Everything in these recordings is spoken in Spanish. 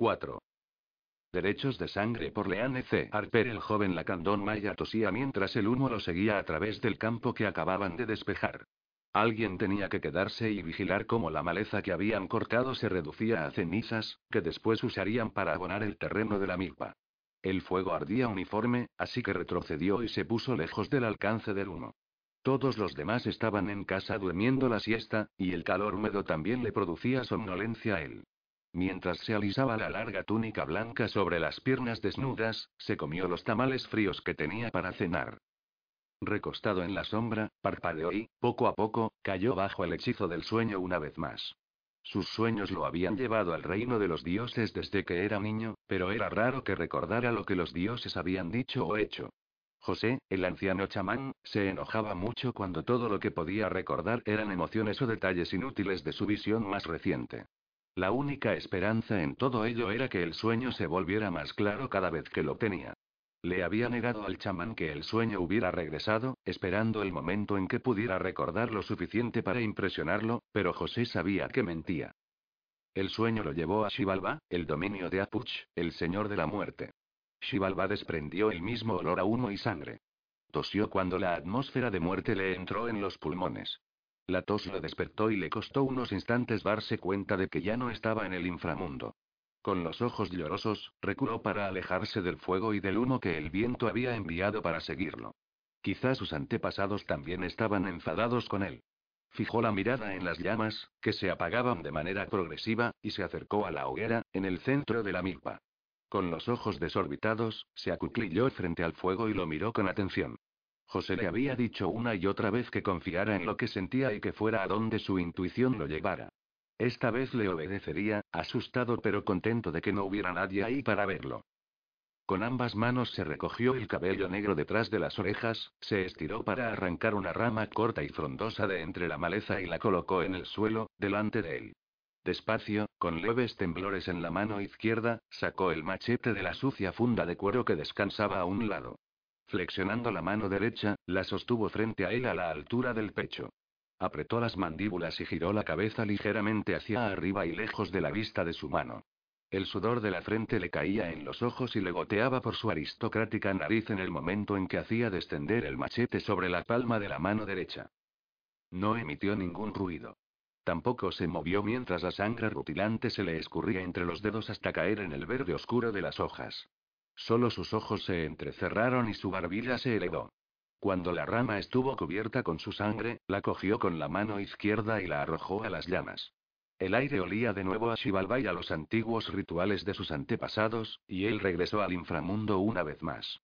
4. Derechos de sangre por Leanne C. Harper. El joven Lacandón Maya tosía mientras el humo lo seguía a través del campo que acababan de despejar. Alguien tenía que quedarse y vigilar cómo la maleza que habían cortado se reducía a cenizas, que después usarían para abonar el terreno de la milpa. El fuego ardía uniforme, así que retrocedió y se puso lejos del alcance del humo. Todos los demás estaban en casa durmiendo la siesta, y el calor húmedo también le producía somnolencia a él. Mientras se alisaba la larga túnica blanca sobre las piernas desnudas, se comió los tamales fríos que tenía para cenar. Recostado en la sombra, parpadeó y, poco a poco, cayó bajo el hechizo del sueño una vez más. Sus sueños lo habían llevado al reino de los dioses desde que era niño, pero era raro que recordara lo que los dioses habían dicho o hecho. José, el anciano chamán, se enojaba mucho cuando todo lo que podía recordar eran emociones o detalles inútiles de su visión más reciente. La única esperanza en todo ello era que el sueño se volviera más claro cada vez que lo tenía. Le había negado al chamán que el sueño hubiera regresado, esperando el momento en que pudiera recordar lo suficiente para impresionarlo, pero José sabía que mentía. El sueño lo llevó a Shivalba, el dominio de Apuch, el señor de la muerte. Shivalba desprendió el mismo olor a humo y sangre. Tosió cuando la atmósfera de muerte le entró en los pulmones. La tos lo despertó y le costó unos instantes darse cuenta de que ya no estaba en el inframundo. Con los ojos llorosos, reculó para alejarse del fuego y del humo que el viento había enviado para seguirlo. Quizá sus antepasados también estaban enfadados con él. Fijó la mirada en las llamas, que se apagaban de manera progresiva, y se acercó a la hoguera, en el centro de la milpa. Con los ojos desorbitados, se acuclilló frente al fuego y lo miró con atención. José le había dicho una y otra vez que confiara en lo que sentía y que fuera a donde su intuición lo llevara. Esta vez le obedecería, asustado pero contento de que no hubiera nadie ahí para verlo. Con ambas manos se recogió el cabello negro detrás de las orejas, se estiró para arrancar una rama corta y frondosa de entre la maleza y la colocó en el suelo, delante de él. Despacio, con leves temblores en la mano izquierda, sacó el machete de la sucia funda de cuero que descansaba a un lado. Flexionando la mano derecha, la sostuvo frente a él a la altura del pecho. Apretó las mandíbulas y giró la cabeza ligeramente hacia arriba y lejos de la vista de su mano. El sudor de la frente le caía en los ojos y le goteaba por su aristocrática nariz en el momento en que hacía descender el machete sobre la palma de la mano derecha. No emitió ningún ruido. Tampoco se movió mientras la sangre rutilante se le escurría entre los dedos hasta caer en el verde oscuro de las hojas. Solo sus ojos se entrecerraron y su barbilla se elevó. Cuando la rama estuvo cubierta con su sangre, la cogió con la mano izquierda y la arrojó a las llamas. El aire olía de nuevo a Shivalba y a los antiguos rituales de sus antepasados, y él regresó al inframundo una vez más.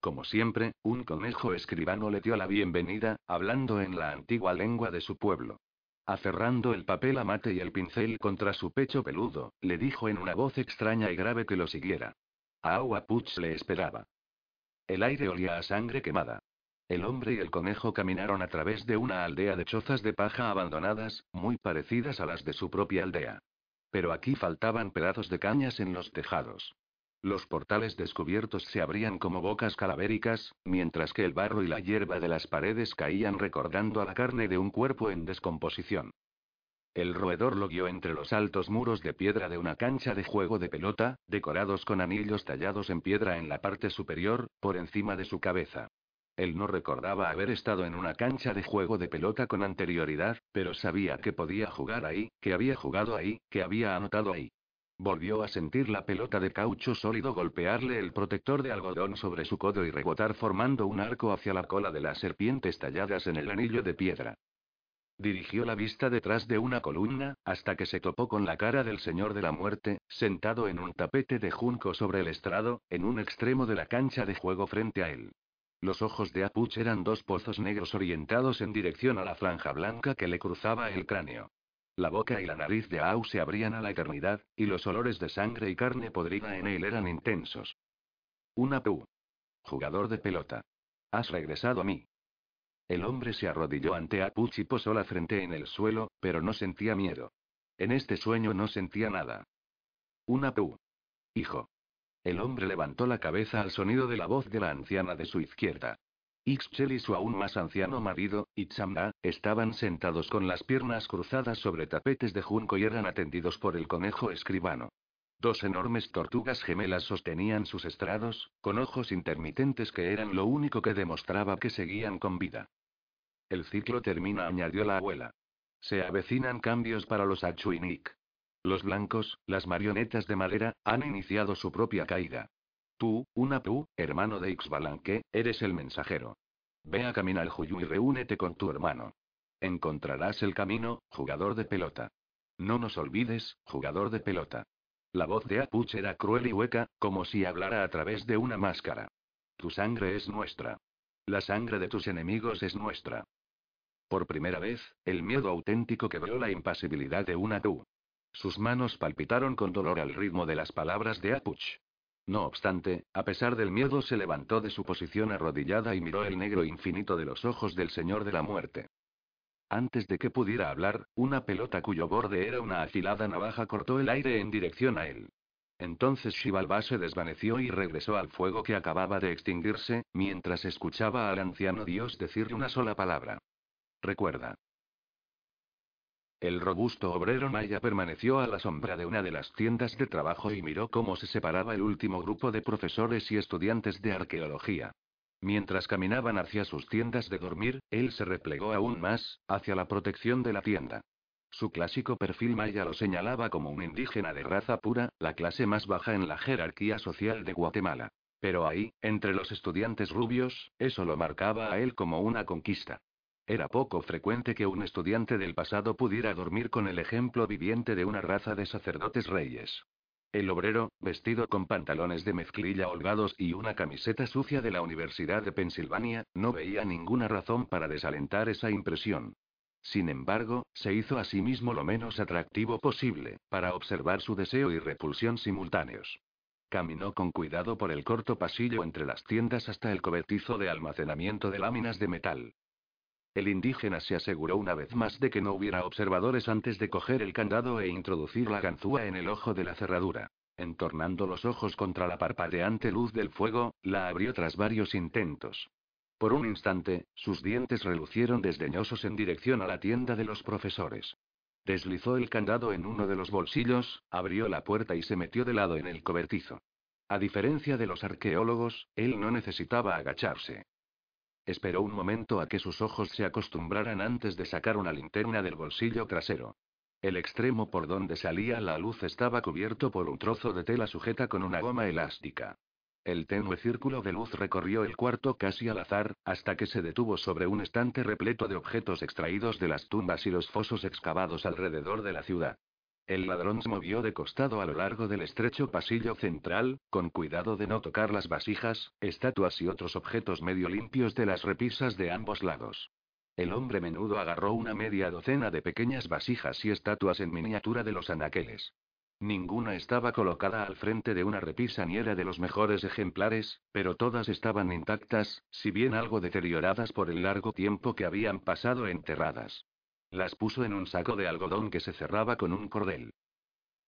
Como siempre, un conejo escribano le dio la bienvenida, hablando en la antigua lengua de su pueblo. Aferrando el papel mate y el pincel contra su pecho peludo, le dijo en una voz extraña y grave que lo siguiera. A Agua Puch le esperaba. El aire olía a sangre quemada. El hombre y el conejo caminaron a través de una aldea de chozas de paja abandonadas, muy parecidas a las de su propia aldea. Pero aquí faltaban pedazos de cañas en los tejados. Los portales descubiertos se abrían como bocas calavéricas, mientras que el barro y la hierba de las paredes caían recordando a la carne de un cuerpo en descomposición. El roedor lo guió entre los altos muros de piedra de una cancha de juego de pelota, decorados con anillos tallados en piedra en la parte superior, por encima de su cabeza. Él no recordaba haber estado en una cancha de juego de pelota con anterioridad, pero sabía que podía jugar ahí, que había jugado ahí, que había anotado ahí. Volvió a sentir la pelota de caucho sólido golpearle el protector de algodón sobre su codo y rebotar formando un arco hacia la cola de las serpientes talladas en el anillo de piedra. Dirigió la vista detrás de una columna, hasta que se topó con la cara del Señor de la Muerte, sentado en un tapete de junco sobre el estrado, en un extremo de la cancha de juego frente a él. Los ojos de Apuch eran dos pozos negros orientados en dirección a la franja blanca que le cruzaba el cráneo. La boca y la nariz de Au se abrían a la eternidad, y los olores de sangre y carne podrida en él eran intensos. Un Apu. Jugador de pelota. Has regresado a mí. El hombre se arrodilló ante Apuch y posó la frente en el suelo, pero no sentía miedo. En este sueño no sentía nada. Un Apu. Hijo. El hombre levantó la cabeza al sonido de la voz de la anciana de su izquierda. Ixchel y su aún más anciano marido, Itzamda, estaban sentados con las piernas cruzadas sobre tapetes de junco y eran atendidos por el conejo escribano. Dos enormes tortugas gemelas sostenían sus estrados, con ojos intermitentes que eran lo único que demostraba que seguían con vida. El ciclo termina, añadió la abuela. Se avecinan cambios para los Achuinik. Los blancos, las marionetas de madera, han iniciado su propia caída. Tú, una tú, hermano de Ixbalanque, eres el mensajero. Ve a caminar Juyu y reúnete con tu hermano. Encontrarás el camino, jugador de pelota. No nos olvides, jugador de pelota. La voz de Apuch era cruel y hueca, como si hablara a través de una máscara. Tu sangre es nuestra. La sangre de tus enemigos es nuestra. Por primera vez, el miedo auténtico quebró la impasibilidad de una tú. Sus manos palpitaron con dolor al ritmo de las palabras de Apuch. No obstante, a pesar del miedo se levantó de su posición arrodillada y miró el negro infinito de los ojos del Señor de la Muerte. Antes de que pudiera hablar, una pelota cuyo borde era una afilada navaja cortó el aire en dirección a él. Entonces Shivalba se desvaneció y regresó al fuego que acababa de extinguirse, mientras escuchaba al anciano dios decirle una sola palabra. Recuerda. El robusto obrero maya permaneció a la sombra de una de las tiendas de trabajo y miró cómo se separaba el último grupo de profesores y estudiantes de arqueología. Mientras caminaban hacia sus tiendas de dormir, él se replegó aún más, hacia la protección de la tienda. Su clásico perfil maya lo señalaba como un indígena de raza pura, la clase más baja en la jerarquía social de Guatemala. Pero ahí, entre los estudiantes rubios, eso lo marcaba a él como una conquista. Era poco frecuente que un estudiante del pasado pudiera dormir con el ejemplo viviente de una raza de sacerdotes reyes. El obrero, vestido con pantalones de mezclilla holgados y una camiseta sucia de la Universidad de Pensilvania, no veía ninguna razón para desalentar esa impresión. Sin embargo, se hizo a sí mismo lo menos atractivo posible, para observar su deseo y repulsión simultáneos. Caminó con cuidado por el corto pasillo entre las tiendas hasta el cobertizo de almacenamiento de láminas de metal. El indígena se aseguró una vez más de que no hubiera observadores antes de coger el candado e introducir la ganzúa en el ojo de la cerradura. Entornando los ojos contra la parpadeante luz del fuego, la abrió tras varios intentos. Por un instante, sus dientes relucieron desdeñosos en dirección a la tienda de los profesores. Deslizó el candado en uno de los bolsillos, abrió la puerta y se metió de lado en el cobertizo. A diferencia de los arqueólogos, él no necesitaba agacharse. Esperó un momento a que sus ojos se acostumbraran antes de sacar una linterna del bolsillo trasero. El extremo por donde salía la luz estaba cubierto por un trozo de tela sujeta con una goma elástica. El tenue círculo de luz recorrió el cuarto casi al azar, hasta que se detuvo sobre un estante repleto de objetos extraídos de las tumbas y los fosos excavados alrededor de la ciudad. El ladrón se movió de costado a lo largo del estrecho pasillo central, con cuidado de no tocar las vasijas, estatuas y otros objetos medio limpios de las repisas de ambos lados. El hombre menudo agarró una media docena de pequeñas vasijas y estatuas en miniatura de los anaqueles. Ninguna estaba colocada al frente de una repisa ni era de los mejores ejemplares, pero todas estaban intactas, si bien algo deterioradas por el largo tiempo que habían pasado enterradas. Las puso en un saco de algodón que se cerraba con un cordel.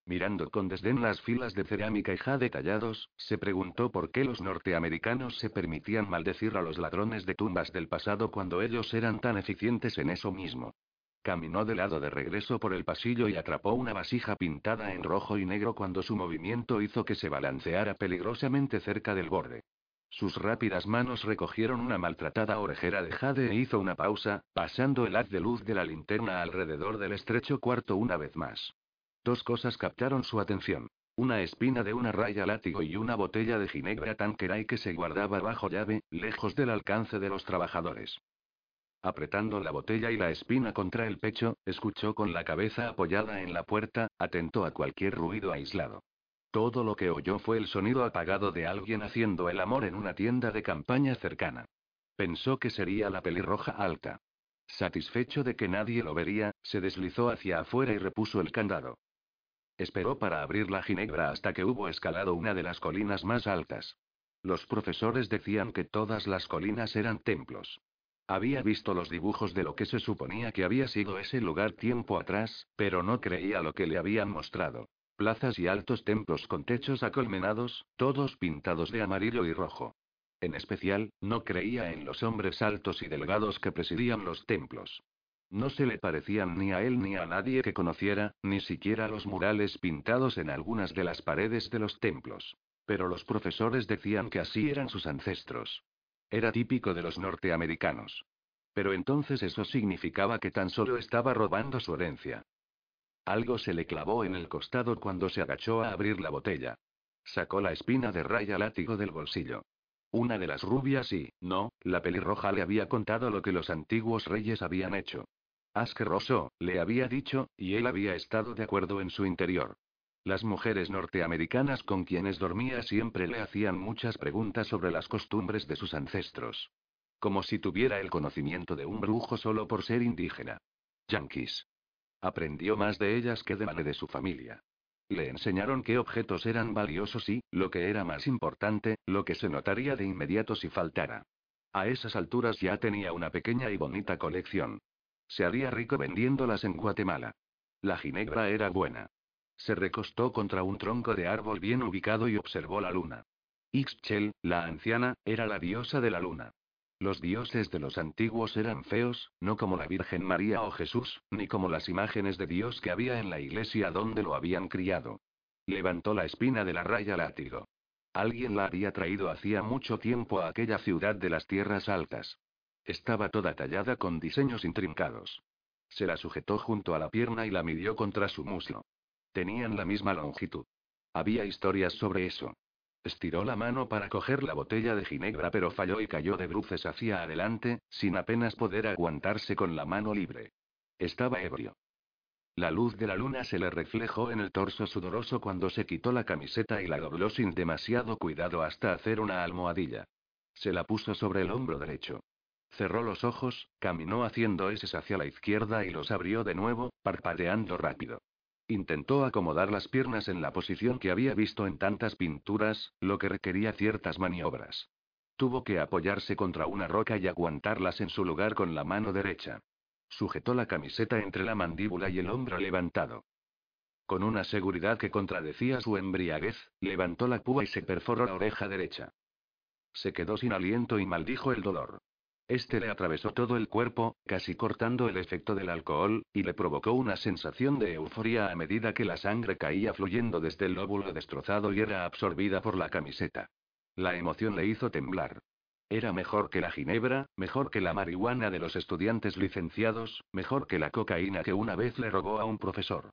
Mirando con desdén las filas de cerámica y jade tallados, se preguntó por qué los norteamericanos se permitían maldecir a los ladrones de tumbas del pasado cuando ellos eran tan eficientes en eso mismo. Caminó de lado de regreso por el pasillo y atrapó una vasija pintada en rojo y negro cuando su movimiento hizo que se balanceara peligrosamente cerca del borde. Sus rápidas manos recogieron una maltratada orejera de jade e hizo una pausa, pasando el haz de luz de la linterna alrededor del estrecho cuarto una vez más. Dos cosas captaron su atención. Una espina de una raya látigo y una botella de ginebra Tanqueray que se guardaba bajo llave, lejos del alcance de los trabajadores. Apretando la botella y la espina contra el pecho, escuchó con la cabeza apoyada en la puerta, atento a cualquier ruido aislado. Todo lo que oyó fue el sonido apagado de alguien haciendo el amor en una tienda de campaña cercana. Pensó que sería la pelirroja alta. Satisfecho de que nadie lo vería, se deslizó hacia afuera y repuso el candado. Esperó para abrir la ginebra hasta que hubo escalado una de las colinas más altas. Los profesores decían que todas las colinas eran templos. Había visto los dibujos de lo que se suponía que había sido ese lugar tiempo atrás, pero no creía lo que le habían mostrado plazas y altos templos con techos acolmenados, todos pintados de amarillo y rojo. En especial, no creía en los hombres altos y delgados que presidían los templos. No se le parecían ni a él ni a nadie que conociera, ni siquiera los murales pintados en algunas de las paredes de los templos. Pero los profesores decían que así eran sus ancestros. Era típico de los norteamericanos. Pero entonces eso significaba que tan solo estaba robando su herencia. Algo se le clavó en el costado cuando se agachó a abrir la botella. Sacó la espina de raya látigo del bolsillo. Una de las rubias y, no, la pelirroja le había contado lo que los antiguos reyes habían hecho. Asqueroso, le había dicho, y él había estado de acuerdo en su interior. Las mujeres norteamericanas con quienes dormía siempre le hacían muchas preguntas sobre las costumbres de sus ancestros. Como si tuviera el conocimiento de un brujo solo por ser indígena. Yankees. Aprendió más de ellas que de de su familia. Le enseñaron qué objetos eran valiosos y, lo que era más importante, lo que se notaría de inmediato si faltara. A esas alturas ya tenía una pequeña y bonita colección. Se haría rico vendiéndolas en Guatemala. La ginebra era buena. Se recostó contra un tronco de árbol bien ubicado y observó la luna. Ixchel, la anciana, era la diosa de la luna. Los dioses de los antiguos eran feos, no como la Virgen María o Jesús, ni como las imágenes de Dios que había en la iglesia donde lo habían criado. Levantó la espina de la raya látigo. Alguien la había traído hacía mucho tiempo a aquella ciudad de las tierras altas. Estaba toda tallada con diseños intrincados. Se la sujetó junto a la pierna y la midió contra su muslo. Tenían la misma longitud. Había historias sobre eso. Estiró la mano para coger la botella de ginebra pero falló y cayó de bruces hacia adelante, sin apenas poder aguantarse con la mano libre. Estaba ebrio. La luz de la luna se le reflejó en el torso sudoroso cuando se quitó la camiseta y la dobló sin demasiado cuidado hasta hacer una almohadilla. Se la puso sobre el hombro derecho. Cerró los ojos, caminó haciendo eses hacia la izquierda y los abrió de nuevo, parpadeando rápido. Intentó acomodar las piernas en la posición que había visto en tantas pinturas, lo que requería ciertas maniobras. Tuvo que apoyarse contra una roca y aguantarlas en su lugar con la mano derecha. Sujetó la camiseta entre la mandíbula y el hombro levantado. Con una seguridad que contradecía su embriaguez, levantó la púa y se perforó la oreja derecha. Se quedó sin aliento y maldijo el dolor. Este le atravesó todo el cuerpo, casi cortando el efecto del alcohol, y le provocó una sensación de euforia a medida que la sangre caía fluyendo desde el lóbulo destrozado y era absorbida por la camiseta. La emoción le hizo temblar. Era mejor que la ginebra, mejor que la marihuana de los estudiantes licenciados, mejor que la cocaína que una vez le robó a un profesor.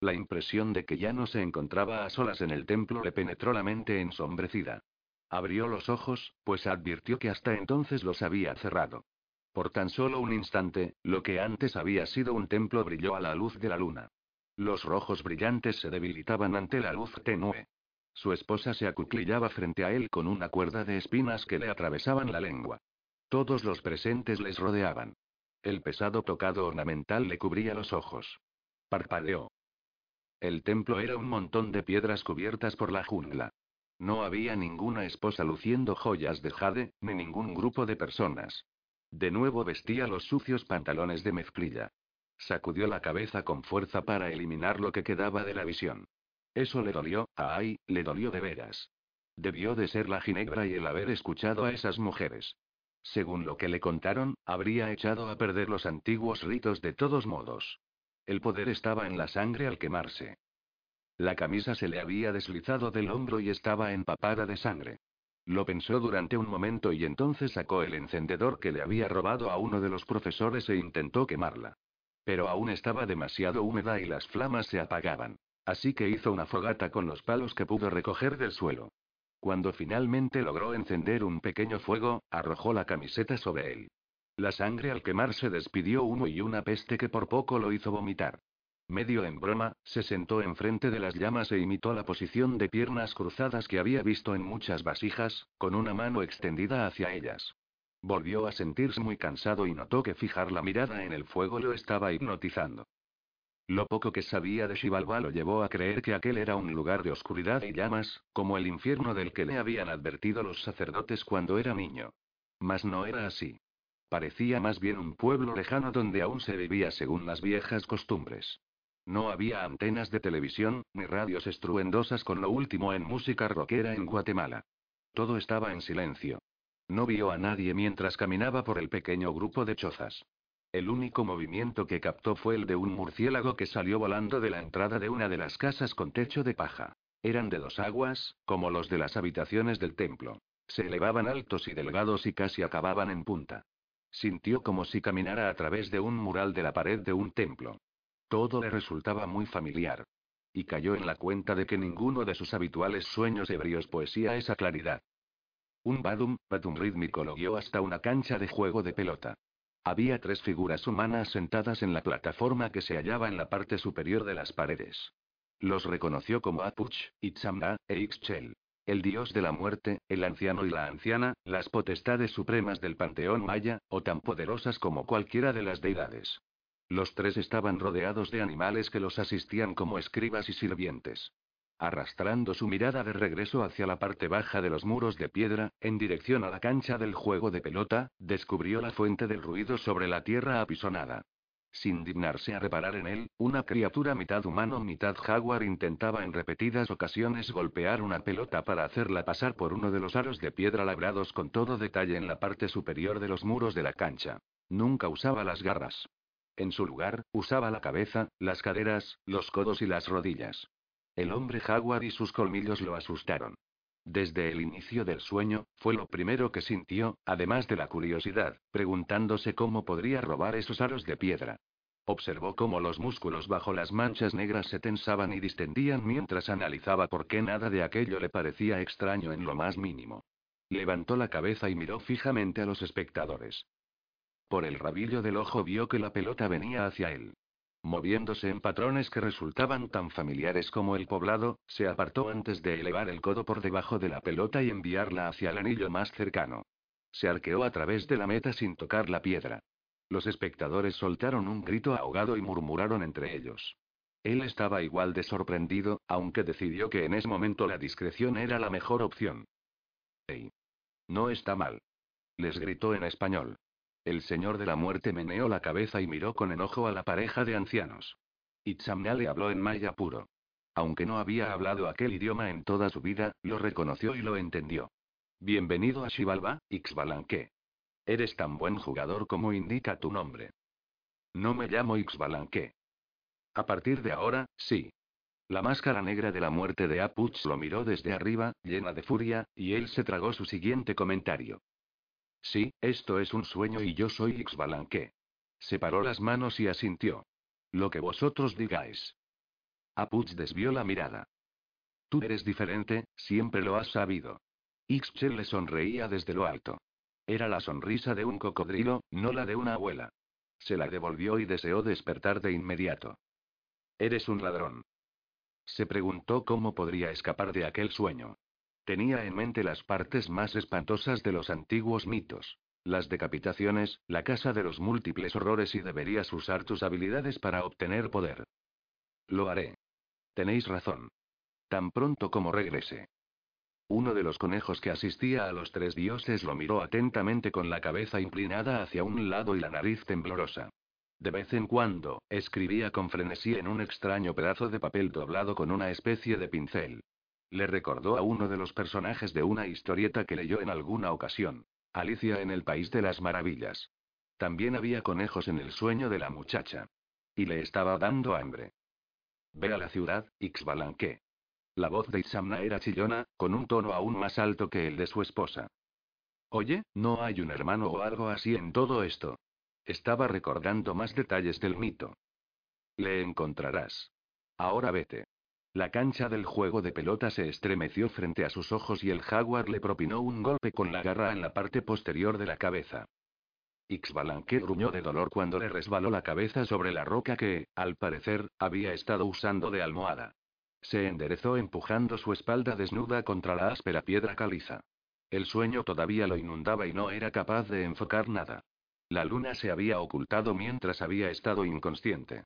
La impresión de que ya no se encontraba a solas en el templo le penetró la mente ensombrecida. Abrió los ojos, pues advirtió que hasta entonces los había cerrado. Por tan solo un instante, lo que antes había sido un templo brilló a la luz de la luna. Los rojos brillantes se debilitaban ante la luz tenue. Su esposa se acuclillaba frente a él con una cuerda de espinas que le atravesaban la lengua. Todos los presentes les rodeaban. El pesado tocado ornamental le cubría los ojos. Parpadeó. El templo era un montón de piedras cubiertas por la jungla. No había ninguna esposa luciendo joyas de jade, ni ningún grupo de personas. De nuevo vestía los sucios pantalones de mezclilla. Sacudió la cabeza con fuerza para eliminar lo que quedaba de la visión. Eso le dolió, ay, le dolió de veras. Debió de ser la ginebra y el haber escuchado a esas mujeres. Según lo que le contaron, habría echado a perder los antiguos ritos de todos modos. El poder estaba en la sangre al quemarse. La camisa se le había deslizado del hombro y estaba empapada de sangre. Lo pensó durante un momento y entonces sacó el encendedor que le había robado a uno de los profesores e intentó quemarla. Pero aún estaba demasiado húmeda y las flamas se apagaban. Así que hizo una fogata con los palos que pudo recoger del suelo. Cuando finalmente logró encender un pequeño fuego, arrojó la camiseta sobre él. La sangre al quemarse despidió humo y una peste que por poco lo hizo vomitar. Medio en broma, se sentó enfrente de las llamas e imitó la posición de piernas cruzadas que había visto en muchas vasijas, con una mano extendida hacia ellas. Volvió a sentirse muy cansado y notó que fijar la mirada en el fuego lo estaba hipnotizando. Lo poco que sabía de Xibalba lo llevó a creer que aquel era un lugar de oscuridad y llamas, como el infierno del que le habían advertido los sacerdotes cuando era niño. Mas no era así. Parecía más bien un pueblo lejano donde aún se vivía según las viejas costumbres. No había antenas de televisión, ni radios estruendosas con lo último en música rockera en Guatemala. Todo estaba en silencio. No vio a nadie mientras caminaba por el pequeño grupo de chozas. El único movimiento que captó fue el de un murciélago que salió volando de la entrada de una de las casas con techo de paja. Eran de dos aguas, como los de las habitaciones del templo. Se elevaban altos y delgados y casi acababan en punta. Sintió como si caminara a través de un mural de la pared de un templo. Todo le resultaba muy familiar. Y cayó en la cuenta de que ninguno de sus habituales sueños ebrios poesía esa claridad. Un badum, badum rítmico lo guió hasta una cancha de juego de pelota. Había tres figuras humanas sentadas en la plataforma que se hallaba en la parte superior de las paredes. Los reconoció como Apuch, Itzamna, e Ixchel. El dios de la muerte, el anciano y la anciana, las potestades supremas del panteón maya, o tan poderosas como cualquiera de las deidades. Los tres estaban rodeados de animales que los asistían como escribas y sirvientes. Arrastrando su mirada de regreso hacia la parte baja de los muros de piedra, en dirección a la cancha del juego de pelota, descubrió la fuente del ruido sobre la tierra apisonada. Sin dignarse a reparar en él, una criatura mitad humano, mitad jaguar intentaba en repetidas ocasiones golpear una pelota para hacerla pasar por uno de los aros de piedra labrados con todo detalle en la parte superior de los muros de la cancha. Nunca usaba las garras. En su lugar, usaba la cabeza, las caderas, los codos y las rodillas. El hombre jaguar y sus colmillos lo asustaron. Desde el inicio del sueño, fue lo primero que sintió, además de la curiosidad, preguntándose cómo podría robar esos aros de piedra. Observó cómo los músculos bajo las manchas negras se tensaban y distendían mientras analizaba por qué nada de aquello le parecía extraño en lo más mínimo. Levantó la cabeza y miró fijamente a los espectadores. Por el rabillo del ojo vio que la pelota venía hacia él. Moviéndose en patrones que resultaban tan familiares como el poblado, se apartó antes de elevar el codo por debajo de la pelota y enviarla hacia el anillo más cercano. Se arqueó a través de la meta sin tocar la piedra. Los espectadores soltaron un grito ahogado y murmuraron entre ellos. Él estaba igual de sorprendido, aunque decidió que en ese momento la discreción era la mejor opción. ¡Ey! No está mal. Les gritó en español. El señor de la muerte meneó la cabeza y miró con enojo a la pareja de ancianos. Itzamna le habló en maya puro. Aunque no había hablado aquel idioma en toda su vida, lo reconoció y lo entendió. Bienvenido a Xibalba, Ixbalanque. Eres tan buen jugador como indica tu nombre. No me llamo Ixbalanque. A partir de ahora, sí. La máscara negra de la muerte de Apuch lo miró desde arriba, llena de furia, y él se tragó su siguiente comentario. Sí, esto es un sueño y yo soy Ixbalanque. Separó las manos y asintió. Lo que vosotros digáis. Apuch desvió la mirada. Tú eres diferente, siempre lo has sabido. Ixchel le sonreía desde lo alto. Era la sonrisa de un cocodrilo, no la de una abuela. Se la devolvió y deseó despertar de inmediato. Eres un ladrón. Se preguntó cómo podría escapar de aquel sueño. Tenía en mente las partes más espantosas de los antiguos mitos. Las decapitaciones, la casa de los múltiples horrores y deberías usar tus habilidades para obtener poder. Lo haré. Tenéis razón. Tan pronto como regrese. Uno de los conejos que asistía a los tres dioses lo miró atentamente con la cabeza inclinada hacia un lado y la nariz temblorosa. De vez en cuando, escribía con frenesí en un extraño pedazo de papel doblado con una especie de pincel. Le recordó a uno de los personajes de una historieta que leyó en alguna ocasión. Alicia en el País de las Maravillas. También había conejos en el sueño de la muchacha. Y le estaba dando hambre. Ve a la ciudad, Ixbalanque. La voz de Isamna era chillona, con un tono aún más alto que el de su esposa. Oye, ¿no hay un hermano o algo así en todo esto? Estaba recordando más detalles del mito. Le encontrarás. Ahora vete. La cancha del juego de pelota se estremeció frente a sus ojos y el jaguar le propinó un golpe con la garra en la parte posterior de la cabeza. Ixbalanque gruñó de dolor cuando le resbaló la cabeza sobre la roca que, al parecer, había estado usando de almohada. Se enderezó empujando su espalda desnuda contra la áspera piedra caliza. El sueño todavía lo inundaba y no era capaz de enfocar nada. La luna se había ocultado mientras había estado inconsciente.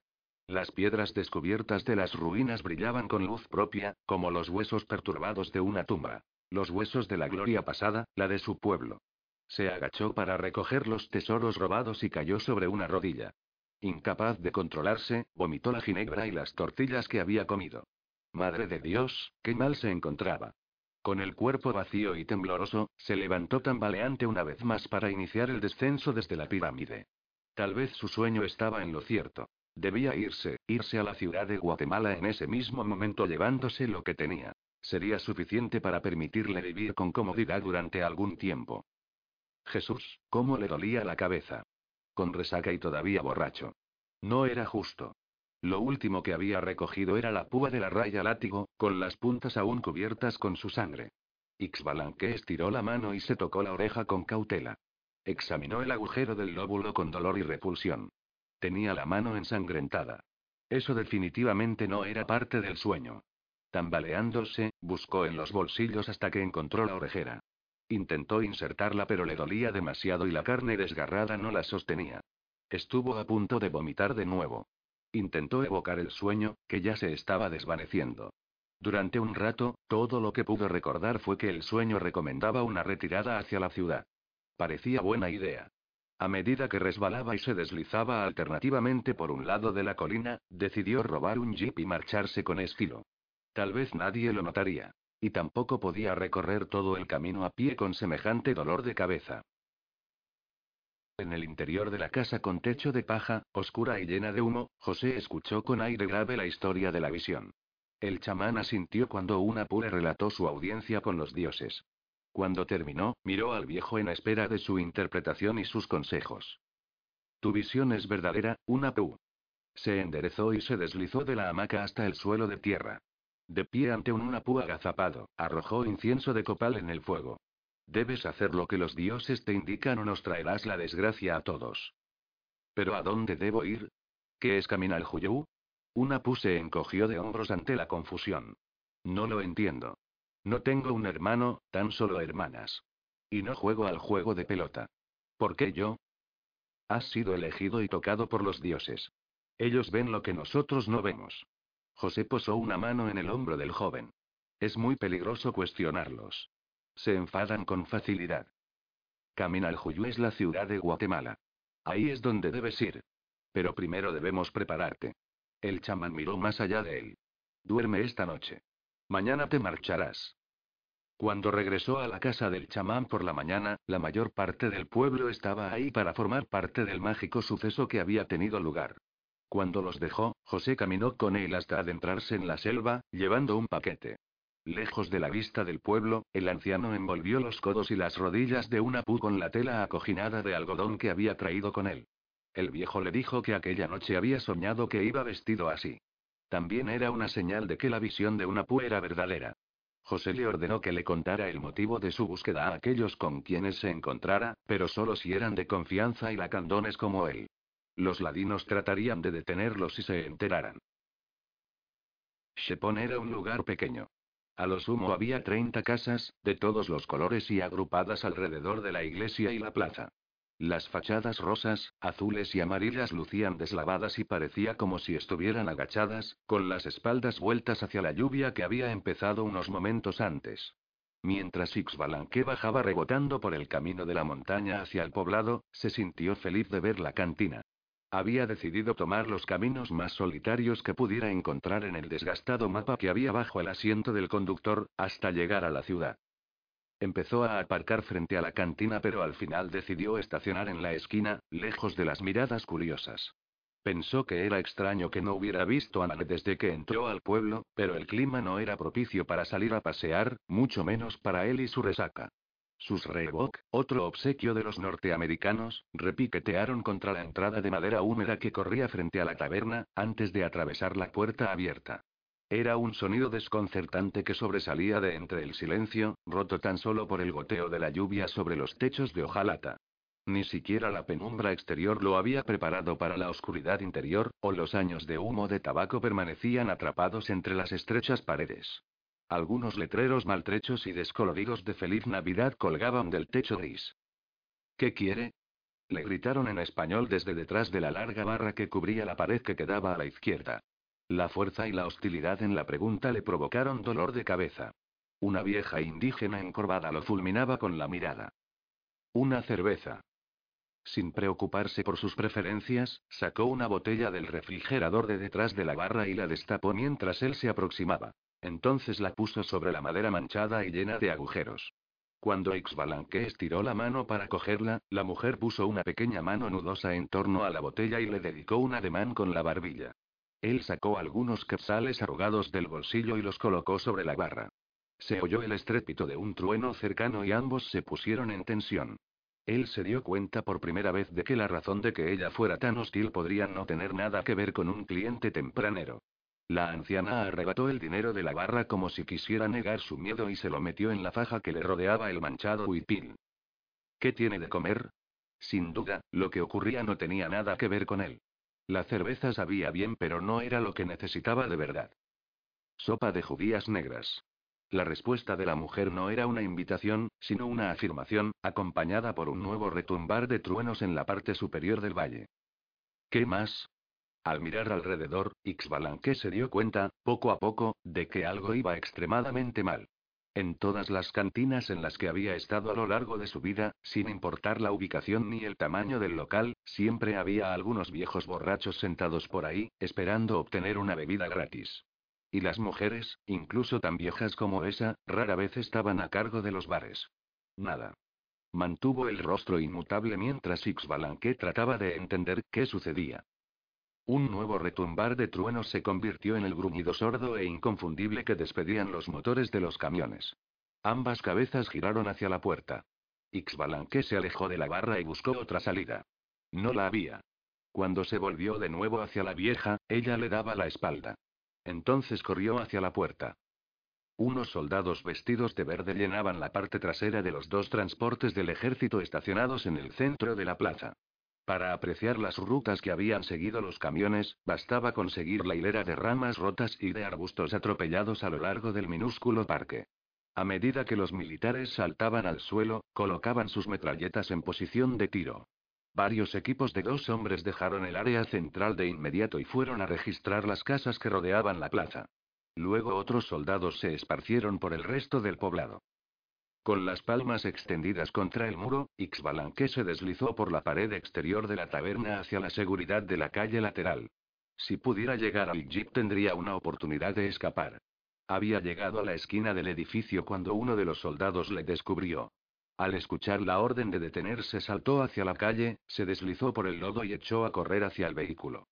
Las piedras descubiertas de las ruinas brillaban con luz propia, como los huesos perturbados de una tumba. Los huesos de la gloria pasada, la de su pueblo. Se agachó para recoger los tesoros robados y cayó sobre una rodilla. Incapaz de controlarse, vomitó la ginebra y las tortillas que había comido. Madre de Dios, qué mal se encontraba. Con el cuerpo vacío y tembloroso, se levantó tambaleante una vez más para iniciar el descenso desde la pirámide. Tal vez su sueño estaba en lo cierto. Debía irse, irse a la ciudad de Guatemala en ese mismo momento llevándose lo que tenía. Sería suficiente para permitirle vivir con comodidad durante algún tiempo. Jesús, cómo le dolía la cabeza. Con resaca y todavía borracho. No era justo. Lo último que había recogido era la púa de la raya látigo, con las puntas aún cubiertas con su sangre. Ixbalanque estiró la mano y se tocó la oreja con cautela. Examinó el agujero del lóbulo con dolor y repulsión. Tenía la mano ensangrentada. Eso definitivamente no era parte del sueño. Tambaleándose, buscó en los bolsillos hasta que encontró la orejera. Intentó insertarla pero le dolía demasiado y la carne desgarrada no la sostenía. Estuvo a punto de vomitar de nuevo. Intentó evocar el sueño, que ya se estaba desvaneciendo. Durante un rato, todo lo que pudo recordar fue que el sueño recomendaba una retirada hacia la ciudad. Parecía buena idea. A medida que resbalaba y se deslizaba alternativamente por un lado de la colina, decidió robar un jeep y marcharse con estilo. Tal vez nadie lo notaría. Y tampoco podía recorrer todo el camino a pie con semejante dolor de cabeza. En el interior de la casa con techo de paja, oscura y llena de humo, José escuchó con aire grave la historia de la visión. El chamán asintió cuando una pura relató su audiencia con los dioses. Cuando terminó, miró al viejo en espera de su interpretación y sus consejos. Tu visión es verdadera, una pu. Se enderezó y se deslizó de la hamaca hasta el suelo de tierra. De pie ante un Unapu agazapado, arrojó incienso de copal en el fuego. Debes hacer lo que los dioses te indican o nos traerás la desgracia a todos. ¿Pero a dónde debo ir? ¿Qué es caminar Juyú? Unapu se encogió de hombros ante la confusión. No lo entiendo. No tengo un hermano, tan solo hermanas. Y no juego al juego de pelota. ¿Por qué yo? Has sido elegido y tocado por los dioses. Ellos ven lo que nosotros no vemos. José posó una mano en el hombro del joven. Es muy peligroso cuestionarlos. Se enfadan con facilidad. Caminaljuyu es la ciudad de Guatemala. Ahí es donde debes ir. Pero primero debemos prepararte. El chamán miró más allá de él. Duerme esta noche. Mañana te marcharás. Cuando regresó a la casa del chamán por la mañana, la mayor parte del pueblo estaba ahí para formar parte del mágico suceso que había tenido lugar. Cuando los dejó, José caminó con él hasta adentrarse en la selva, llevando un paquete. Lejos de la vista del pueblo, el anciano envolvió los codos y las rodillas de una pu con la tela acoginada de algodón que había traído con él. El viejo le dijo que aquella noche había soñado que iba vestido así. También era una señal de que la visión de una pu era verdadera. José le ordenó que le contara el motivo de su búsqueda a aquellos con quienes se encontrara, pero solo si eran de confianza y lacandones como él. Los ladinos tratarían de detenerlos si se enteraran. Shepon era un lugar pequeño. A lo sumo había 30 casas, de todos los colores y agrupadas alrededor de la iglesia y la plaza. Las fachadas rosas, azules y amarillas lucían deslavadas y parecía como si estuvieran agachadas, con las espaldas vueltas hacia la lluvia que había empezado unos momentos antes. Mientras Ixbalanque bajaba rebotando por el camino de la montaña hacia el poblado, se sintió feliz de ver la cantina. Había decidido tomar los caminos más solitarios que pudiera encontrar en el desgastado mapa que había bajo el asiento del conductor, hasta llegar a la ciudad. Empezó a aparcar frente a la cantina pero al final decidió estacionar en la esquina, lejos de las miradas curiosas. Pensó que era extraño que no hubiera visto a Mane desde que entró al pueblo, pero el clima no era propicio para salir a pasear, mucho menos para él y su resaca. Sus Reebok, otro obsequio de los norteamericanos, repiquetearon contra la entrada de madera húmeda que corría frente a la taberna, antes de atravesar la puerta abierta. Era un sonido desconcertante que sobresalía de entre el silencio, roto tan solo por el goteo de la lluvia sobre los techos de hojalata. Ni siquiera la penumbra exterior lo había preparado para la oscuridad interior, o los años de humo de tabaco permanecían atrapados entre las estrechas paredes. Algunos letreros maltrechos y descoloridos de Feliz Navidad colgaban del techo gris. ¿Qué quiere? Le gritaron en español desde detrás de la larga barra que cubría la pared que quedaba a la izquierda. La fuerza y la hostilidad en la pregunta le provocaron dolor de cabeza. Una vieja indígena encorvada lo fulminaba con la mirada. Una cerveza. Sin preocuparse por sus preferencias, sacó una botella del refrigerador de detrás de la barra y la destapó mientras él se aproximaba. Entonces la puso sobre la madera manchada y llena de agujeros. Cuando Ixbalanque estiró la mano para cogerla, la mujer puso una pequeña mano nudosa en torno a la botella y le dedicó un ademán con la barbilla. Él sacó algunos quetzales arrugados del bolsillo y los colocó sobre la barra. Se oyó el estrépito de un trueno cercano y ambos se pusieron en tensión. Él se dio cuenta por primera vez de que la razón de que ella fuera tan hostil podría no tener nada que ver con un cliente tempranero. La anciana arrebató el dinero de la barra como si quisiera negar su miedo y se lo metió en la faja que le rodeaba el manchado huipil. ¿Qué tiene de comer? Sin duda, lo que ocurría no tenía nada que ver con él. La cerveza sabía bien, pero no era lo que necesitaba de verdad. Sopa de judías negras. La respuesta de la mujer no era una invitación, sino una afirmación, acompañada por un nuevo retumbar de truenos en la parte superior del valle. ¿Qué más? Al mirar alrededor, Ixbalanque se dio cuenta, poco a poco, de que algo iba extremadamente mal. En todas las cantinas en las que había estado a lo largo de su vida, sin importar la ubicación ni el tamaño del local, siempre había algunos viejos borrachos sentados por ahí, esperando obtener una bebida gratis. Y las mujeres, incluso tan viejas como esa, rara vez estaban a cargo de los bares. Nada. Mantuvo el rostro inmutable mientras Ixbalanque trataba de entender qué sucedía. Un nuevo retumbar de truenos se convirtió en el gruñido sordo e inconfundible que despedían los motores de los camiones. Ambas cabezas giraron hacia la puerta. Ixbalanque se alejó de la barra y buscó otra salida. No la había. Cuando se volvió de nuevo hacia la vieja, ella le daba la espalda. Entonces corrió hacia la puerta. Unos soldados vestidos de verde llenaban la parte trasera de los dos transportes del ejército estacionados en el centro de la plaza. Para apreciar las rutas que habían seguido los camiones, bastaba conseguir la hilera de ramas rotas y de arbustos atropellados a lo largo del minúsculo parque. A medida que los militares saltaban al suelo, colocaban sus metralletas en posición de tiro. Varios equipos de dos hombres dejaron el área central de inmediato y fueron a registrar las casas que rodeaban la plaza. Luego otros soldados se esparcieron por el resto del poblado. Con las palmas extendidas contra el muro, Ixbalanque se deslizó por la pared exterior de la taberna hacia la seguridad de la calle lateral. Si pudiera llegar al jeep tendría una oportunidad de escapar. Había llegado a la esquina del edificio cuando uno de los soldados le descubrió. Al escuchar la orden de detenerse saltó hacia la calle, se deslizó por el lodo y echó a correr hacia el vehículo.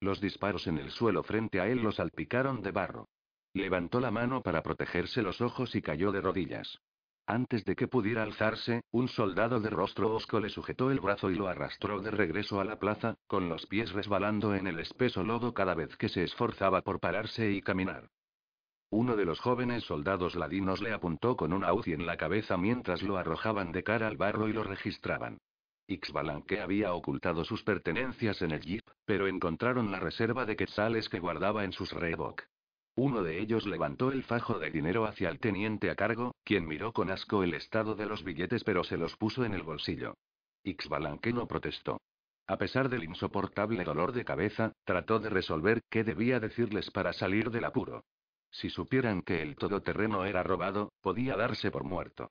Los disparos en el suelo frente a él lo salpicaron de barro. Levantó la mano para protegerse los ojos y cayó de rodillas. Antes de que pudiera alzarse, un soldado de rostro osco le sujetó el brazo y lo arrastró de regreso a la plaza, con los pies resbalando en el espeso lodo cada vez que se esforzaba por pararse y caminar. Uno de los jóvenes soldados ladinos le apuntó con una UCI en la cabeza mientras lo arrojaban de cara al barro y lo registraban. Ixbalanque había ocultado sus pertenencias en el jeep, pero encontraron la reserva de quetzales que guardaba en sus Reebok. Uno de ellos levantó el fajo de dinero hacia el teniente a cargo, quien miró con asco el estado de los billetes pero se los puso en el bolsillo. Ixbalanque no protestó. A pesar del insoportable dolor de cabeza, trató de resolver qué debía decirles para salir del apuro. Si supieran que el todoterreno era robado, podía darse por muerto.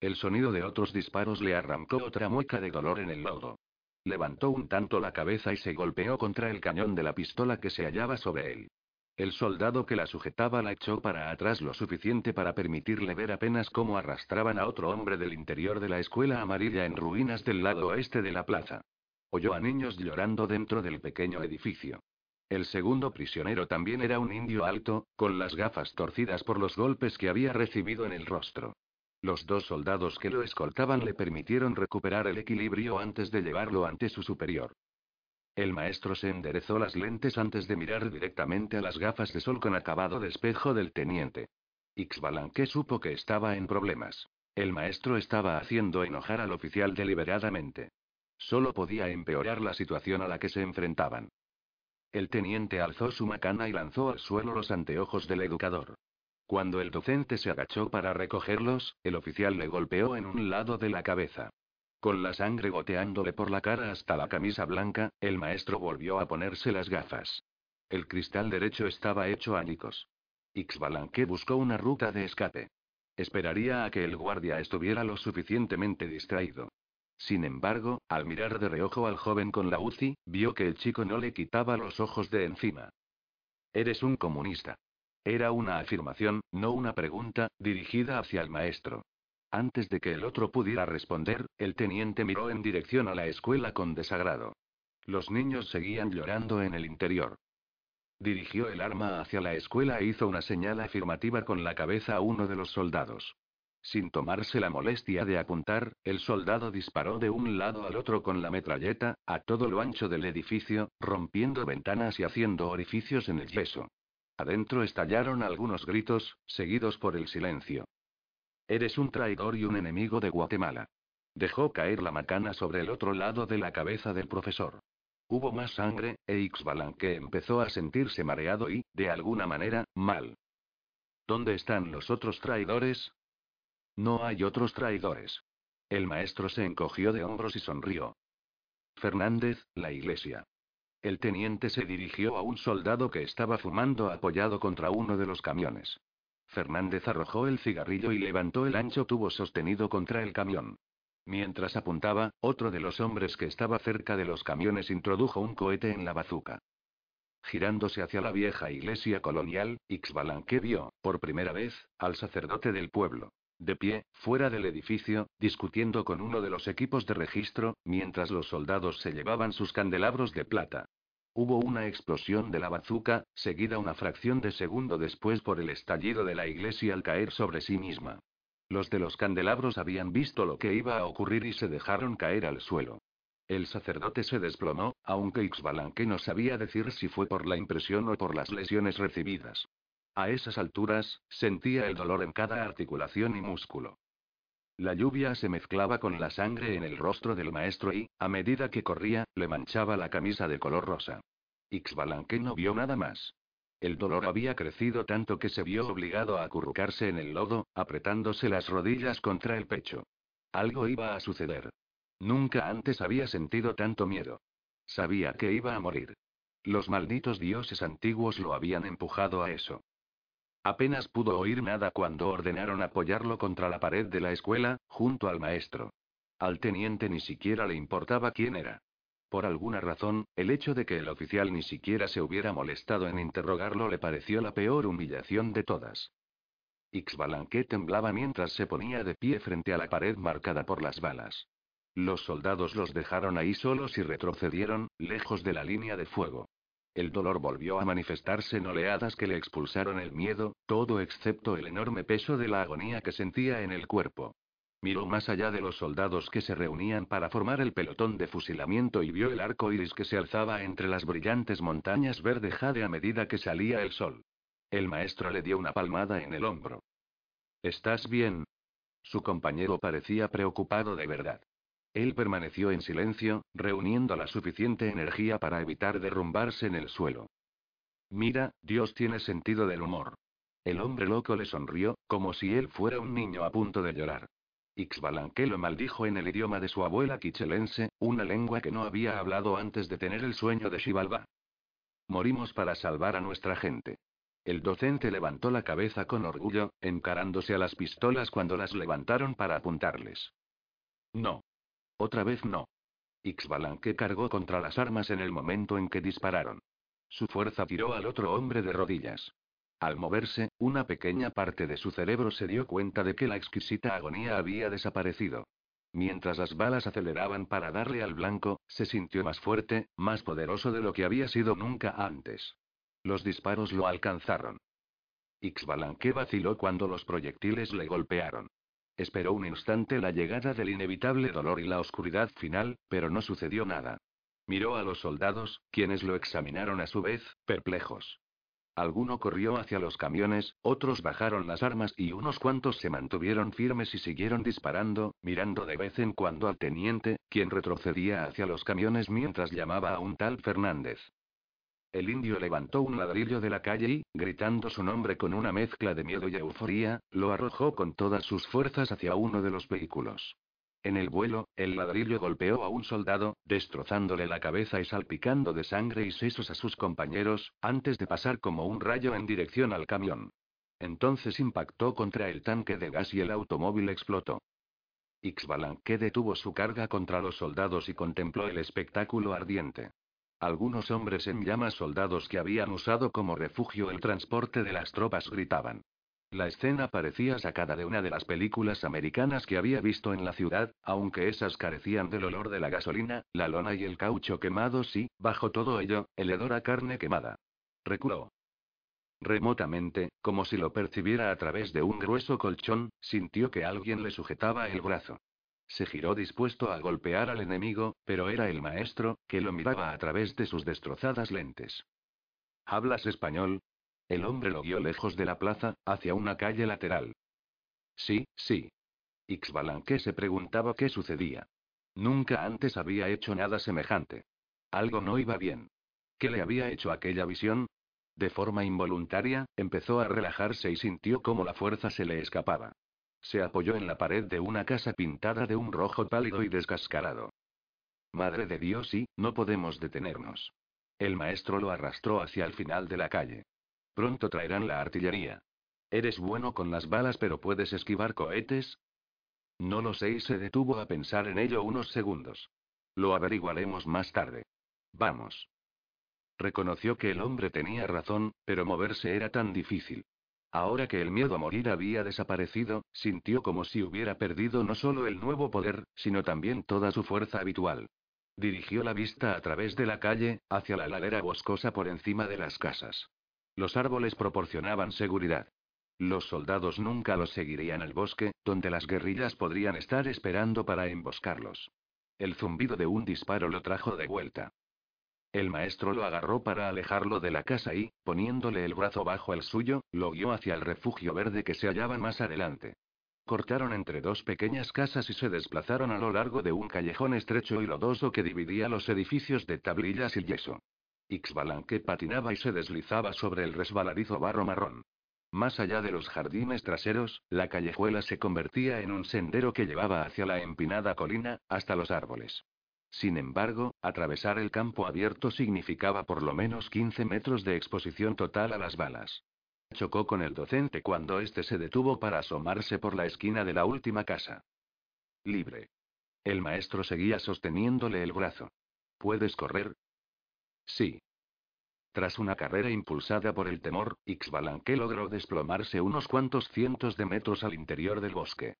El sonido de otros disparos le arrancó otra mueca de dolor en el lodo. Levantó un tanto la cabeza y se golpeó contra el cañón de la pistola que se hallaba sobre él. El soldado que la sujetaba la echó para atrás lo suficiente para permitirle ver apenas cómo arrastraban a otro hombre del interior de la escuela amarilla en ruinas del lado oeste de la plaza. Oyó a niños llorando dentro del pequeño edificio. El segundo prisionero también era un indio alto, con las gafas torcidas por los golpes que había recibido en el rostro. Los dos soldados que lo escoltaban le permitieron recuperar el equilibrio antes de llevarlo ante su superior. El maestro se enderezó las lentes antes de mirar directamente a las gafas de sol con acabado de espejo del teniente. Ixbalanque supo que estaba en problemas. El maestro estaba haciendo enojar al oficial deliberadamente. Solo podía empeorar la situación a la que se enfrentaban. El teniente alzó su macana y lanzó al suelo los anteojos del educador. Cuando el docente se agachó para recogerlos, el oficial le golpeó en un lado de la cabeza. Con la sangre goteándole por la cara hasta la camisa blanca, el maestro volvió a ponerse las gafas. El cristal derecho estaba hecho añicos. Ixbalanque buscó una ruta de escape. Esperaría a que el guardia estuviera lo suficientemente distraído. Sin embargo, al mirar de reojo al joven con la UCI, vio que el chico no le quitaba los ojos de encima. Eres un comunista. Era una afirmación, no una pregunta, dirigida hacia el maestro. Antes de que el otro pudiera responder, el teniente miró en dirección a la escuela con desagrado. Los niños seguían llorando en el interior. Dirigió el arma hacia la escuela e hizo una señal afirmativa con la cabeza a uno de los soldados. Sin tomarse la molestia de apuntar, el soldado disparó de un lado al otro con la metralleta, a todo lo ancho del edificio, rompiendo ventanas y haciendo orificios en el yeso. Adentro estallaron algunos gritos, seguidos por el silencio. Eres un traidor y un enemigo de Guatemala. Dejó caer la macana sobre el otro lado de la cabeza del profesor. Hubo más sangre, e Ixbalanque empezó a sentirse mareado y, de alguna manera, mal. ¿Dónde están los otros traidores? No hay otros traidores. El maestro se encogió de hombros y sonrió. Fernández, la iglesia. El teniente se dirigió a un soldado que estaba fumando apoyado contra uno de los camiones. Fernández arrojó el cigarrillo y levantó el ancho tubo sostenido contra el camión. Mientras apuntaba, otro de los hombres que estaba cerca de los camiones introdujo un cohete en la bazuca. Girándose hacia la vieja iglesia colonial, Ixbalanque vio, por primera vez, al sacerdote del pueblo. De pie, fuera del edificio, discutiendo con uno de los equipos de registro, mientras los soldados se llevaban sus candelabros de plata. Hubo una explosión de la bazuca, seguida una fracción de segundo después por el estallido de la iglesia al caer sobre sí misma. Los de los candelabros habían visto lo que iba a ocurrir y se dejaron caer al suelo. El sacerdote se desplomó, aunque Ixbalanque no sabía decir si fue por la impresión o por las lesiones recibidas. A esas alturas, sentía el dolor en cada articulación y músculo. La lluvia se mezclaba con la sangre en el rostro del maestro y, a medida que corría, le manchaba la camisa de color rosa. Ixbalanque no vio nada más. El dolor había crecido tanto que se vio obligado a acurrucarse en el lodo, apretándose las rodillas contra el pecho. Algo iba a suceder. Nunca antes había sentido tanto miedo. Sabía que iba a morir. Los malditos dioses antiguos lo habían empujado a eso. Apenas pudo oír nada cuando ordenaron apoyarlo contra la pared de la escuela, junto al maestro. Al teniente ni siquiera le importaba quién era. Por alguna razón, el hecho de que el oficial ni siquiera se hubiera molestado en interrogarlo le pareció la peor humillación de todas. Ixbalanque temblaba mientras se ponía de pie frente a la pared marcada por las balas. Los soldados los dejaron ahí solos y retrocedieron, lejos de la línea de fuego. El dolor volvió a manifestarse en oleadas que le expulsaron el miedo, todo excepto el enorme peso de la agonía que sentía en el cuerpo. Miró más allá de los soldados que se reunían para formar el pelotón de fusilamiento y vio el arco iris que se alzaba entre las brillantes montañas verde jade a medida que salía el sol. El maestro le dio una palmada en el hombro. ¿Estás bien? Su compañero parecía preocupado de verdad. Él permaneció en silencio, reuniendo la suficiente energía para evitar derrumbarse en el suelo. Mira, Dios tiene sentido del humor. El hombre loco le sonrió, como si él fuera un niño a punto de llorar. Ixbalanque lo maldijo en el idioma de su abuela quichelense, una lengua que no había hablado antes de tener el sueño de Xibalba. Morimos para salvar a nuestra gente. El docente levantó la cabeza con orgullo, encarándose a las pistolas cuando las levantaron para apuntarles. No. Otra vez no. Ixbalanque cargó contra las armas en el momento en que dispararon. Su fuerza tiró al otro hombre de rodillas. Al moverse, una pequeña parte de su cerebro se dio cuenta de que la exquisita agonía había desaparecido. Mientras las balas aceleraban para darle al blanco, se sintió más fuerte, más poderoso de lo que había sido nunca antes. Los disparos lo alcanzaron. Ixbalanque vaciló cuando los proyectiles le golpearon. Esperó un instante la llegada del inevitable dolor y la oscuridad final, pero no sucedió nada. Miró a los soldados, quienes lo examinaron a su vez, perplejos. Alguno corrió hacia los camiones, otros bajaron las armas y unos cuantos se mantuvieron firmes y siguieron disparando, mirando de vez en cuando al teniente, quien retrocedía hacia los camiones mientras llamaba a un tal Fernández. El indio levantó un ladrillo de la calle y, gritando su nombre con una mezcla de miedo y euforía, lo arrojó con todas sus fuerzas hacia uno de los vehículos. En el vuelo, el ladrillo golpeó a un soldado, destrozándole la cabeza y salpicando de sangre y sesos a sus compañeros, antes de pasar como un rayo en dirección al camión. Entonces impactó contra el tanque de gas y el automóvil explotó. Ixbalanque detuvo su carga contra los soldados y contempló el espectáculo ardiente. Algunos hombres en llamas soldados que habían usado como refugio el transporte de las tropas gritaban. La escena parecía sacada de una de las películas americanas que había visto en la ciudad, aunque esas carecían del olor de la gasolina, la lona y el caucho quemados y, bajo todo ello, el hedor a carne quemada. Reculó. Remotamente, como si lo percibiera a través de un grueso colchón, sintió que alguien le sujetaba el brazo. Se giró dispuesto a golpear al enemigo, pero era el maestro, que lo miraba a través de sus destrozadas lentes. ¿Hablas español? El hombre lo guió lejos de la plaza, hacia una calle lateral. Sí, sí. Ixbalanque se preguntaba qué sucedía. Nunca antes había hecho nada semejante. Algo no iba bien. ¿Qué le había hecho aquella visión? De forma involuntaria, empezó a relajarse y sintió cómo la fuerza se le escapaba. Se apoyó en la pared de una casa pintada de un rojo pálido y descascarado. Madre de Dios, y, no podemos detenernos. El maestro lo arrastró hacia el final de la calle. Pronto traerán la artillería. Eres bueno con las balas, pero puedes esquivar cohetes. No lo sé y se detuvo a pensar en ello unos segundos. Lo averiguaremos más tarde. Vamos. Reconoció que el hombre tenía razón, pero moverse era tan difícil. Ahora que el miedo a morir había desaparecido, sintió como si hubiera perdido no solo el nuevo poder, sino también toda su fuerza habitual. Dirigió la vista a través de la calle, hacia la ladera boscosa por encima de las casas. Los árboles proporcionaban seguridad. Los soldados nunca los seguirían al bosque, donde las guerrillas podrían estar esperando para emboscarlos. El zumbido de un disparo lo trajo de vuelta. El maestro lo agarró para alejarlo de la casa y, poniéndole el brazo bajo el suyo, lo guió hacia el refugio verde que se hallaba más adelante. Cortaron entre dos pequeñas casas y se desplazaron a lo largo de un callejón estrecho y lodoso que dividía los edificios de tablillas y yeso. Ixbalanque patinaba y se deslizaba sobre el resbaladizo barro marrón. Más allá de los jardines traseros, la callejuela se convertía en un sendero que llevaba hacia la empinada colina, hasta los árboles. Sin embargo, atravesar el campo abierto significaba por lo menos 15 metros de exposición total a las balas. Chocó con el docente cuando éste se detuvo para asomarse por la esquina de la última casa. Libre. El maestro seguía sosteniéndole el brazo. ¿Puedes correr? Sí. Tras una carrera impulsada por el temor, Ixbalanque logró desplomarse unos cuantos cientos de metros al interior del bosque.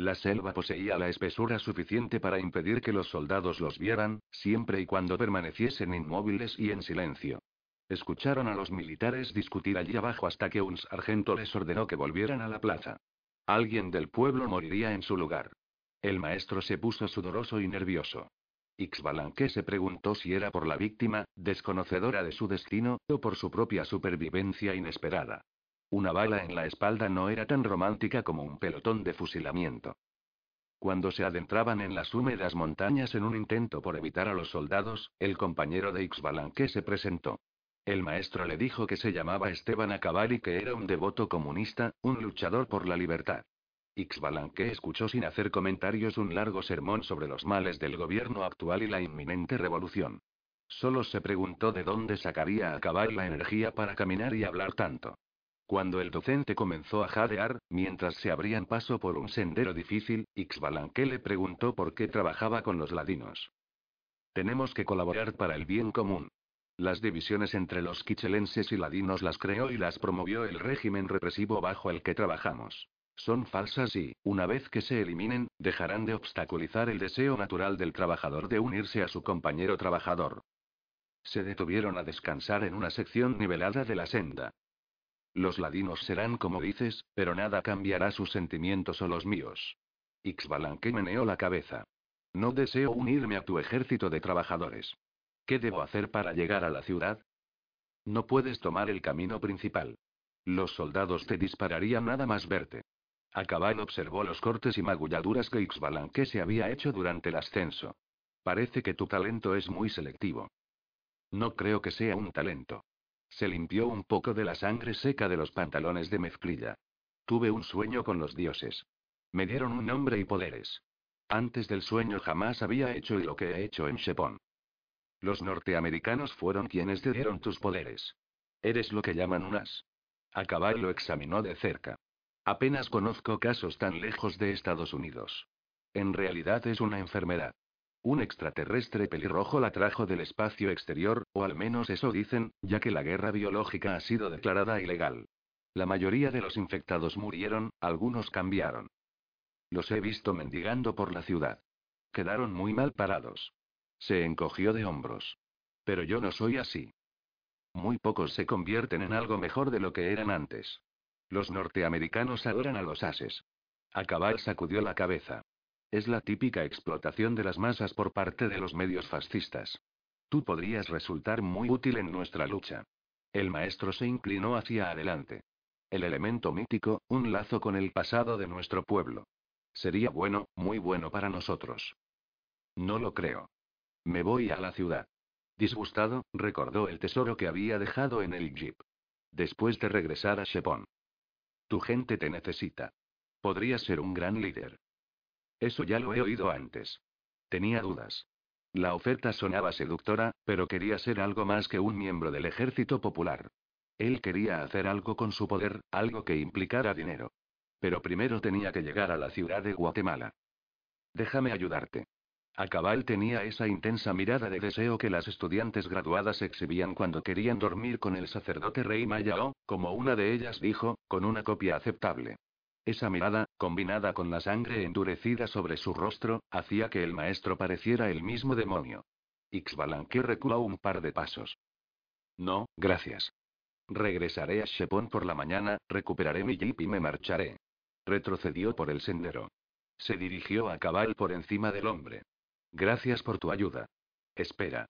La selva poseía la espesura suficiente para impedir que los soldados los vieran, siempre y cuando permaneciesen inmóviles y en silencio. Escucharon a los militares discutir allí abajo hasta que un sargento les ordenó que volvieran a la plaza. Alguien del pueblo moriría en su lugar. El maestro se puso sudoroso y nervioso. Ixbalanque se preguntó si era por la víctima, desconocedora de su destino, o por su propia supervivencia inesperada. Una bala en la espalda no era tan romántica como un pelotón de fusilamiento. Cuando se adentraban en las húmedas montañas en un intento por evitar a los soldados, el compañero de Ixbalanque se presentó. El maestro le dijo que se llamaba Esteban Acabal y que era un devoto comunista, un luchador por la libertad. Ixbalanque escuchó sin hacer comentarios un largo sermón sobre los males del gobierno actual y la inminente revolución. Solo se preguntó de dónde sacaría a la energía para caminar y hablar tanto. Cuando el docente comenzó a jadear, mientras se abrían paso por un sendero difícil, Ixbalanque le preguntó por qué trabajaba con los ladinos. Tenemos que colaborar para el bien común. Las divisiones entre los quichelenses y ladinos las creó y las promovió el régimen represivo bajo el que trabajamos. Son falsas y, una vez que se eliminen, dejarán de obstaculizar el deseo natural del trabajador de unirse a su compañero trabajador. Se detuvieron a descansar en una sección nivelada de la senda. Los ladinos serán como dices, pero nada cambiará sus sentimientos o los míos. Ixbalanque meneó la cabeza. No deseo unirme a tu ejército de trabajadores. ¿Qué debo hacer para llegar a la ciudad? No puedes tomar el camino principal. Los soldados te dispararían nada más verte. Acabal observó los cortes y magulladuras que Ixbalanque se había hecho durante el ascenso. Parece que tu talento es muy selectivo. No creo que sea un talento. Se limpió un poco de la sangre seca de los pantalones de mezclilla. Tuve un sueño con los dioses. Me dieron un nombre y poderes. Antes del sueño jamás había hecho lo que he hecho en Shepon. Los norteamericanos fueron quienes te dieron tus poderes. Eres lo que llaman un as. Acabal lo examinó de cerca. Apenas conozco casos tan lejos de Estados Unidos. En realidad es una enfermedad. Un extraterrestre pelirrojo la trajo del espacio exterior, o al menos eso dicen, ya que la guerra biológica ha sido declarada ilegal. La mayoría de los infectados murieron, algunos cambiaron. Los he visto mendigando por la ciudad. Quedaron muy mal parados. Se encogió de hombros. Pero yo no soy así. Muy pocos se convierten en algo mejor de lo que eran antes. Los norteamericanos adoran a los ases. Acabal sacudió la cabeza. Es la típica explotación de las masas por parte de los medios fascistas. Tú podrías resultar muy útil en nuestra lucha. El maestro se inclinó hacia adelante. El elemento mítico, un lazo con el pasado de nuestro pueblo. Sería bueno, muy bueno para nosotros. No lo creo. Me voy a la ciudad. Disgustado, recordó el tesoro que había dejado en el jeep. Después de regresar a Shepon. Tu gente te necesita. Podrías ser un gran líder. Eso ya lo he oído antes. Tenía dudas. La oferta sonaba seductora, pero quería ser algo más que un miembro del ejército popular. Él quería hacer algo con su poder, algo que implicara dinero. Pero primero tenía que llegar a la ciudad de Guatemala. Déjame ayudarte. Acabal tenía esa intensa mirada de deseo que las estudiantes graduadas exhibían cuando querían dormir con el sacerdote rey Mayao, como una de ellas dijo, con una copia aceptable. Esa mirada, combinada con la sangre endurecida sobre su rostro, hacía que el maestro pareciera el mismo demonio. Ixbalanque reculó un par de pasos. No, gracias. Regresaré a Shepon por la mañana, recuperaré mi jeep y me marcharé. Retrocedió por el sendero. Se dirigió a cabal por encima del hombre. Gracias por tu ayuda. Espera.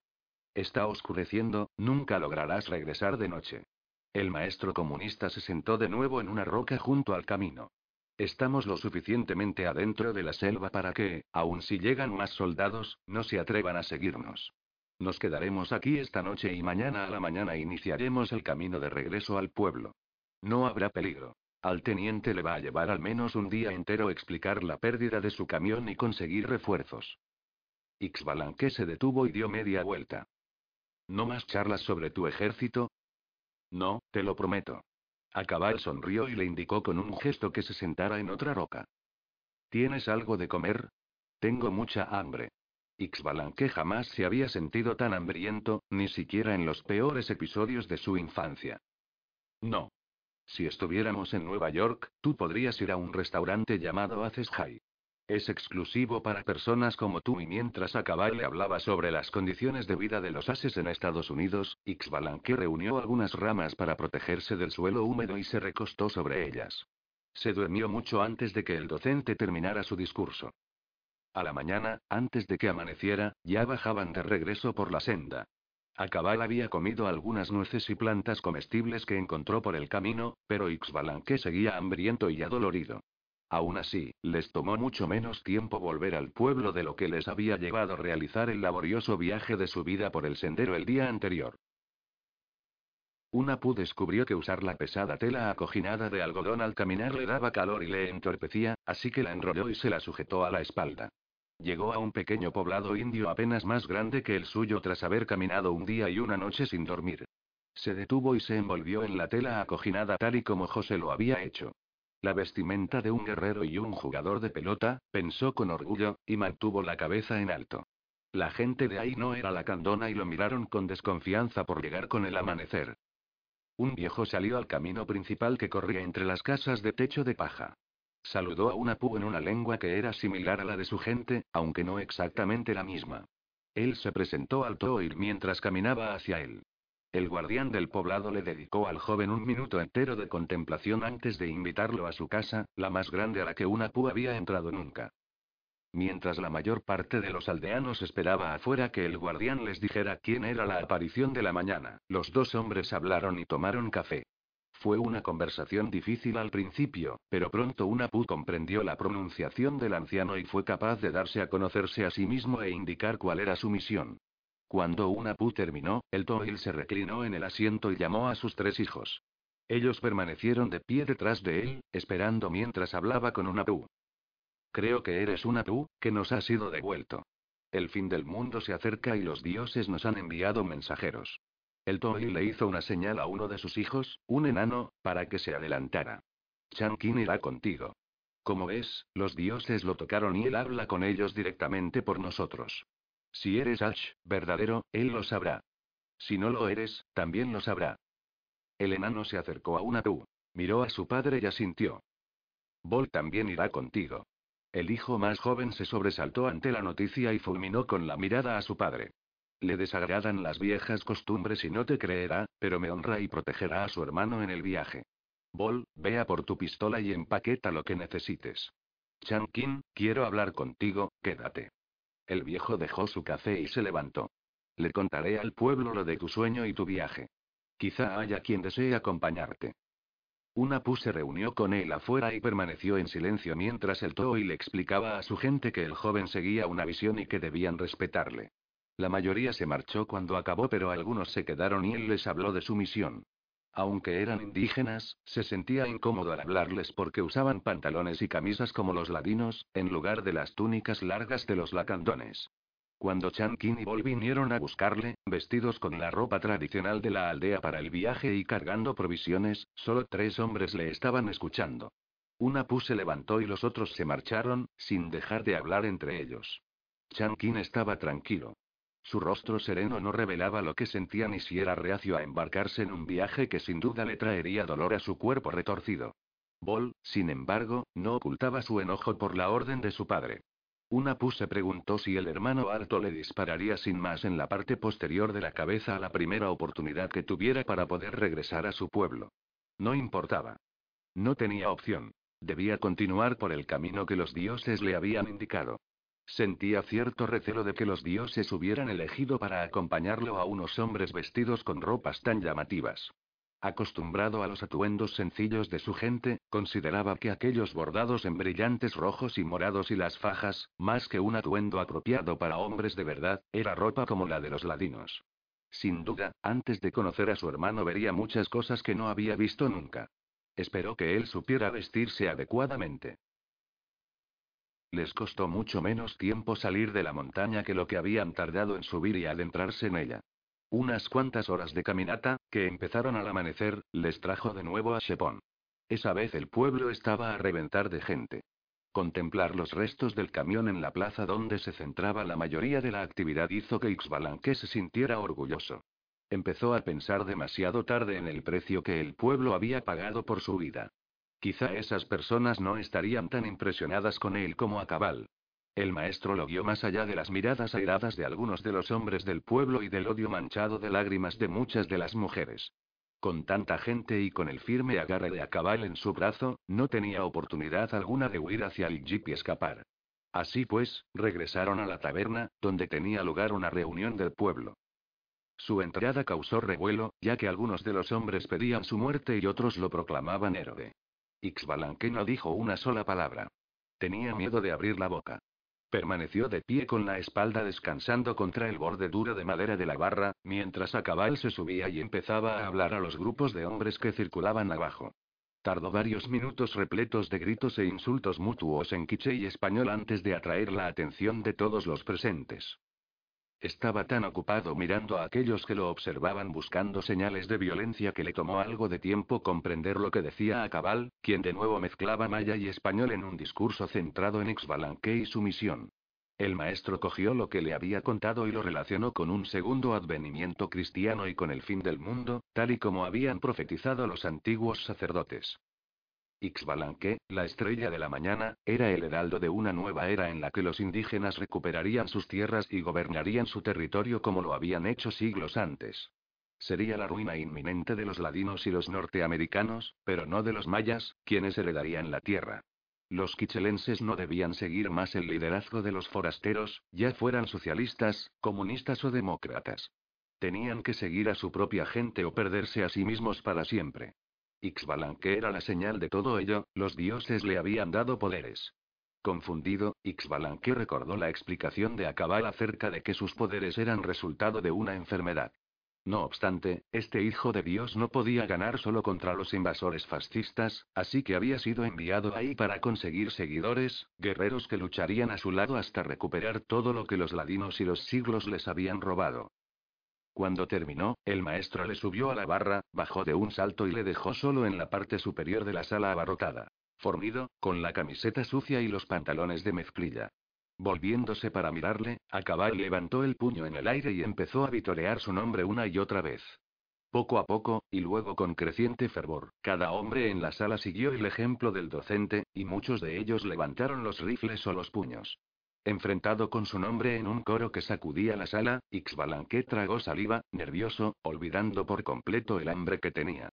Está oscureciendo, nunca lograrás regresar de noche. El maestro comunista se sentó de nuevo en una roca junto al camino. Estamos lo suficientemente adentro de la selva para que, aun si llegan más soldados, no se atrevan a seguirnos. Nos quedaremos aquí esta noche y mañana a la mañana iniciaremos el camino de regreso al pueblo. No habrá peligro. Al teniente le va a llevar al menos un día entero explicar la pérdida de su camión y conseguir refuerzos. Ixbalanque se detuvo y dio media vuelta. ¿No más charlas sobre tu ejército? No, te lo prometo. Acabal sonrió y le indicó con un gesto que se sentara en otra roca. ¿Tienes algo de comer? Tengo mucha hambre. Ixbalanque jamás se había sentido tan hambriento, ni siquiera en los peores episodios de su infancia. No. Si estuviéramos en Nueva York, tú podrías ir a un restaurante llamado Aces High. Es exclusivo para personas como tú y mientras Acabal le hablaba sobre las condiciones de vida de los ases en Estados Unidos, Ixbalanque reunió algunas ramas para protegerse del suelo húmedo y se recostó sobre ellas. Se durmió mucho antes de que el docente terminara su discurso. A la mañana, antes de que amaneciera, ya bajaban de regreso por la senda. Acabal había comido algunas nueces y plantas comestibles que encontró por el camino, pero Ixbalanque seguía hambriento y adolorido. Aún así, les tomó mucho menos tiempo volver al pueblo de lo que les había llevado realizar el laborioso viaje de su vida por el sendero el día anterior. Una Pu descubrió que usar la pesada tela acoginada de algodón al caminar le daba calor y le entorpecía, así que la enrolló y se la sujetó a la espalda. Llegó a un pequeño poblado indio apenas más grande que el suyo tras haber caminado un día y una noche sin dormir. Se detuvo y se envolvió en la tela acoginada tal y como José lo había hecho. La vestimenta de un guerrero y un jugador de pelota, pensó con orgullo, y mantuvo la cabeza en alto. La gente de ahí no era la candona y lo miraron con desconfianza por llegar con el amanecer. Un viejo salió al camino principal que corría entre las casas de techo de paja. Saludó a una pu en una lengua que era similar a la de su gente, aunque no exactamente la misma. Él se presentó al Toir mientras caminaba hacia él. El guardián del poblado le dedicó al joven un minuto entero de contemplación antes de invitarlo a su casa, la más grande a la que una pú había entrado nunca. Mientras la mayor parte de los aldeanos esperaba afuera que el guardián les dijera quién era la aparición de la mañana, los dos hombres hablaron y tomaron café. Fue una conversación difícil al principio, pero pronto una pu comprendió la pronunciación del anciano y fue capaz de darse a conocerse a sí mismo e indicar cuál era su misión. Cuando una pu terminó, el Toil se reclinó en el asiento y llamó a sus tres hijos. Ellos permanecieron de pie detrás de él, esperando mientras hablaba con una pu. Creo que eres una pu, que nos ha sido devuelto. El fin del mundo se acerca y los dioses nos han enviado mensajeros. El Toil le hizo una señal a uno de sus hijos, un enano, para que se adelantara. Chankin irá contigo. Como ves, los dioses lo tocaron y él habla con ellos directamente por nosotros. Si eres Ash, verdadero, él lo sabrá. Si no lo eres, también lo sabrá. El enano se acercó a una tú. Miró a su padre y asintió. Bol también irá contigo. El hijo más joven se sobresaltó ante la noticia y fulminó con la mirada a su padre. Le desagradan las viejas costumbres y no te creerá, pero me honra y protegerá a su hermano en el viaje. Bol, vea por tu pistola y empaqueta lo que necesites. Chankin, quiero hablar contigo, quédate. El viejo dejó su café y se levantó. Le contaré al pueblo lo de tu sueño y tu viaje. Quizá haya quien desee acompañarte. Una pu se reunió con él afuera y permaneció en silencio mientras el y le explicaba a su gente que el joven seguía una visión y que debían respetarle. La mayoría se marchó cuando acabó, pero algunos se quedaron y él les habló de su misión. Aunque eran indígenas, se sentía incómodo al hablarles porque usaban pantalones y camisas como los ladinos, en lugar de las túnicas largas de los lacandones. Cuando Chankin y Bol vinieron a buscarle, vestidos con la ropa tradicional de la aldea para el viaje y cargando provisiones, solo tres hombres le estaban escuchando. Una pu se levantó y los otros se marcharon, sin dejar de hablar entre ellos. Chankin estaba tranquilo. Su rostro sereno no revelaba lo que sentía ni si era reacio a embarcarse en un viaje que sin duda le traería dolor a su cuerpo retorcido. Bol, sin embargo, no ocultaba su enojo por la orden de su padre. Una pu se preguntó si el hermano alto le dispararía sin más en la parte posterior de la cabeza a la primera oportunidad que tuviera para poder regresar a su pueblo. No importaba. No tenía opción. Debía continuar por el camino que los dioses le habían indicado. Sentía cierto recelo de que los dioses hubieran elegido para acompañarlo a unos hombres vestidos con ropas tan llamativas. Acostumbrado a los atuendos sencillos de su gente, consideraba que aquellos bordados en brillantes rojos y morados y las fajas, más que un atuendo apropiado para hombres de verdad, era ropa como la de los ladinos. Sin duda, antes de conocer a su hermano vería muchas cosas que no había visto nunca. Esperó que él supiera vestirse adecuadamente. Les costó mucho menos tiempo salir de la montaña que lo que habían tardado en subir y adentrarse en ella. Unas cuantas horas de caminata, que empezaron al amanecer, les trajo de nuevo a Shepon. Esa vez el pueblo estaba a reventar de gente. Contemplar los restos del camión en la plaza donde se centraba la mayoría de la actividad hizo que Ixbalanque se sintiera orgulloso. Empezó a pensar demasiado tarde en el precio que el pueblo había pagado por su vida. Quizá esas personas no estarían tan impresionadas con él como a Cabal. El maestro lo vio más allá de las miradas airadas de algunos de los hombres del pueblo y del odio manchado de lágrimas de muchas de las mujeres. Con tanta gente y con el firme agarre de Acabal en su brazo, no tenía oportunidad alguna de huir hacia el jeep y escapar. Así pues, regresaron a la taberna, donde tenía lugar una reunión del pueblo. Su entrada causó revuelo, ya que algunos de los hombres pedían su muerte y otros lo proclamaban héroe. Ixbalanque no dijo una sola palabra. Tenía miedo de abrir la boca. Permaneció de pie con la espalda descansando contra el borde duro de madera de la barra, mientras Acabal se subía y empezaba a hablar a los grupos de hombres que circulaban abajo. Tardó varios minutos repletos de gritos e insultos mutuos en quiche y español antes de atraer la atención de todos los presentes. Estaba tan ocupado mirando a aquellos que lo observaban buscando señales de violencia que le tomó algo de tiempo comprender lo que decía a Cabal, quien de nuevo mezclaba maya y español en un discurso centrado en Ixbalanque y su misión. El maestro cogió lo que le había contado y lo relacionó con un segundo advenimiento cristiano y con el fin del mundo, tal y como habían profetizado los antiguos sacerdotes. Ixbalanque, la estrella de la mañana, era el heraldo de una nueva era en la que los indígenas recuperarían sus tierras y gobernarían su territorio como lo habían hecho siglos antes. Sería la ruina inminente de los ladinos y los norteamericanos, pero no de los mayas, quienes heredarían la tierra. Los quichelenses no debían seguir más el liderazgo de los forasteros, ya fueran socialistas, comunistas o demócratas. Tenían que seguir a su propia gente o perderse a sí mismos para siempre. Ixbalanque era la señal de todo ello, los dioses le habían dado poderes. Confundido, Ixbalanque recordó la explicación de Acabal acerca de que sus poderes eran resultado de una enfermedad. No obstante, este hijo de Dios no podía ganar solo contra los invasores fascistas, así que había sido enviado ahí para conseguir seguidores, guerreros que lucharían a su lado hasta recuperar todo lo que los ladinos y los siglos les habían robado. Cuando terminó, el maestro le subió a la barra, bajó de un salto y le dejó solo en la parte superior de la sala abarrotada. Formido, con la camiseta sucia y los pantalones de mezclilla. Volviéndose para mirarle, Acabal levantó el puño en el aire y empezó a vitorear su nombre una y otra vez. Poco a poco, y luego con creciente fervor, cada hombre en la sala siguió el ejemplo del docente, y muchos de ellos levantaron los rifles o los puños. Enfrentado con su nombre en un coro que sacudía la sala, Ixbalanque tragó saliva, nervioso, olvidando por completo el hambre que tenía.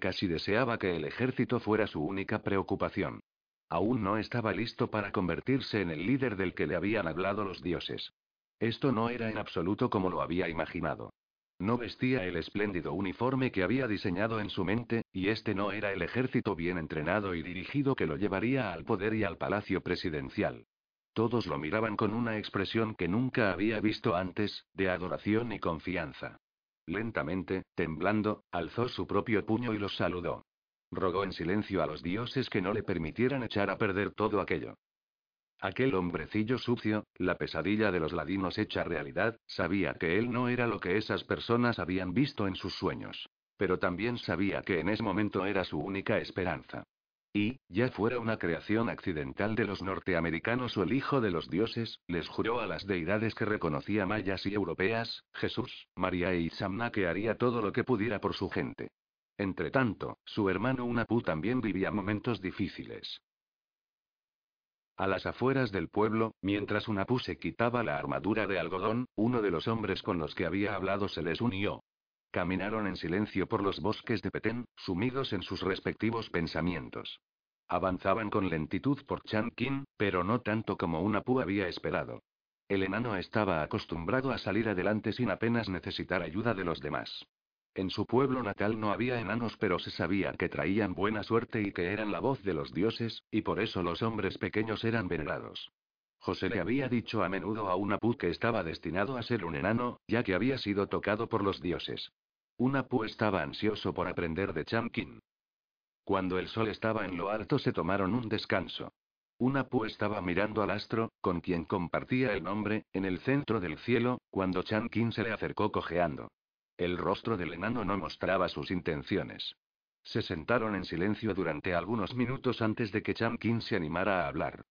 Casi deseaba que el ejército fuera su única preocupación. Aún no estaba listo para convertirse en el líder del que le habían hablado los dioses. Esto no era en absoluto como lo había imaginado. No vestía el espléndido uniforme que había diseñado en su mente, y este no era el ejército bien entrenado y dirigido que lo llevaría al poder y al palacio presidencial. Todos lo miraban con una expresión que nunca había visto antes, de adoración y confianza. Lentamente, temblando, alzó su propio puño y los saludó. Rogó en silencio a los dioses que no le permitieran echar a perder todo aquello. Aquel hombrecillo sucio, la pesadilla de los ladinos hecha realidad, sabía que él no era lo que esas personas habían visto en sus sueños. Pero también sabía que en ese momento era su única esperanza. Y, ya fuera una creación accidental de los norteamericanos o el hijo de los dioses, les juró a las deidades que reconocía mayas y europeas, Jesús, María y Samna que haría todo lo que pudiera por su gente. Entretanto, su hermano Unapu también vivía momentos difíciles. A las afueras del pueblo, mientras Unapu se quitaba la armadura de algodón, uno de los hombres con los que había hablado se les unió. Caminaron en silencio por los bosques de Petén, sumidos en sus respectivos pensamientos. Avanzaban con lentitud por Chankin, pero no tanto como una pú había esperado. El enano estaba acostumbrado a salir adelante sin apenas necesitar ayuda de los demás. En su pueblo natal no había enanos, pero se sabía que traían buena suerte y que eran la voz de los dioses, y por eso los hombres pequeños eran venerados. José le había dicho a menudo a Unapu que estaba destinado a ser un enano, ya que había sido tocado por los dioses. Unapu estaba ansioso por aprender de Chamkin. Cuando el sol estaba en lo alto se tomaron un descanso. Unapu estaba mirando al astro, con quien compartía el nombre, en el centro del cielo, cuando Chamkin se le acercó cojeando. El rostro del enano no mostraba sus intenciones. Se sentaron en silencio durante algunos minutos antes de que Chamkin se animara a hablar.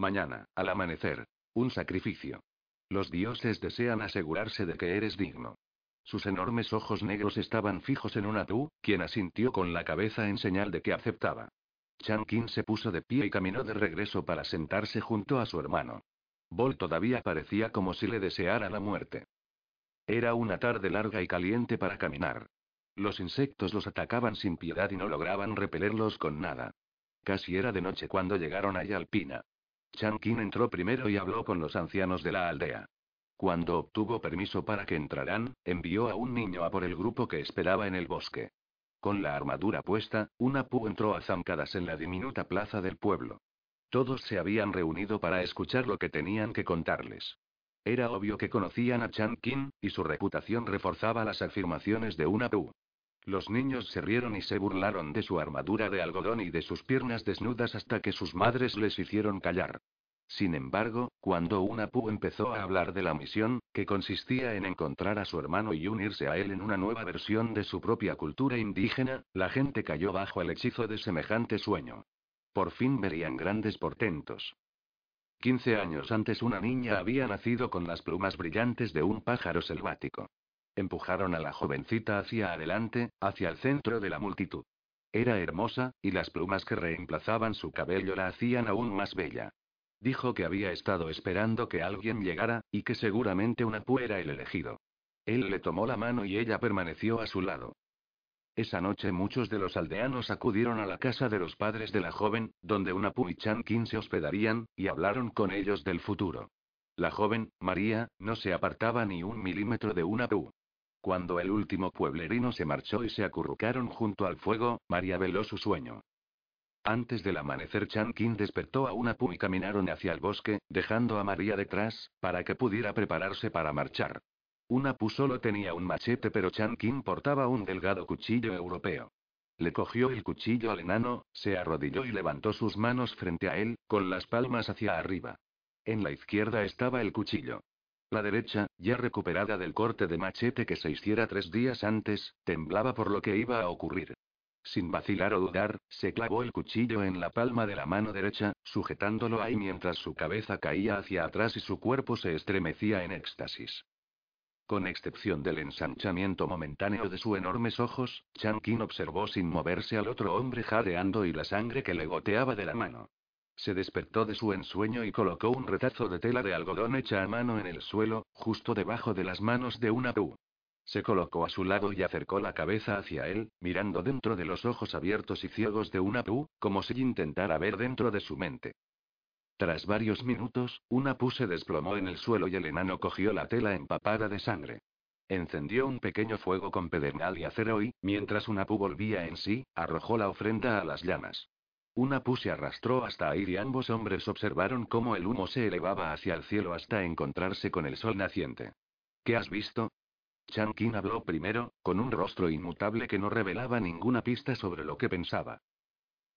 Mañana, al amanecer. Un sacrificio. Los dioses desean asegurarse de que eres digno. Sus enormes ojos negros estaban fijos en Unatu, quien asintió con la cabeza en señal de que aceptaba. Chankin se puso de pie y caminó de regreso para sentarse junto a su hermano. Bol todavía parecía como si le deseara la muerte. Era una tarde larga y caliente para caminar. Los insectos los atacaban sin piedad y no lograban repelerlos con nada. Casi era de noche cuando llegaron a Yalpina. Chankin entró primero y habló con los ancianos de la aldea. Cuando obtuvo permiso para que entraran, envió a un niño a por el grupo que esperaba en el bosque. Con la armadura puesta, una pu entró a zancadas en la diminuta plaza del pueblo. Todos se habían reunido para escuchar lo que tenían que contarles. Era obvio que conocían a Chankin, y su reputación reforzaba las afirmaciones de una pu. Los niños se rieron y se burlaron de su armadura de algodón y de sus piernas desnudas hasta que sus madres les hicieron callar. Sin embargo, cuando Unapu empezó a hablar de la misión, que consistía en encontrar a su hermano y unirse a él en una nueva versión de su propia cultura indígena, la gente cayó bajo el hechizo de semejante sueño. Por fin verían grandes portentos. Quince años antes una niña había nacido con las plumas brillantes de un pájaro selvático. Empujaron a la jovencita hacia adelante, hacia el centro de la multitud. Era hermosa, y las plumas que reemplazaban su cabello la hacían aún más bella. Dijo que había estado esperando que alguien llegara, y que seguramente una pu era el elegido. Él le tomó la mano y ella permaneció a su lado. Esa noche muchos de los aldeanos acudieron a la casa de los padres de la joven, donde una pu y Chankin se hospedarían, y hablaron con ellos del futuro. La joven, María, no se apartaba ni un milímetro de una pu. Cuando el último pueblerino se marchó y se acurrucaron junto al fuego, María veló su sueño. Antes del amanecer Chankin despertó a una pu y caminaron hacia el bosque, dejando a María detrás, para que pudiera prepararse para marchar. Una pu solo tenía un machete pero Chankin portaba un delgado cuchillo europeo. Le cogió el cuchillo al enano, se arrodilló y levantó sus manos frente a él, con las palmas hacia arriba. En la izquierda estaba el cuchillo. La derecha, ya recuperada del corte de machete que se hiciera tres días antes, temblaba por lo que iba a ocurrir. Sin vacilar o dudar, se clavó el cuchillo en la palma de la mano derecha, sujetándolo ahí mientras su cabeza caía hacia atrás y su cuerpo se estremecía en éxtasis. Con excepción del ensanchamiento momentáneo de sus enormes ojos, Chankin observó sin moverse al otro hombre jadeando y la sangre que le goteaba de la mano. Se despertó de su ensueño y colocó un retazo de tela de algodón hecha a mano en el suelo, justo debajo de las manos de una pu. Se colocó a su lado y acercó la cabeza hacia él, mirando dentro de los ojos abiertos y ciegos de una pu, como si intentara ver dentro de su mente. Tras varios minutos, una pu se desplomó en el suelo y el enano cogió la tela empapada de sangre. Encendió un pequeño fuego con pedernal y acero y, mientras una pu volvía en sí, arrojó la ofrenda a las llamas. Una pu se arrastró hasta ahí y ambos hombres observaron cómo el humo se elevaba hacia el cielo hasta encontrarse con el sol naciente. ¿Qué has visto? Chankin habló primero, con un rostro inmutable que no revelaba ninguna pista sobre lo que pensaba.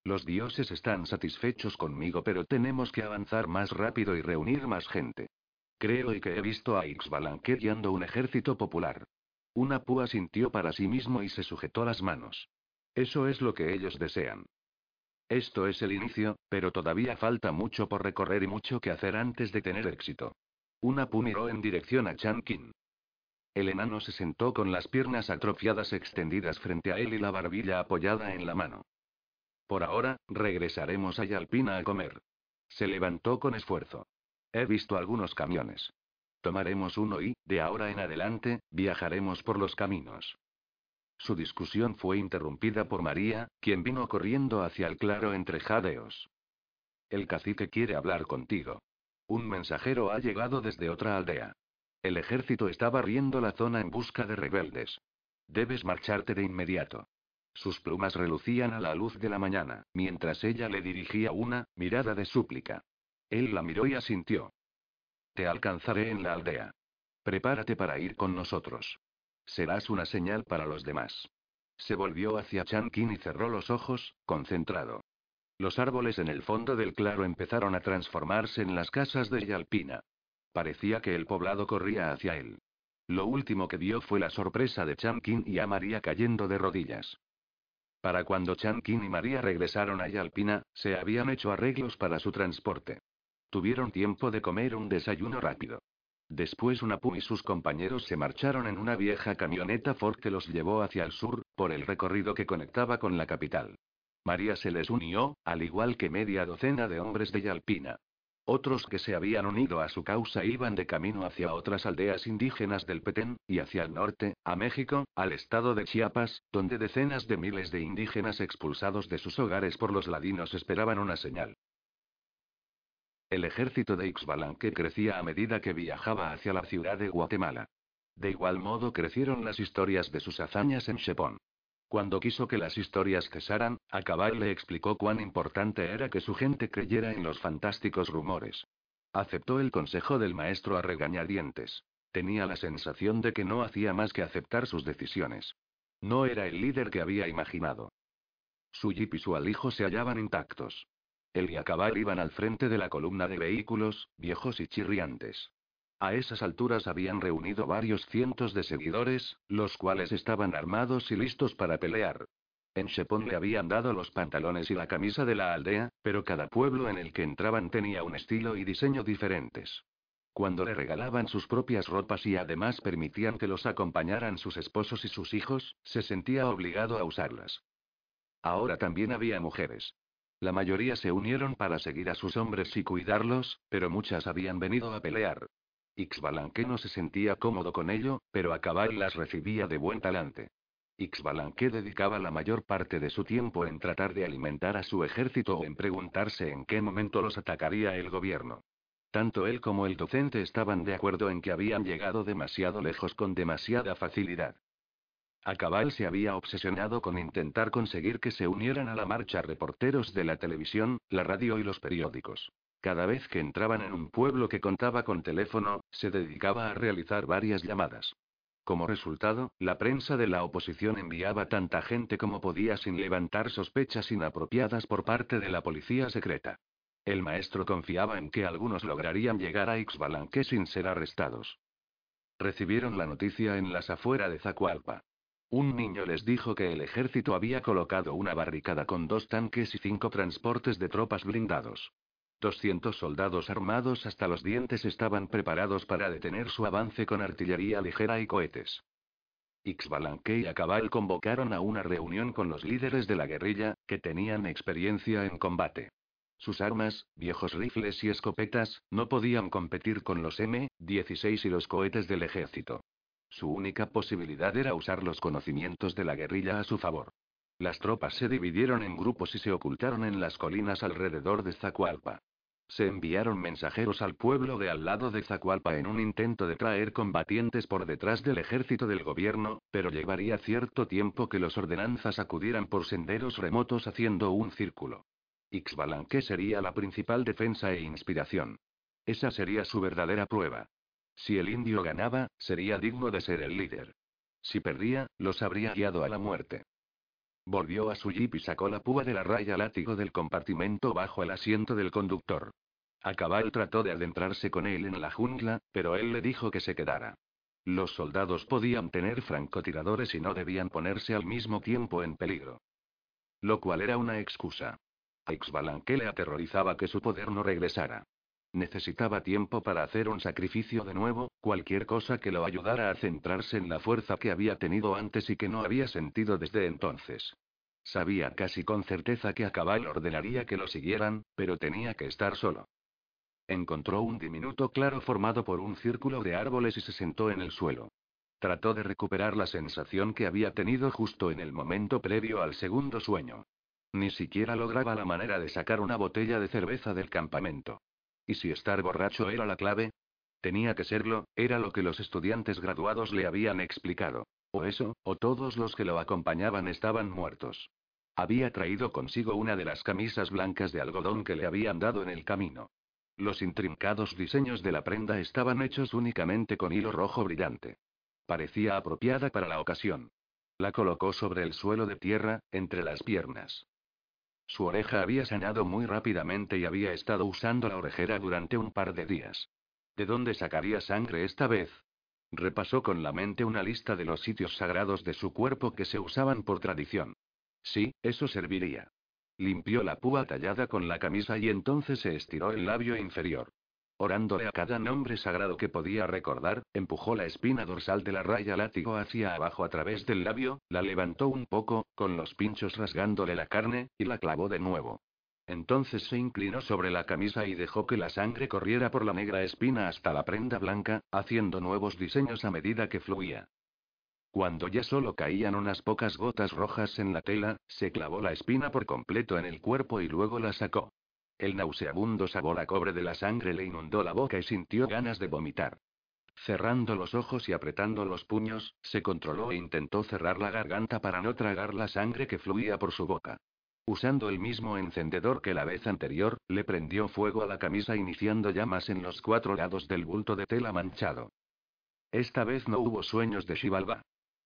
Los dioses están satisfechos conmigo, pero tenemos que avanzar más rápido y reunir más gente. Creo y que he visto a Ixbalanque guiando un ejército popular. Una púa sintió para sí mismo y se sujetó las manos. Eso es lo que ellos desean. Esto es el inicio, pero todavía falta mucho por recorrer y mucho que hacer antes de tener éxito. Una miró en dirección a Chankin. El enano se sentó con las piernas atrofiadas extendidas frente a él y la barbilla apoyada en la mano. Por ahora, regresaremos a Yalpina a comer. Se levantó con esfuerzo. He visto algunos camiones. Tomaremos uno y, de ahora en adelante, viajaremos por los caminos. Su discusión fue interrumpida por María, quien vino corriendo hacia el claro entre jadeos. El cacique quiere hablar contigo. Un mensajero ha llegado desde otra aldea. El ejército está barriendo la zona en busca de rebeldes. Debes marcharte de inmediato. Sus plumas relucían a la luz de la mañana, mientras ella le dirigía una mirada de súplica. Él la miró y asintió. Te alcanzaré en la aldea. Prepárate para ir con nosotros. Serás una señal para los demás. Se volvió hacia Chankin y cerró los ojos, concentrado. Los árboles en el fondo del claro empezaron a transformarse en las casas de Yalpina. Parecía que el poblado corría hacia él. Lo último que vio fue la sorpresa de Chankin y a María cayendo de rodillas. Para cuando Chankin y María regresaron a Yalpina, se habían hecho arreglos para su transporte. Tuvieron tiempo de comer un desayuno rápido. Después Unapu y sus compañeros se marcharon en una vieja camioneta Ford que los llevó hacia el sur, por el recorrido que conectaba con la capital. María se les unió, al igual que media docena de hombres de Yalpina. Otros que se habían unido a su causa iban de camino hacia otras aldeas indígenas del Petén, y hacia el norte, a México, al estado de Chiapas, donde decenas de miles de indígenas expulsados de sus hogares por los ladinos esperaban una señal. El ejército de Ixbalanque crecía a medida que viajaba hacia la ciudad de Guatemala. De igual modo crecieron las historias de sus hazañas en Shepón. Cuando quiso que las historias cesaran, Acabal le explicó cuán importante era que su gente creyera en los fantásticos rumores. Aceptó el consejo del maestro a regañadientes. Tenía la sensación de que no hacía más que aceptar sus decisiones. No era el líder que había imaginado. Su jeep y su alijo se hallaban intactos. Él y Acabal iban al frente de la columna de vehículos, viejos y chirriantes. A esas alturas habían reunido varios cientos de seguidores, los cuales estaban armados y listos para pelear. En Shepon le habían dado los pantalones y la camisa de la aldea, pero cada pueblo en el que entraban tenía un estilo y diseño diferentes. Cuando le regalaban sus propias ropas y además permitían que los acompañaran sus esposos y sus hijos, se sentía obligado a usarlas. Ahora también había mujeres. La mayoría se unieron para seguir a sus hombres y cuidarlos, pero muchas habían venido a pelear. Ixbalanque no se sentía cómodo con ello, pero Acabal las recibía de buen talante. Ixbalanque dedicaba la mayor parte de su tiempo en tratar de alimentar a su ejército o en preguntarse en qué momento los atacaría el gobierno. Tanto él como el docente estaban de acuerdo en que habían llegado demasiado lejos con demasiada facilidad. Acabal se había obsesionado con intentar conseguir que se unieran a la marcha reporteros de la televisión, la radio y los periódicos. Cada vez que entraban en un pueblo que contaba con teléfono, se dedicaba a realizar varias llamadas. Como resultado, la prensa de la oposición enviaba tanta gente como podía sin levantar sospechas inapropiadas por parte de la policía secreta. El maestro confiaba en que algunos lograrían llegar a Ixbalanque sin ser arrestados. Recibieron la noticia en las afueras de Zacualpa. Un niño les dijo que el ejército había colocado una barricada con dos tanques y cinco transportes de tropas blindados. 200 soldados armados hasta los dientes estaban preparados para detener su avance con artillería ligera y cohetes. Ixbalanque y Acabal convocaron a una reunión con los líderes de la guerrilla, que tenían experiencia en combate. Sus armas, viejos rifles y escopetas, no podían competir con los M-16 y los cohetes del ejército. Su única posibilidad era usar los conocimientos de la guerrilla a su favor. Las tropas se dividieron en grupos y se ocultaron en las colinas alrededor de Zacualpa. Se enviaron mensajeros al pueblo de al lado de Zacualpa en un intento de traer combatientes por detrás del ejército del gobierno, pero llevaría cierto tiempo que los ordenanzas acudieran por senderos remotos haciendo un círculo. Ixbalanque sería la principal defensa e inspiración. Esa sería su verdadera prueba. Si el indio ganaba, sería digno de ser el líder. Si perdía, los habría guiado a la muerte. Volvió a su jeep y sacó la púa de la raya látigo del compartimento bajo el asiento del conductor. Acabal trató de adentrarse con él en la jungla, pero él le dijo que se quedara. Los soldados podían tener francotiradores y no debían ponerse al mismo tiempo en peligro. Lo cual era una excusa. A le aterrorizaba que su poder no regresara. Necesitaba tiempo para hacer un sacrificio de nuevo, cualquier cosa que lo ayudara a centrarse en la fuerza que había tenido antes y que no había sentido desde entonces. Sabía casi con certeza que a Cabal ordenaría que lo siguieran, pero tenía que estar solo. Encontró un diminuto claro formado por un círculo de árboles y se sentó en el suelo. Trató de recuperar la sensación que había tenido justo en el momento previo al segundo sueño. Ni siquiera lograba la manera de sacar una botella de cerveza del campamento. ¿Y si estar borracho era la clave? Tenía que serlo, era lo que los estudiantes graduados le habían explicado. O eso, o todos los que lo acompañaban estaban muertos. Había traído consigo una de las camisas blancas de algodón que le habían dado en el camino. Los intrincados diseños de la prenda estaban hechos únicamente con hilo rojo brillante. Parecía apropiada para la ocasión. La colocó sobre el suelo de tierra, entre las piernas. Su oreja había sanado muy rápidamente y había estado usando la orejera durante un par de días. ¿De dónde sacaría sangre esta vez? Repasó con la mente una lista de los sitios sagrados de su cuerpo que se usaban por tradición. Sí, eso serviría. Limpió la púa tallada con la camisa y entonces se estiró el labio inferior. Orándole a cada nombre sagrado que podía recordar, empujó la espina dorsal de la raya látigo hacia abajo a través del labio, la levantó un poco, con los pinchos rasgándole la carne, y la clavó de nuevo. Entonces se inclinó sobre la camisa y dejó que la sangre corriera por la negra espina hasta la prenda blanca, haciendo nuevos diseños a medida que fluía. Cuando ya solo caían unas pocas gotas rojas en la tela, se clavó la espina por completo en el cuerpo y luego la sacó. El nauseabundo sabor a cobre de la sangre le inundó la boca y sintió ganas de vomitar. Cerrando los ojos y apretando los puños, se controló e intentó cerrar la garganta para no tragar la sangre que fluía por su boca. Usando el mismo encendedor que la vez anterior, le prendió fuego a la camisa iniciando llamas en los cuatro lados del bulto de tela manchado. Esta vez no hubo sueños de Shivalba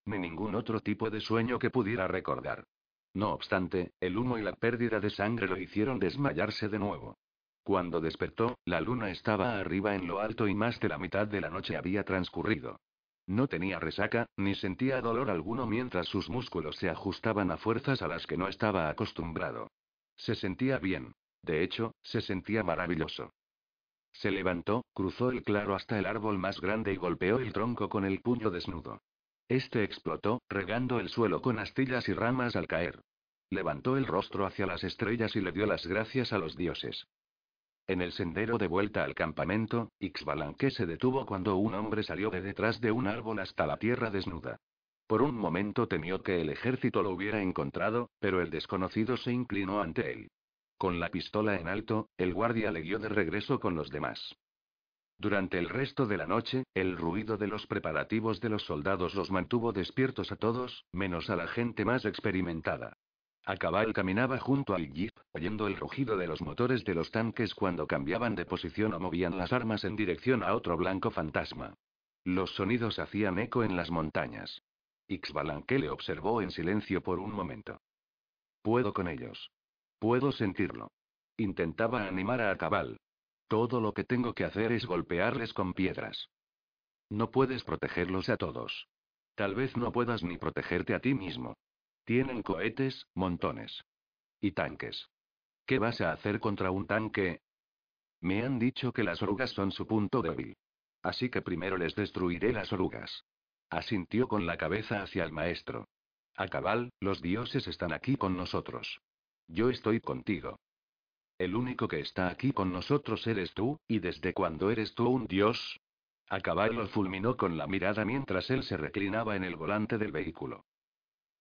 ni ningún otro tipo de sueño que pudiera recordar. No obstante, el humo y la pérdida de sangre lo hicieron desmayarse de nuevo. Cuando despertó, la luna estaba arriba en lo alto y más de la mitad de la noche había transcurrido. No tenía resaca, ni sentía dolor alguno mientras sus músculos se ajustaban a fuerzas a las que no estaba acostumbrado. Se sentía bien. De hecho, se sentía maravilloso. Se levantó, cruzó el claro hasta el árbol más grande y golpeó el tronco con el puño desnudo. Este explotó, regando el suelo con astillas y ramas al caer. Levantó el rostro hacia las estrellas y le dio las gracias a los dioses. En el sendero de vuelta al campamento, Ixbalanque se detuvo cuando un hombre salió de detrás de un árbol hasta la tierra desnuda. Por un momento temió que el ejército lo hubiera encontrado, pero el desconocido se inclinó ante él. Con la pistola en alto, el guardia le guió de regreso con los demás. Durante el resto de la noche, el ruido de los preparativos de los soldados los mantuvo despiertos a todos, menos a la gente más experimentada. Acabal caminaba junto al jeep, oyendo el rugido de los motores de los tanques cuando cambiaban de posición o movían las armas en dirección a otro blanco fantasma. Los sonidos hacían eco en las montañas. Ixbalanque le observó en silencio por un momento. Puedo con ellos. Puedo sentirlo. Intentaba animar a Acabal, todo lo que tengo que hacer es golpearles con piedras. No puedes protegerlos a todos. Tal vez no puedas ni protegerte a ti mismo. Tienen cohetes, montones. Y tanques. ¿Qué vas a hacer contra un tanque? Me han dicho que las orugas son su punto débil. Así que primero les destruiré las orugas. Asintió con la cabeza hacia el maestro. A cabal, los dioses están aquí con nosotros. Yo estoy contigo. El único que está aquí con nosotros eres tú, y desde cuando eres tú un dios. A cabal lo fulminó con la mirada mientras él se reclinaba en el volante del vehículo.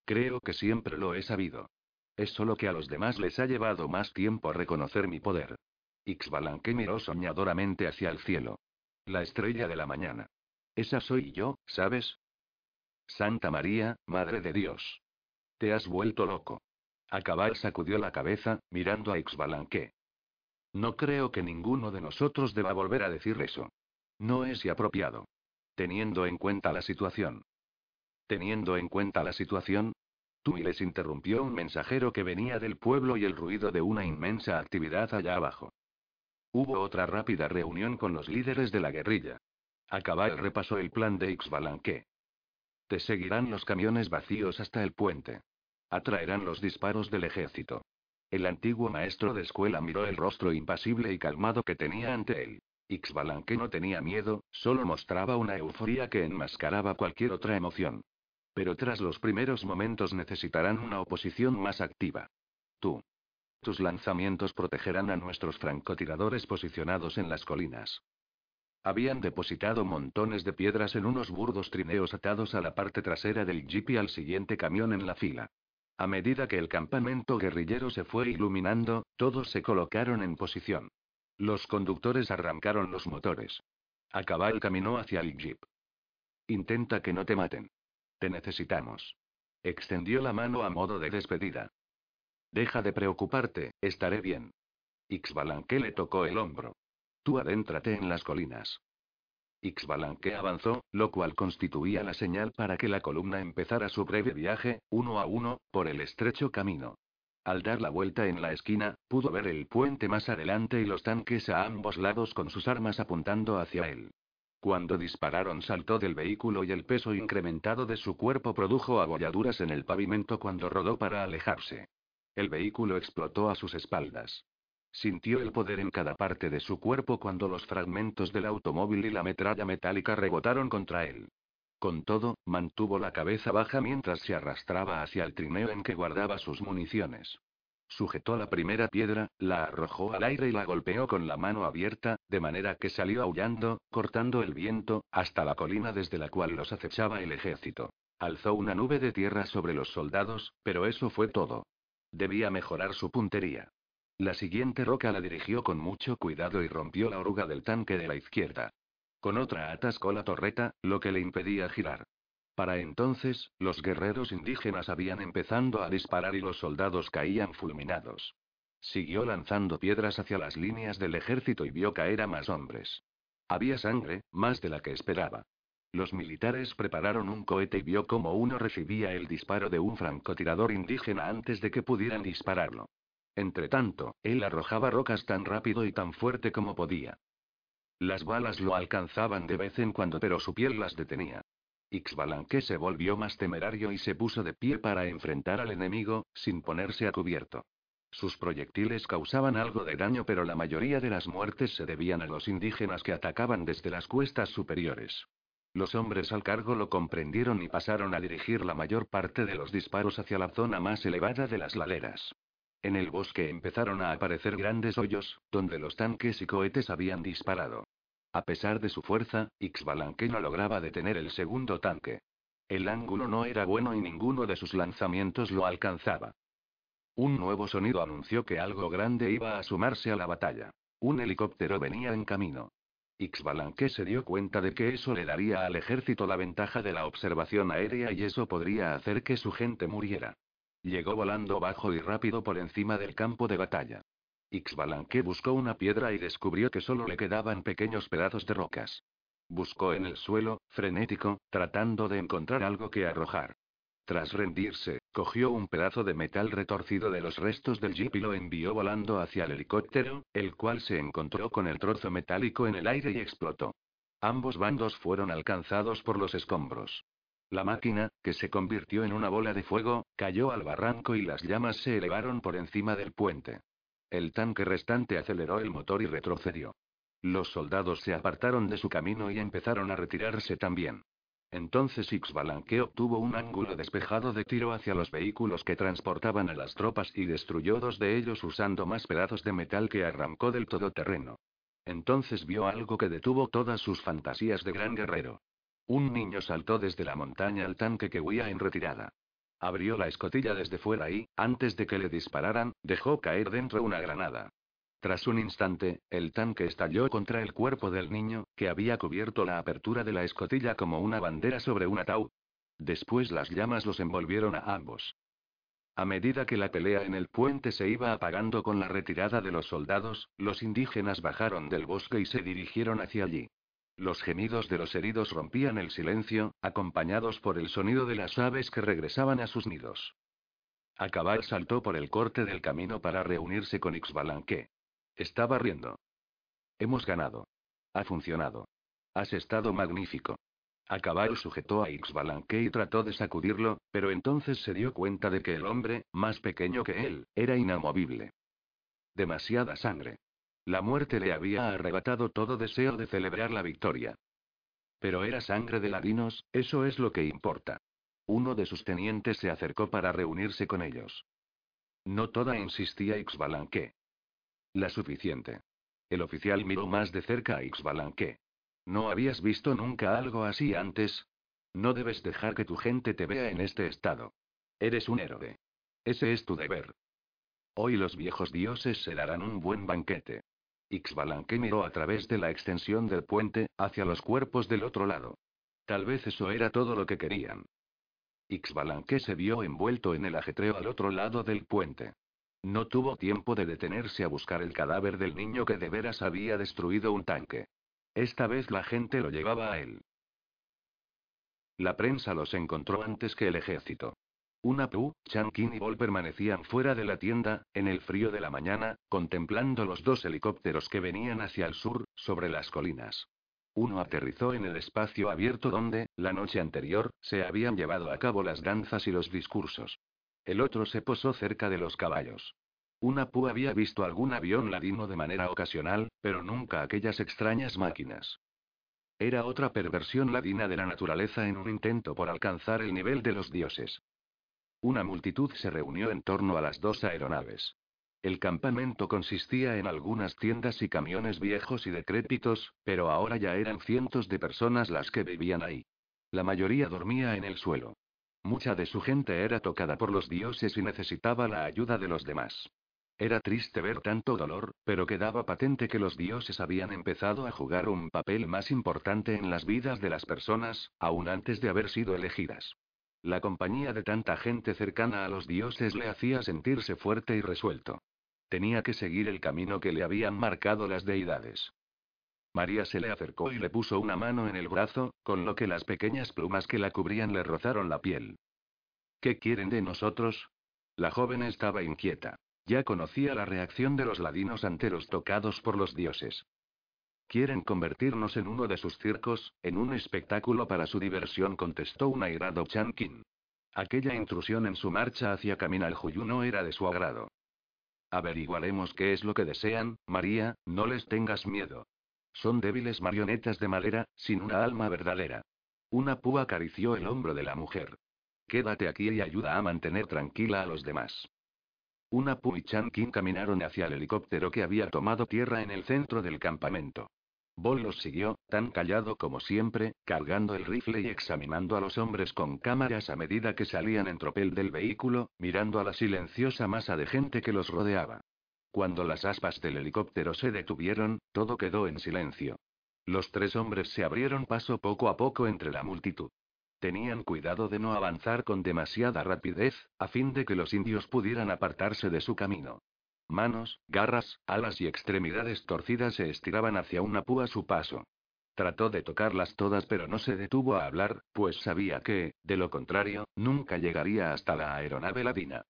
Creo que siempre lo he sabido. Es solo que a los demás les ha llevado más tiempo reconocer mi poder. Ixbalanque miró soñadoramente hacia el cielo. La estrella de la mañana. Esa soy yo, ¿sabes? Santa María, Madre de Dios. Te has vuelto loco. Acabal sacudió la cabeza, mirando a Ixbalanque. No creo que ninguno de nosotros deba volver a decir eso. No es apropiado. Teniendo en cuenta la situación. Teniendo en cuenta la situación, y les interrumpió un mensajero que venía del pueblo y el ruido de una inmensa actividad allá abajo. Hubo otra rápida reunión con los líderes de la guerrilla. Acabal repasó el plan de Ixbalanque. Te seguirán los camiones vacíos hasta el puente. Atraerán los disparos del ejército. El antiguo maestro de escuela miró el rostro impasible y calmado que tenía ante él. Ixbalanque no tenía miedo, solo mostraba una euforía que enmascaraba cualquier otra emoción. Pero tras los primeros momentos necesitarán una oposición más activa. Tú. Tus lanzamientos protegerán a nuestros francotiradores posicionados en las colinas. Habían depositado montones de piedras en unos burdos trineos atados a la parte trasera del jeep y al siguiente camión en la fila. A medida que el campamento guerrillero se fue iluminando, todos se colocaron en posición. Los conductores arrancaron los motores. el caminó hacia el jeep. Intenta que no te maten. Te necesitamos. Extendió la mano a modo de despedida. Deja de preocuparte, estaré bien. Ixbalanque le tocó el hombro. Tú adéntrate en las colinas. Ixbalanque avanzó, lo cual constituía la señal para que la columna empezara su breve viaje, uno a uno, por el estrecho camino. Al dar la vuelta en la esquina, pudo ver el puente más adelante y los tanques a ambos lados con sus armas apuntando hacia él. Cuando dispararon saltó del vehículo y el peso incrementado de su cuerpo produjo abolladuras en el pavimento cuando rodó para alejarse. El vehículo explotó a sus espaldas. Sintió el poder en cada parte de su cuerpo cuando los fragmentos del automóvil y la metralla metálica rebotaron contra él. Con todo, mantuvo la cabeza baja mientras se arrastraba hacia el trineo en que guardaba sus municiones. Sujetó la primera piedra, la arrojó al aire y la golpeó con la mano abierta, de manera que salió aullando, cortando el viento, hasta la colina desde la cual los acechaba el ejército. Alzó una nube de tierra sobre los soldados, pero eso fue todo. Debía mejorar su puntería. La siguiente roca la dirigió con mucho cuidado y rompió la oruga del tanque de la izquierda. Con otra atascó la torreta, lo que le impedía girar. Para entonces, los guerreros indígenas habían empezado a disparar y los soldados caían fulminados. Siguió lanzando piedras hacia las líneas del ejército y vio caer a más hombres. Había sangre, más de la que esperaba. Los militares prepararon un cohete y vio cómo uno recibía el disparo de un francotirador indígena antes de que pudieran dispararlo. Entretanto, él arrojaba rocas tan rápido y tan fuerte como podía. Las balas lo alcanzaban de vez en cuando, pero su piel las detenía. Ixbalanque se volvió más temerario y se puso de pie para enfrentar al enemigo, sin ponerse a cubierto. Sus proyectiles causaban algo de daño, pero la mayoría de las muertes se debían a los indígenas que atacaban desde las cuestas superiores. Los hombres al cargo lo comprendieron y pasaron a dirigir la mayor parte de los disparos hacia la zona más elevada de las laderas. En el bosque empezaron a aparecer grandes hoyos, donde los tanques y cohetes habían disparado. A pesar de su fuerza, Ixbalanque no lograba detener el segundo tanque. El ángulo no era bueno y ninguno de sus lanzamientos lo alcanzaba. Un nuevo sonido anunció que algo grande iba a sumarse a la batalla. Un helicóptero venía en camino. Ixbalanque se dio cuenta de que eso le daría al ejército la ventaja de la observación aérea y eso podría hacer que su gente muriera. Llegó volando bajo y rápido por encima del campo de batalla. Ixbalanque buscó una piedra y descubrió que solo le quedaban pequeños pedazos de rocas. Buscó en el suelo, frenético, tratando de encontrar algo que arrojar. Tras rendirse, cogió un pedazo de metal retorcido de los restos del jeep y lo envió volando hacia el helicóptero, el cual se encontró con el trozo metálico en el aire y explotó. Ambos bandos fueron alcanzados por los escombros. La máquina, que se convirtió en una bola de fuego, cayó al barranco y las llamas se elevaron por encima del puente. El tanque restante aceleró el motor y retrocedió. Los soldados se apartaron de su camino y empezaron a retirarse también. Entonces Ixbalanque obtuvo un ángulo despejado de tiro hacia los vehículos que transportaban a las tropas y destruyó dos de ellos usando más pedazos de metal que arrancó del todoterreno. Entonces vio algo que detuvo todas sus fantasías de gran guerrero. Un niño saltó desde la montaña al tanque que huía en retirada. Abrió la escotilla desde fuera y, antes de que le dispararan, dejó caer dentro una granada. Tras un instante, el tanque estalló contra el cuerpo del niño, que había cubierto la apertura de la escotilla como una bandera sobre un ataúd. Después las llamas los envolvieron a ambos. A medida que la pelea en el puente se iba apagando con la retirada de los soldados, los indígenas bajaron del bosque y se dirigieron hacia allí. Los gemidos de los heridos rompían el silencio, acompañados por el sonido de las aves que regresaban a sus nidos. Acabar saltó por el corte del camino para reunirse con Ixbalanque. Estaba riendo. Hemos ganado. Ha funcionado. Has estado magnífico. Acabar sujetó a Ixbalanque y trató de sacudirlo, pero entonces se dio cuenta de que el hombre, más pequeño que él, era inamovible. Demasiada sangre. La muerte le había arrebatado todo deseo de celebrar la victoria. Pero era sangre de ladinos, eso es lo que importa. Uno de sus tenientes se acercó para reunirse con ellos. No toda insistía Ixbalanque. La suficiente. El oficial miró más de cerca a Ixbalanque. ¿No habías visto nunca algo así antes? No debes dejar que tu gente te vea en este estado. Eres un héroe. Ese es tu deber. Hoy los viejos dioses se darán un buen banquete. Ixbalanque miró a través de la extensión del puente, hacia los cuerpos del otro lado. Tal vez eso era todo lo que querían. Ixbalanque se vio envuelto en el ajetreo al otro lado del puente. No tuvo tiempo de detenerse a buscar el cadáver del niño que de veras había destruido un tanque. Esta vez la gente lo llevaba a él. La prensa los encontró antes que el ejército. Una Pu, Chankin y Bol permanecían fuera de la tienda, en el frío de la mañana, contemplando los dos helicópteros que venían hacia el sur, sobre las colinas. Uno aterrizó en el espacio abierto donde, la noche anterior, se habían llevado a cabo las danzas y los discursos. El otro se posó cerca de los caballos. Una Pu había visto algún avión ladino de manera ocasional, pero nunca aquellas extrañas máquinas. Era otra perversión ladina de la naturaleza en un intento por alcanzar el nivel de los dioses. Una multitud se reunió en torno a las dos aeronaves. El campamento consistía en algunas tiendas y camiones viejos y decrépitos, pero ahora ya eran cientos de personas las que vivían ahí. La mayoría dormía en el suelo. Mucha de su gente era tocada por los dioses y necesitaba la ayuda de los demás. Era triste ver tanto dolor, pero quedaba patente que los dioses habían empezado a jugar un papel más importante en las vidas de las personas, aún antes de haber sido elegidas. La compañía de tanta gente cercana a los dioses le hacía sentirse fuerte y resuelto. Tenía que seguir el camino que le habían marcado las deidades. María se le acercó y le puso una mano en el brazo, con lo que las pequeñas plumas que la cubrían le rozaron la piel. ¿Qué quieren de nosotros? La joven estaba inquieta. Ya conocía la reacción de los ladinos ante los tocados por los dioses. Quieren convertirnos en uno de sus circos, en un espectáculo para su diversión, contestó un airado Chankin. Aquella intrusión en su marcha hacia Caminaljuyu no era de su agrado. Averiguaremos qué es lo que desean, María, no les tengas miedo. Son débiles marionetas de madera, sin una alma verdadera. Una púa acarició el hombro de la mujer. Quédate aquí y ayuda a mantener tranquila a los demás. Una Pu y Chan caminaron hacia el helicóptero que había tomado tierra en el centro del campamento. Bol los siguió, tan callado como siempre, cargando el rifle y examinando a los hombres con cámaras a medida que salían en tropel del vehículo, mirando a la silenciosa masa de gente que los rodeaba. Cuando las aspas del helicóptero se detuvieron, todo quedó en silencio. Los tres hombres se abrieron paso poco a poco entre la multitud. Tenían cuidado de no avanzar con demasiada rapidez, a fin de que los indios pudieran apartarse de su camino. Manos, garras, alas y extremidades torcidas se estiraban hacia una púa a su paso. Trató de tocarlas todas pero no se detuvo a hablar, pues sabía que, de lo contrario, nunca llegaría hasta la aeronave ladina.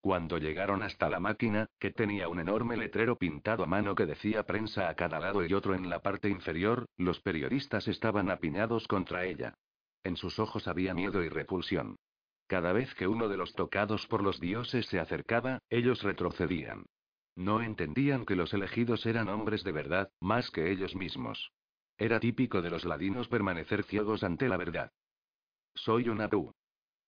Cuando llegaron hasta la máquina, que tenía un enorme letrero pintado a mano que decía prensa a cada lado y otro en la parte inferior, los periodistas estaban apiñados contra ella. En sus ojos había miedo y repulsión. Cada vez que uno de los tocados por los dioses se acercaba, ellos retrocedían. No entendían que los elegidos eran hombres de verdad, más que ellos mismos. Era típico de los ladinos permanecer ciegos ante la verdad. Soy una Apu.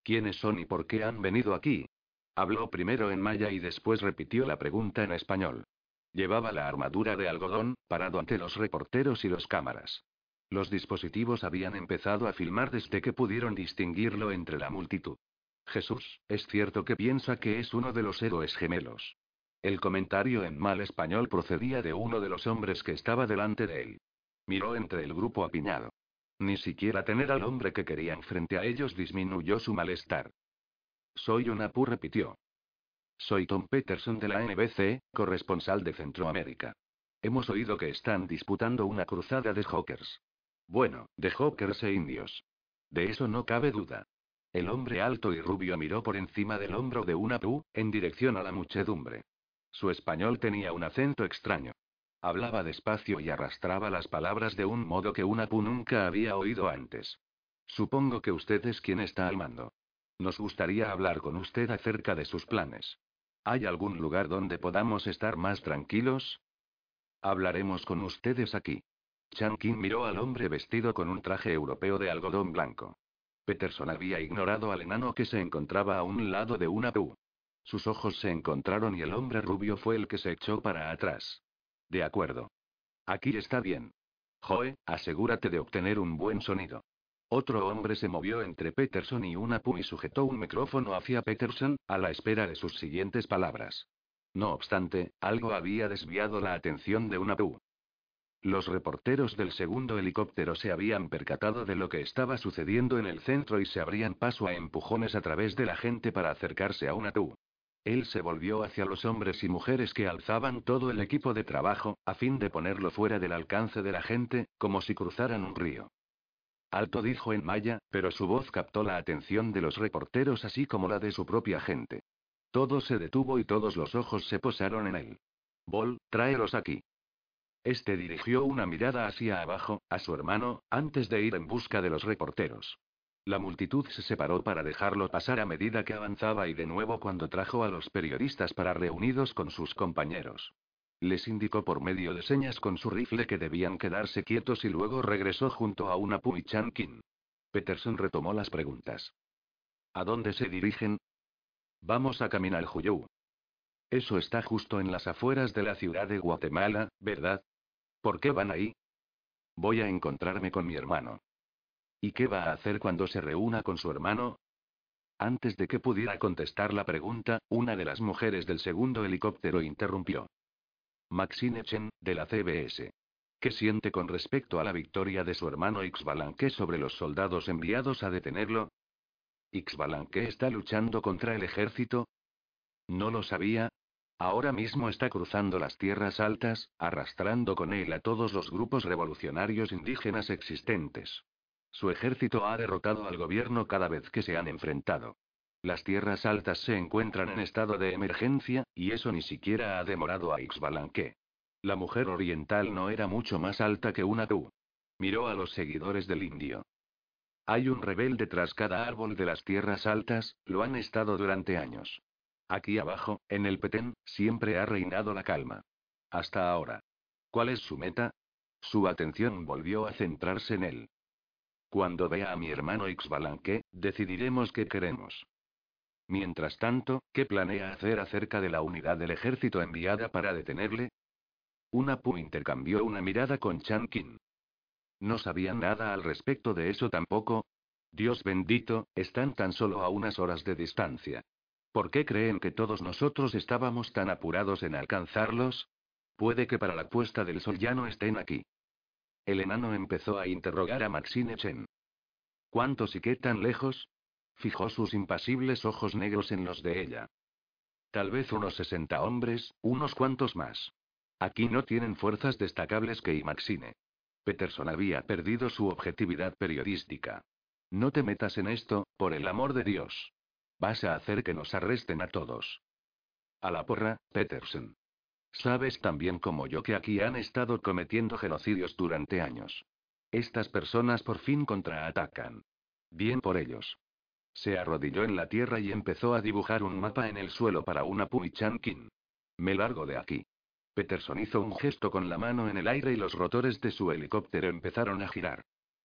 ¿Quiénes son y por qué han venido aquí? Habló primero en maya y después repitió la pregunta en español. Llevaba la armadura de algodón, parado ante los reporteros y los cámaras. Los dispositivos habían empezado a filmar desde que pudieron distinguirlo entre la multitud. Jesús, es cierto que piensa que es uno de los héroes gemelos. El comentario en mal español procedía de uno de los hombres que estaba delante de él. Miró entre el grupo apiñado. Ni siquiera tener al hombre que querían frente a ellos disminuyó su malestar. Soy una pu repitió. Soy Tom Peterson de la NBC, corresponsal de Centroamérica. Hemos oído que están disputando una cruzada de hawkers. Bueno, de hawkers e indios. De eso no cabe duda. El hombre alto y rubio miró por encima del hombro de una pu, en dirección a la muchedumbre. Su español tenía un acento extraño. Hablaba despacio y arrastraba las palabras de un modo que una pu nunca había oído antes. Supongo que usted es quien está al mando. Nos gustaría hablar con usted acerca de sus planes. ¿Hay algún lugar donde podamos estar más tranquilos? Hablaremos con ustedes aquí. Chankin miró al hombre vestido con un traje europeo de algodón blanco. Peterson había ignorado al enano que se encontraba a un lado de una pu. Sus ojos se encontraron y el hombre rubio fue el que se echó para atrás. De acuerdo. Aquí está bien. Joe, asegúrate de obtener un buen sonido. Otro hombre se movió entre Peterson y una pu y sujetó un micrófono hacia Peterson, a la espera de sus siguientes palabras. No obstante, algo había desviado la atención de una pu. Los reporteros del segundo helicóptero se habían percatado de lo que estaba sucediendo en el centro y se abrían paso a empujones a través de la gente para acercarse a una pu. Él se volvió hacia los hombres y mujeres que alzaban todo el equipo de trabajo, a fin de ponerlo fuera del alcance de la gente, como si cruzaran un río. Alto dijo en maya, pero su voz captó la atención de los reporteros así como la de su propia gente. Todo se detuvo y todos los ojos se posaron en él. Bol, tráelos aquí. Este dirigió una mirada hacia abajo, a su hermano, antes de ir en busca de los reporteros. La multitud se separó para dejarlo pasar a medida que avanzaba y de nuevo cuando trajo a los periodistas para reunidos con sus compañeros. Les indicó por medio de señas con su rifle que debían quedarse quietos y luego regresó junto a una Pu y Chankin. Peterson retomó las preguntas. ¿A dónde se dirigen? Vamos a caminar Juyú. Eso está justo en las afueras de la ciudad de Guatemala, ¿verdad? ¿Por qué van ahí? Voy a encontrarme con mi hermano. ¿Y qué va a hacer cuando se reúna con su hermano? Antes de que pudiera contestar la pregunta, una de las mujeres del segundo helicóptero interrumpió. Maxine Chen, de la CBS. ¿Qué siente con respecto a la victoria de su hermano Ixbalanque sobre los soldados enviados a detenerlo? ¿Ixbalanque está luchando contra el ejército? No lo sabía. Ahora mismo está cruzando las tierras altas, arrastrando con él a todos los grupos revolucionarios indígenas existentes. Su ejército ha derrotado al gobierno cada vez que se han enfrentado. Las tierras altas se encuentran en estado de emergencia, y eso ni siquiera ha demorado a Ixbalanque. La mujer oriental no era mucho más alta que una tú. Miró a los seguidores del indio. Hay un rebelde tras cada árbol de las tierras altas, lo han estado durante años. Aquí abajo, en el Petén, siempre ha reinado la calma. Hasta ahora. ¿Cuál es su meta? Su atención volvió a centrarse en él. Cuando vea a mi hermano Ixbalanque, decidiremos qué queremos. Mientras tanto, ¿qué planea hacer acerca de la unidad del ejército enviada para detenerle? Una Pu intercambió una mirada con Chankin. ¿No sabían nada al respecto de eso tampoco? Dios bendito, están tan solo a unas horas de distancia. ¿Por qué creen que todos nosotros estábamos tan apurados en alcanzarlos? Puede que para la puesta del sol ya no estén aquí. El enano empezó a interrogar a Maxine Chen. ¿Cuántos y qué tan lejos? Fijó sus impasibles ojos negros en los de ella. Tal vez unos 60 hombres, unos cuantos más. Aquí no tienen fuerzas destacables que Imaxine. Peterson había perdido su objetividad periodística. No te metas en esto, por el amor de Dios. Vas a hacer que nos arresten a todos. A la porra, Peterson. Sabes tan bien como yo que aquí han estado cometiendo genocidios durante años. Estas personas por fin contraatacan. Bien por ellos. Se arrodilló en la tierra y empezó a dibujar un mapa en el suelo para una Pu y Chankin. Me largo de aquí. Peterson hizo un gesto con la mano en el aire y los rotores de su helicóptero empezaron a girar.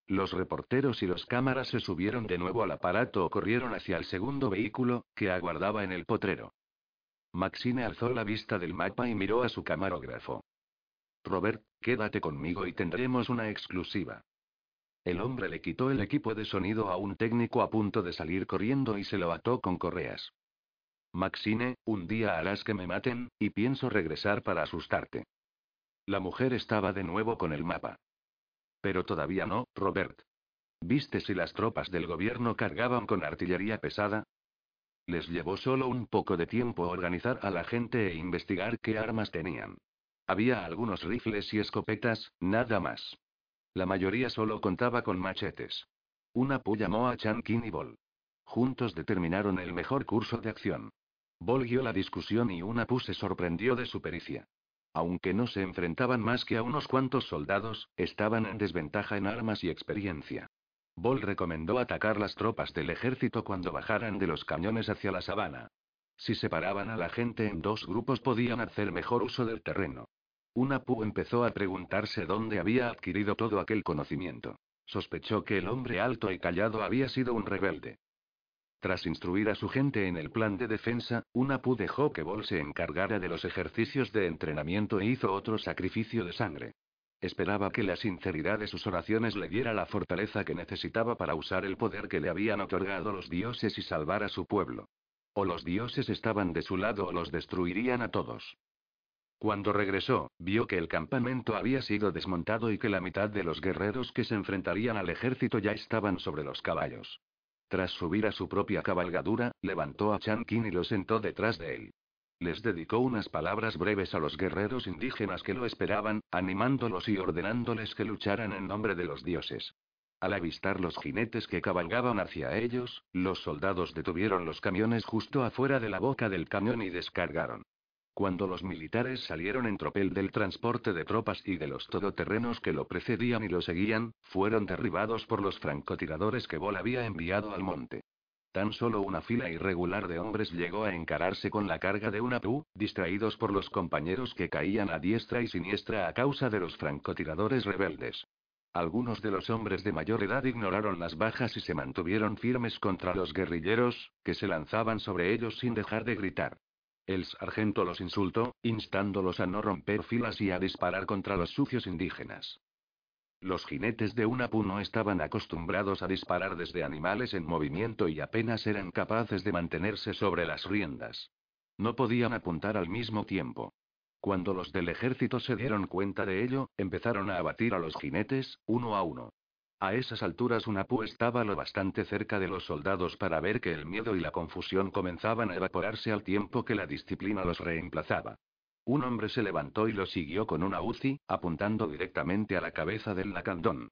Los reporteros y los cámaras se subieron de nuevo al aparato o corrieron hacia el segundo vehículo, que aguardaba en el potrero. Maxine alzó la vista del mapa y miró a su camarógrafo. Robert, quédate conmigo y tendremos una exclusiva. El hombre le quitó el equipo de sonido a un técnico a punto de salir corriendo y se lo ató con correas. Maxine, un día harás que me maten, y pienso regresar para asustarte. La mujer estaba de nuevo con el mapa. Pero todavía no, Robert. ¿Viste si las tropas del gobierno cargaban con artillería pesada? Les llevó solo un poco de tiempo organizar a la gente e investigar qué armas tenían. Había algunos rifles y escopetas, nada más. La mayoría solo contaba con machetes. Una pu llamó a Chankin y Bol. Juntos determinaron el mejor curso de acción. Bol guió la discusión y una pu se sorprendió de su pericia. Aunque no se enfrentaban más que a unos cuantos soldados, estaban en desventaja en armas y experiencia. Ball recomendó atacar las tropas del ejército cuando bajaran de los cañones hacia la sabana. Si separaban a la gente en dos grupos podían hacer mejor uso del terreno. Una Pu empezó a preguntarse dónde había adquirido todo aquel conocimiento. Sospechó que el hombre alto y callado había sido un rebelde. Tras instruir a su gente en el plan de defensa, Unapu dejó que Bol se encargara de los ejercicios de entrenamiento e hizo otro sacrificio de sangre. Esperaba que la sinceridad de sus oraciones le diera la fortaleza que necesitaba para usar el poder que le habían otorgado los dioses y salvar a su pueblo. O los dioses estaban de su lado o los destruirían a todos. Cuando regresó, vio que el campamento había sido desmontado y que la mitad de los guerreros que se enfrentarían al ejército ya estaban sobre los caballos. Tras subir a su propia cabalgadura, levantó a Chankin y lo sentó detrás de él. Les dedicó unas palabras breves a los guerreros indígenas que lo esperaban, animándolos y ordenándoles que lucharan en nombre de los dioses. Al avistar los jinetes que cabalgaban hacia ellos, los soldados detuvieron los camiones justo afuera de la boca del camión y descargaron. Cuando los militares salieron en tropel del transporte de tropas y de los todoterrenos que lo precedían y lo seguían, fueron derribados por los francotiradores que Bol había enviado al monte. Tan solo una fila irregular de hombres llegó a encararse con la carga de una PU, distraídos por los compañeros que caían a diestra y siniestra a causa de los francotiradores rebeldes. Algunos de los hombres de mayor edad ignoraron las bajas y se mantuvieron firmes contra los guerrilleros, que se lanzaban sobre ellos sin dejar de gritar. El sargento los insultó, instándolos a no romper filas y a disparar contra los sucios indígenas. Los jinetes de una pu no estaban acostumbrados a disparar desde animales en movimiento y apenas eran capaces de mantenerse sobre las riendas. No podían apuntar al mismo tiempo. Cuando los del ejército se dieron cuenta de ello, empezaron a abatir a los jinetes, uno a uno. A esas alturas Unapu estaba lo bastante cerca de los soldados para ver que el miedo y la confusión comenzaban a evaporarse al tiempo que la disciplina los reemplazaba. Un hombre se levantó y lo siguió con una UCI, apuntando directamente a la cabeza del lacandón.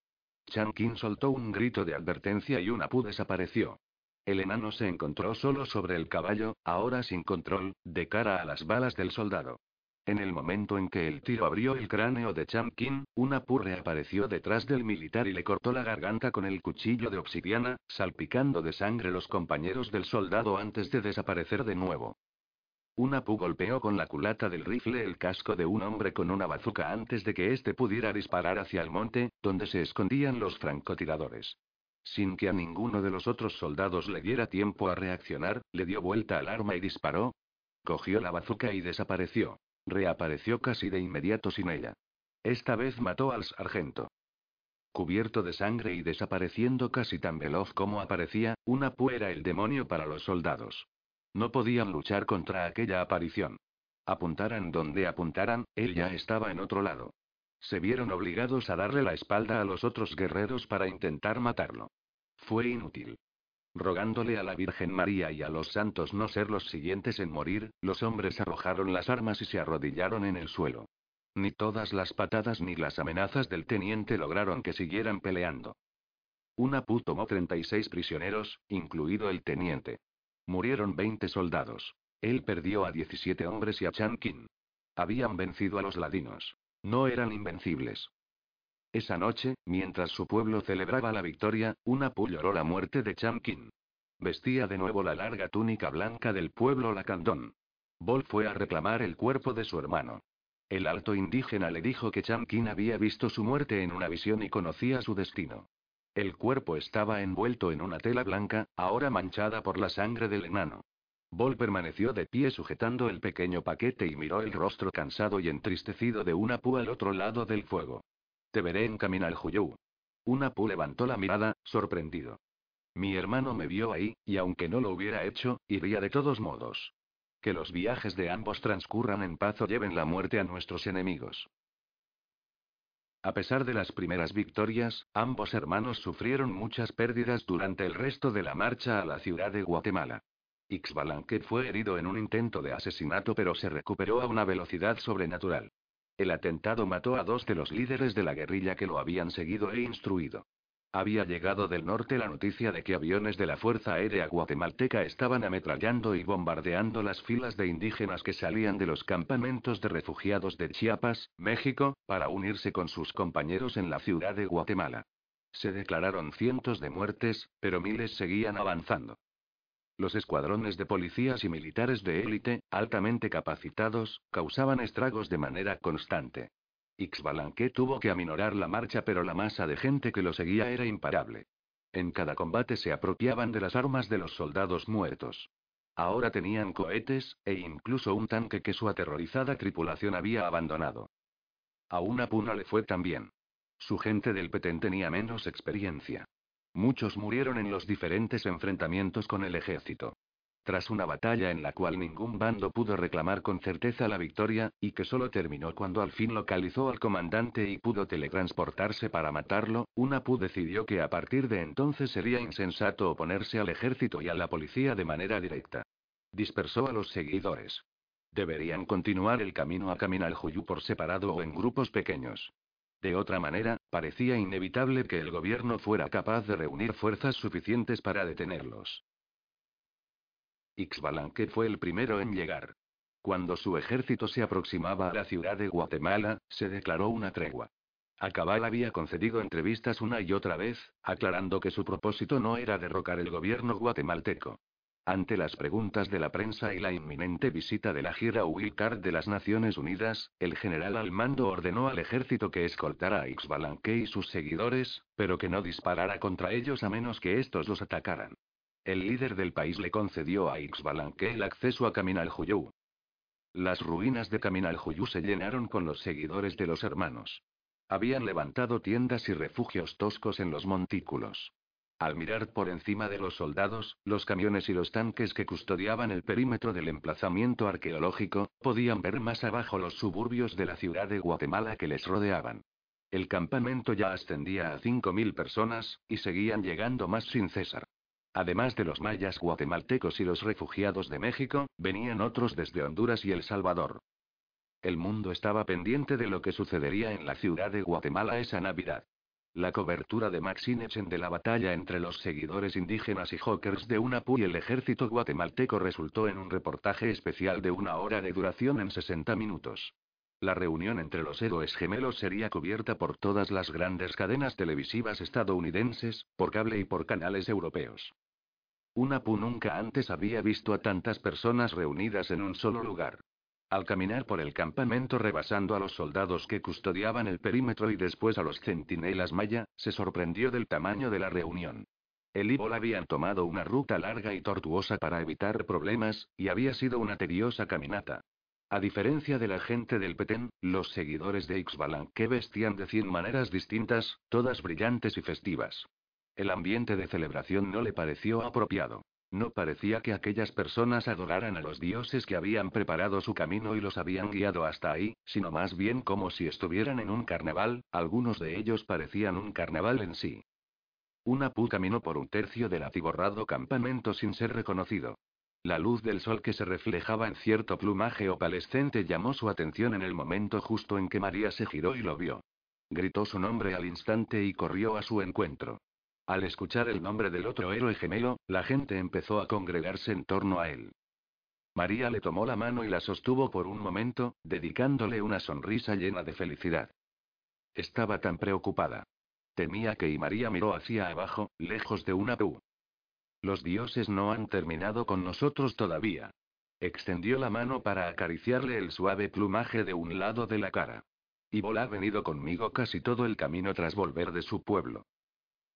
Chankin soltó un grito de advertencia y Unapu desapareció. El enano se encontró solo sobre el caballo, ahora sin control, de cara a las balas del soldado. En el momento en que el tiro abrió el cráneo de Chamkin, una purre apareció detrás del militar y le cortó la garganta con el cuchillo de obsidiana, salpicando de sangre los compañeros del soldado antes de desaparecer de nuevo. Una pu golpeó con la culata del rifle el casco de un hombre con una bazuca antes de que éste pudiera disparar hacia el monte, donde se escondían los francotiradores. Sin que a ninguno de los otros soldados le diera tiempo a reaccionar, le dio vuelta al arma y disparó. Cogió la bazuca y desapareció. Reapareció casi de inmediato sin ella. Esta vez mató al sargento. Cubierto de sangre y desapareciendo casi tan veloz como aparecía, una pu era el demonio para los soldados. No podían luchar contra aquella aparición. Apuntaran donde apuntaran, él ya estaba en otro lado. Se vieron obligados a darle la espalda a los otros guerreros para intentar matarlo. Fue inútil. Rogándole a la Virgen María y a los santos no ser los siguientes en morir, los hombres arrojaron las armas y se arrodillaron en el suelo. Ni todas las patadas ni las amenazas del teniente lograron que siguieran peleando. Una PU tomó 36 prisioneros, incluido el teniente. Murieron 20 soldados. Él perdió a 17 hombres y a Chankin. Habían vencido a los ladinos. No eran invencibles. Esa noche, mientras su pueblo celebraba la victoria, una pu lloró la muerte de Chamkin. Vestía de nuevo la larga túnica blanca del pueblo lacandón. Bol fue a reclamar el cuerpo de su hermano. El alto indígena le dijo que Chamkin había visto su muerte en una visión y conocía su destino. El cuerpo estaba envuelto en una tela blanca, ahora manchada por la sangre del enano. Bol permaneció de pie sujetando el pequeño paquete y miró el rostro cansado y entristecido de una púa al otro lado del fuego. Te veré en Caminal Juyú. Una pu levantó la mirada, sorprendido. Mi hermano me vio ahí, y aunque no lo hubiera hecho, iría de todos modos. Que los viajes de ambos transcurran en paz o lleven la muerte a nuestros enemigos. A pesar de las primeras victorias, ambos hermanos sufrieron muchas pérdidas durante el resto de la marcha a la ciudad de Guatemala. Ixbalanque fue herido en un intento de asesinato pero se recuperó a una velocidad sobrenatural. El atentado mató a dos de los líderes de la guerrilla que lo habían seguido e instruido. Había llegado del norte la noticia de que aviones de la Fuerza Aérea Guatemalteca estaban ametrallando y bombardeando las filas de indígenas que salían de los campamentos de refugiados de Chiapas, México, para unirse con sus compañeros en la ciudad de Guatemala. Se declararon cientos de muertes, pero miles seguían avanzando. Los escuadrones de policías y militares de élite, altamente capacitados, causaban estragos de manera constante. Ixbalanque tuvo que aminorar la marcha, pero la masa de gente que lo seguía era imparable. En cada combate se apropiaban de las armas de los soldados muertos. Ahora tenían cohetes, e incluso un tanque que su aterrorizada tripulación había abandonado. A una puna le fue también. Su gente del Petén tenía menos experiencia. Muchos murieron en los diferentes enfrentamientos con el ejército. Tras una batalla en la cual ningún bando pudo reclamar con certeza la victoria, y que solo terminó cuando al fin localizó al comandante y pudo teletransportarse para matarlo, Unapu decidió que a partir de entonces sería insensato oponerse al ejército y a la policía de manera directa. Dispersó a los seguidores. Deberían continuar el camino a Caminal Juyu por separado o en grupos pequeños. De otra manera, parecía inevitable que el gobierno fuera capaz de reunir fuerzas suficientes para detenerlos. Ixbalanque fue el primero en llegar. Cuando su ejército se aproximaba a la ciudad de Guatemala, se declaró una tregua. Acabal había concedido entrevistas una y otra vez, aclarando que su propósito no era derrocar el gobierno guatemalteco. Ante las preguntas de la prensa y la inminente visita de la gira Wilcard de las Naciones Unidas, el general al mando ordenó al ejército que escoltara a Ixbalanque y sus seguidores, pero que no disparara contra ellos a menos que estos los atacaran. El líder del país le concedió a Ixbalanque el acceso a Caminal Juyú. Las ruinas de Caminal Juyú se llenaron con los seguidores de los hermanos. Habían levantado tiendas y refugios toscos en los montículos. Al mirar por encima de los soldados, los camiones y los tanques que custodiaban el perímetro del emplazamiento arqueológico, podían ver más abajo los suburbios de la ciudad de Guatemala que les rodeaban. El campamento ya ascendía a 5.000 personas, y seguían llegando más sin cesar. Además de los mayas guatemaltecos y los refugiados de México, venían otros desde Honduras y El Salvador. El mundo estaba pendiente de lo que sucedería en la ciudad de Guatemala esa Navidad. La cobertura de Maxinechen de la batalla entre los seguidores indígenas y hawkers de UNAPU y el ejército guatemalteco resultó en un reportaje especial de una hora de duración en 60 minutos. La reunión entre los héroes gemelos sería cubierta por todas las grandes cadenas televisivas estadounidenses, por cable y por canales europeos. UNAPU nunca antes había visto a tantas personas reunidas en un solo lugar. Al caminar por el campamento rebasando a los soldados que custodiaban el perímetro y después a los centinelas maya, se sorprendió del tamaño de la reunión. El Ibol habían tomado una ruta larga y tortuosa para evitar problemas, y había sido una tediosa caminata. A diferencia de la gente del Petén, los seguidores de que vestían de cien maneras distintas, todas brillantes y festivas. El ambiente de celebración no le pareció apropiado. No parecía que aquellas personas adoraran a los dioses que habían preparado su camino y los habían guiado hasta ahí, sino más bien como si estuvieran en un carnaval, algunos de ellos parecían un carnaval en sí. Una pu caminó por un tercio del atiborrado campamento sin ser reconocido. La luz del sol que se reflejaba en cierto plumaje opalescente llamó su atención en el momento justo en que María se giró y lo vio. Gritó su nombre al instante y corrió a su encuentro. Al escuchar el nombre del otro héroe gemelo, la gente empezó a congregarse en torno a él. María le tomó la mano y la sostuvo por un momento, dedicándole una sonrisa llena de felicidad. Estaba tan preocupada. Temía que y María miró hacia abajo, lejos de una pu. Los dioses no han terminado con nosotros todavía. Extendió la mano para acariciarle el suave plumaje de un lado de la cara. Ivol ha venido conmigo casi todo el camino tras volver de su pueblo.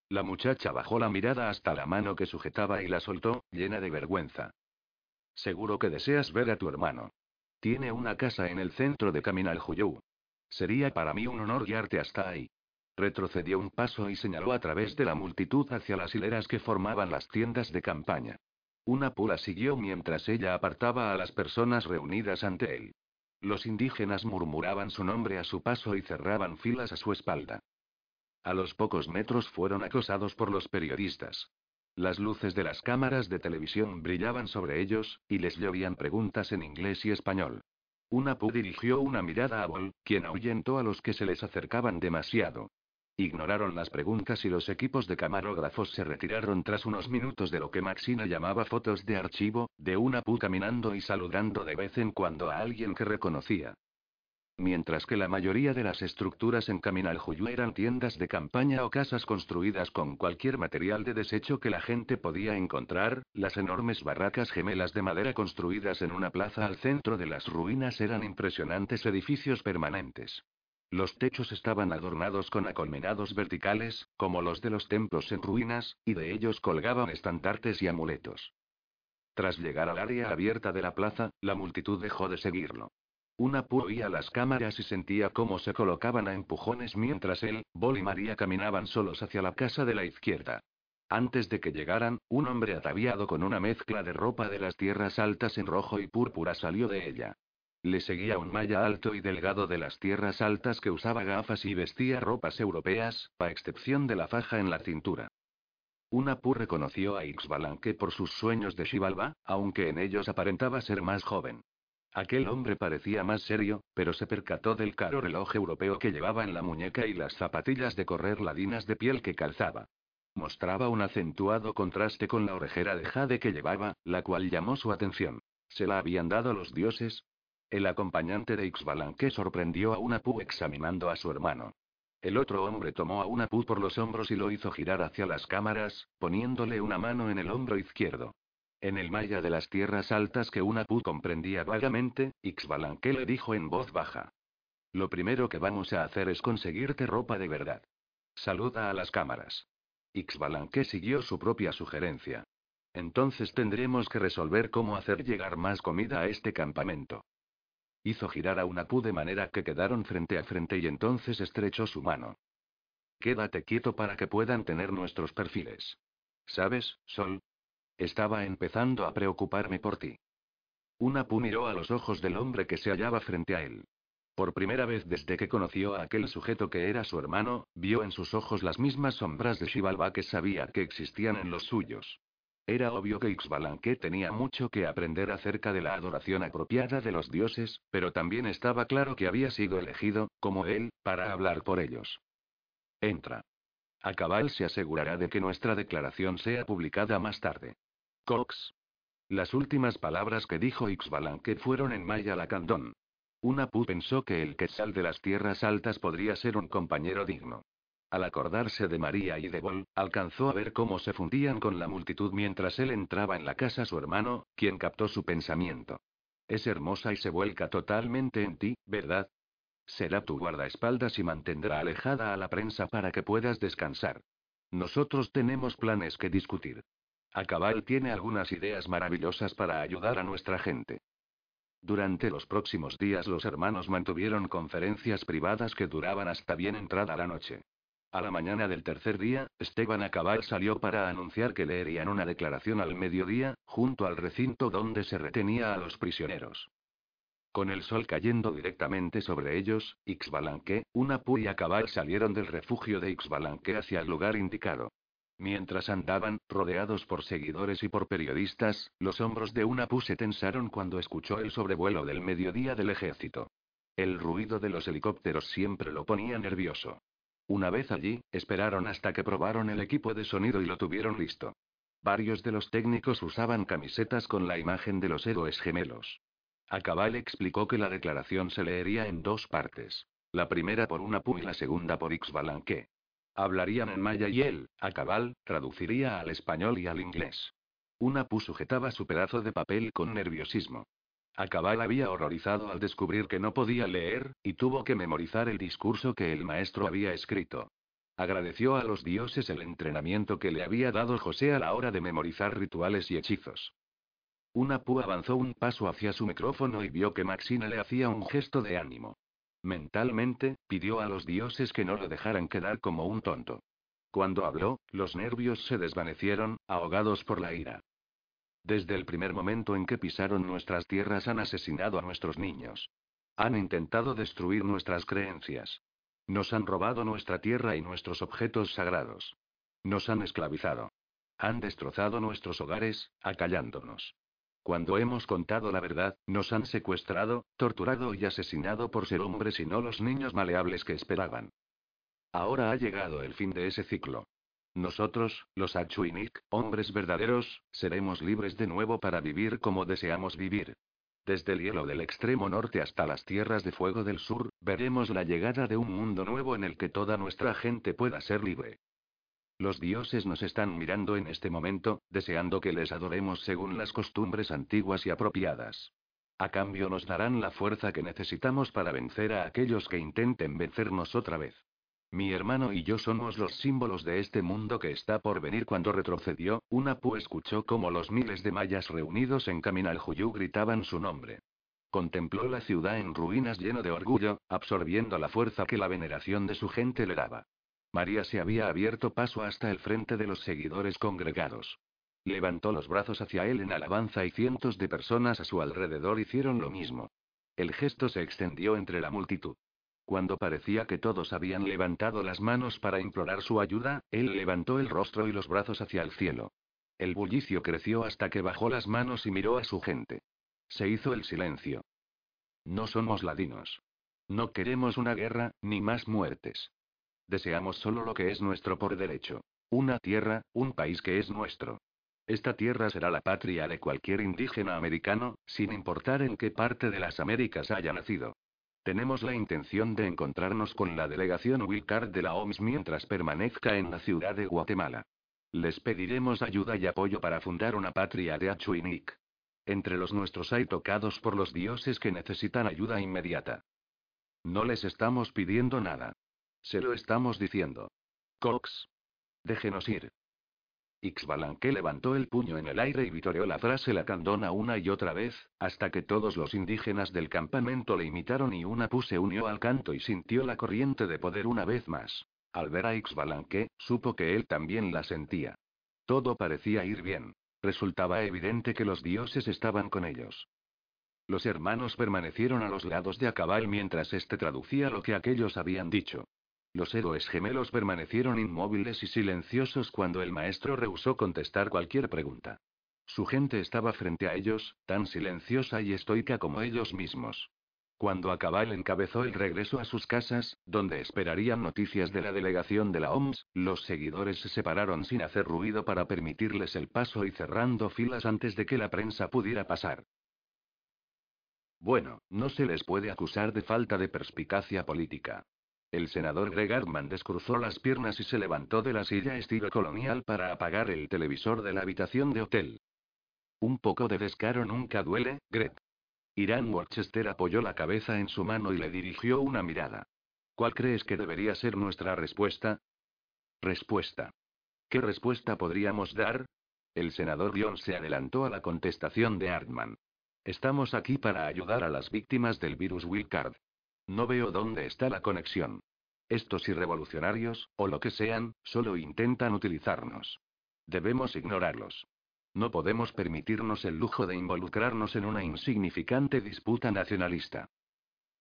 La muchacha bajó la mirada hasta la mano que sujetaba y la soltó, llena de vergüenza. Seguro que deseas ver a tu hermano. Tiene una casa en el centro de Caminal-Juyú. Sería para mí un honor guiarte hasta ahí. Retrocedió un paso y señaló a través de la multitud hacia las hileras que formaban las tiendas de campaña. Una pula siguió mientras ella apartaba a las personas reunidas ante él. Los indígenas murmuraban su nombre a su paso y cerraban filas a su espalda. A los pocos metros fueron acosados por los periodistas. Las luces de las cámaras de televisión brillaban sobre ellos, y les llovían preguntas en inglés y español. Una pu dirigió una mirada a Bol, quien ahuyentó a los que se les acercaban demasiado. Ignoraron las preguntas y los equipos de camarógrafos se retiraron tras unos minutos de lo que Maxina llamaba fotos de archivo, de una pu caminando y saludando de vez en cuando a alguien que reconocía. Mientras que la mayoría de las estructuras en Caminaljuyu eran tiendas de campaña o casas construidas con cualquier material de desecho que la gente podía encontrar, las enormes barracas gemelas de madera construidas en una plaza al centro de las ruinas eran impresionantes edificios permanentes. Los techos estaban adornados con acolmenados verticales, como los de los templos en ruinas, y de ellos colgaban estandartes y amuletos. Tras llegar al área abierta de la plaza, la multitud dejó de seguirlo. Una pu oía las cámaras y sentía cómo se colocaban a empujones mientras él, Bol y María caminaban solos hacia la casa de la izquierda. Antes de que llegaran, un hombre ataviado con una mezcla de ropa de las tierras altas en rojo y púrpura salió de ella. Le seguía un maya alto y delgado de las tierras altas que usaba gafas y vestía ropas europeas, a excepción de la faja en la cintura. Una pu reconoció a Ixbalanque por sus sueños de Xibalba, aunque en ellos aparentaba ser más joven. Aquel hombre parecía más serio, pero se percató del caro reloj europeo que llevaba en la muñeca y las zapatillas de correr ladinas de piel que calzaba. Mostraba un acentuado contraste con la orejera de jade que llevaba, la cual llamó su atención. ¿Se la habían dado los dioses? El acompañante de Ixbalanque sorprendió a Unapu examinando a su hermano. El otro hombre tomó a Unapu por los hombros y lo hizo girar hacia las cámaras, poniéndole una mano en el hombro izquierdo. En el maya de las tierras altas que Unapu comprendía vagamente, Ixbalanque le dijo en voz baja. Lo primero que vamos a hacer es conseguirte ropa de verdad. Saluda a las cámaras. Ixbalanque siguió su propia sugerencia. Entonces tendremos que resolver cómo hacer llegar más comida a este campamento. Hizo girar a una pu de manera que quedaron frente a frente y entonces estrechó su mano. Quédate quieto para que puedan tener nuestros perfiles. ¿Sabes, Sol? Estaba empezando a preocuparme por ti. Una pu miró a los ojos del hombre que se hallaba frente a él. Por primera vez desde que conoció a aquel sujeto que era su hermano, vio en sus ojos las mismas sombras de Shivalba que sabía que existían en los suyos. Era obvio que Ixbalanque tenía mucho que aprender acerca de la adoración apropiada de los dioses, pero también estaba claro que había sido elegido, como él, para hablar por ellos. Entra. Acabal se asegurará de que nuestra declaración sea publicada más tarde. Cox. Las últimas palabras que dijo Ixbalanque fueron en maya lacandón. Una pu pensó que el quetzal de las tierras altas podría ser un compañero digno. Al acordarse de María y de Bol, alcanzó a ver cómo se fundían con la multitud mientras él entraba en la casa su hermano, quien captó su pensamiento. Es hermosa y se vuelca totalmente en ti, ¿verdad? Será tu guardaespaldas y mantendrá alejada a la prensa para que puedas descansar. Nosotros tenemos planes que discutir. Acabal tiene algunas ideas maravillosas para ayudar a nuestra gente. Durante los próximos días los hermanos mantuvieron conferencias privadas que duraban hasta bien entrada la noche. A la mañana del tercer día, Esteban Acabal salió para anunciar que leerían una declaración al mediodía, junto al recinto donde se retenía a los prisioneros. Con el sol cayendo directamente sobre ellos, Ixbalanque, Unapu y Acabal salieron del refugio de Ixbalanque hacia el lugar indicado. Mientras andaban, rodeados por seguidores y por periodistas, los hombros de Unapu se tensaron cuando escuchó el sobrevuelo del mediodía del ejército. El ruido de los helicópteros siempre lo ponía nervioso. Una vez allí, esperaron hasta que probaron el equipo de sonido y lo tuvieron listo. Varios de los técnicos usaban camisetas con la imagen de los héroes gemelos. Acabal explicó que la declaración se leería en dos partes. La primera por una pu y la segunda por Ixbalanque. Hablarían en maya y él, Acabal, traduciría al español y al inglés. Una pu sujetaba su pedazo de papel con nerviosismo. Acabal había horrorizado al descubrir que no podía leer, y tuvo que memorizar el discurso que el maestro había escrito. Agradeció a los dioses el entrenamiento que le había dado José a la hora de memorizar rituales y hechizos. Una púa avanzó un paso hacia su micrófono y vio que Maxine le hacía un gesto de ánimo. Mentalmente, pidió a los dioses que no lo dejaran quedar como un tonto. Cuando habló, los nervios se desvanecieron, ahogados por la ira. Desde el primer momento en que pisaron nuestras tierras han asesinado a nuestros niños. Han intentado destruir nuestras creencias. Nos han robado nuestra tierra y nuestros objetos sagrados. Nos han esclavizado. Han destrozado nuestros hogares, acallándonos. Cuando hemos contado la verdad, nos han secuestrado, torturado y asesinado por ser hombres y no los niños maleables que esperaban. Ahora ha llegado el fin de ese ciclo. Nosotros, los Achuinik, hombres verdaderos, seremos libres de nuevo para vivir como deseamos vivir. Desde el hielo del extremo norte hasta las tierras de fuego del sur, veremos la llegada de un mundo nuevo en el que toda nuestra gente pueda ser libre. Los dioses nos están mirando en este momento, deseando que les adoremos según las costumbres antiguas y apropiadas. A cambio nos darán la fuerza que necesitamos para vencer a aquellos que intenten vencernos otra vez. Mi hermano y yo somos los símbolos de este mundo que está por venir. Cuando retrocedió, Unapu escuchó cómo los miles de mayas reunidos en Caminaljuyu gritaban su nombre. Contempló la ciudad en ruinas lleno de orgullo, absorbiendo la fuerza que la veneración de su gente le daba. María se había abierto paso hasta el frente de los seguidores congregados. Levantó los brazos hacia él en alabanza y cientos de personas a su alrededor hicieron lo mismo. El gesto se extendió entre la multitud. Cuando parecía que todos habían levantado las manos para implorar su ayuda, él levantó el rostro y los brazos hacia el cielo. El bullicio creció hasta que bajó las manos y miró a su gente. Se hizo el silencio. No somos ladinos. No queremos una guerra, ni más muertes. Deseamos solo lo que es nuestro por derecho. Una tierra, un país que es nuestro. Esta tierra será la patria de cualquier indígena americano, sin importar en qué parte de las Américas haya nacido. Tenemos la intención de encontrarnos con la delegación Wilcard de la OMS mientras permanezca en la ciudad de Guatemala. Les pediremos ayuda y apoyo para fundar una patria de Achuinik. Entre los nuestros hay tocados por los dioses que necesitan ayuda inmediata. No les estamos pidiendo nada. Se lo estamos diciendo. Cox. Déjenos ir. Ixbalanque levantó el puño en el aire y vitoreó la frase lacandona una y otra vez, hasta que todos los indígenas del campamento le imitaron y una pu se unió al canto y sintió la corriente de poder una vez más. Al ver a Ixbalanque, supo que él también la sentía. Todo parecía ir bien. Resultaba evidente que los dioses estaban con ellos. Los hermanos permanecieron a los lados de Acabal mientras éste traducía lo que aquellos habían dicho. Los héroes gemelos permanecieron inmóviles y silenciosos cuando el maestro rehusó contestar cualquier pregunta. Su gente estaba frente a ellos, tan silenciosa y estoica como ellos mismos. Cuando Acabal encabezó el regreso a sus casas, donde esperarían noticias de la delegación de la OMS, los seguidores se separaron sin hacer ruido para permitirles el paso y cerrando filas antes de que la prensa pudiera pasar. Bueno, no se les puede acusar de falta de perspicacia política. El senador Greg Hartman descruzó las piernas y se levantó de la silla estilo colonial para apagar el televisor de la habitación de hotel. Un poco de descaro nunca duele, Greg. Irán Worcester apoyó la cabeza en su mano y le dirigió una mirada. ¿Cuál crees que debería ser nuestra respuesta? Respuesta. ¿Qué respuesta podríamos dar? El senador Dion se adelantó a la contestación de Hartman. Estamos aquí para ayudar a las víctimas del virus Wilcard. No veo dónde está la conexión. Estos irrevolucionarios, o lo que sean, solo intentan utilizarnos. Debemos ignorarlos. No podemos permitirnos el lujo de involucrarnos en una insignificante disputa nacionalista.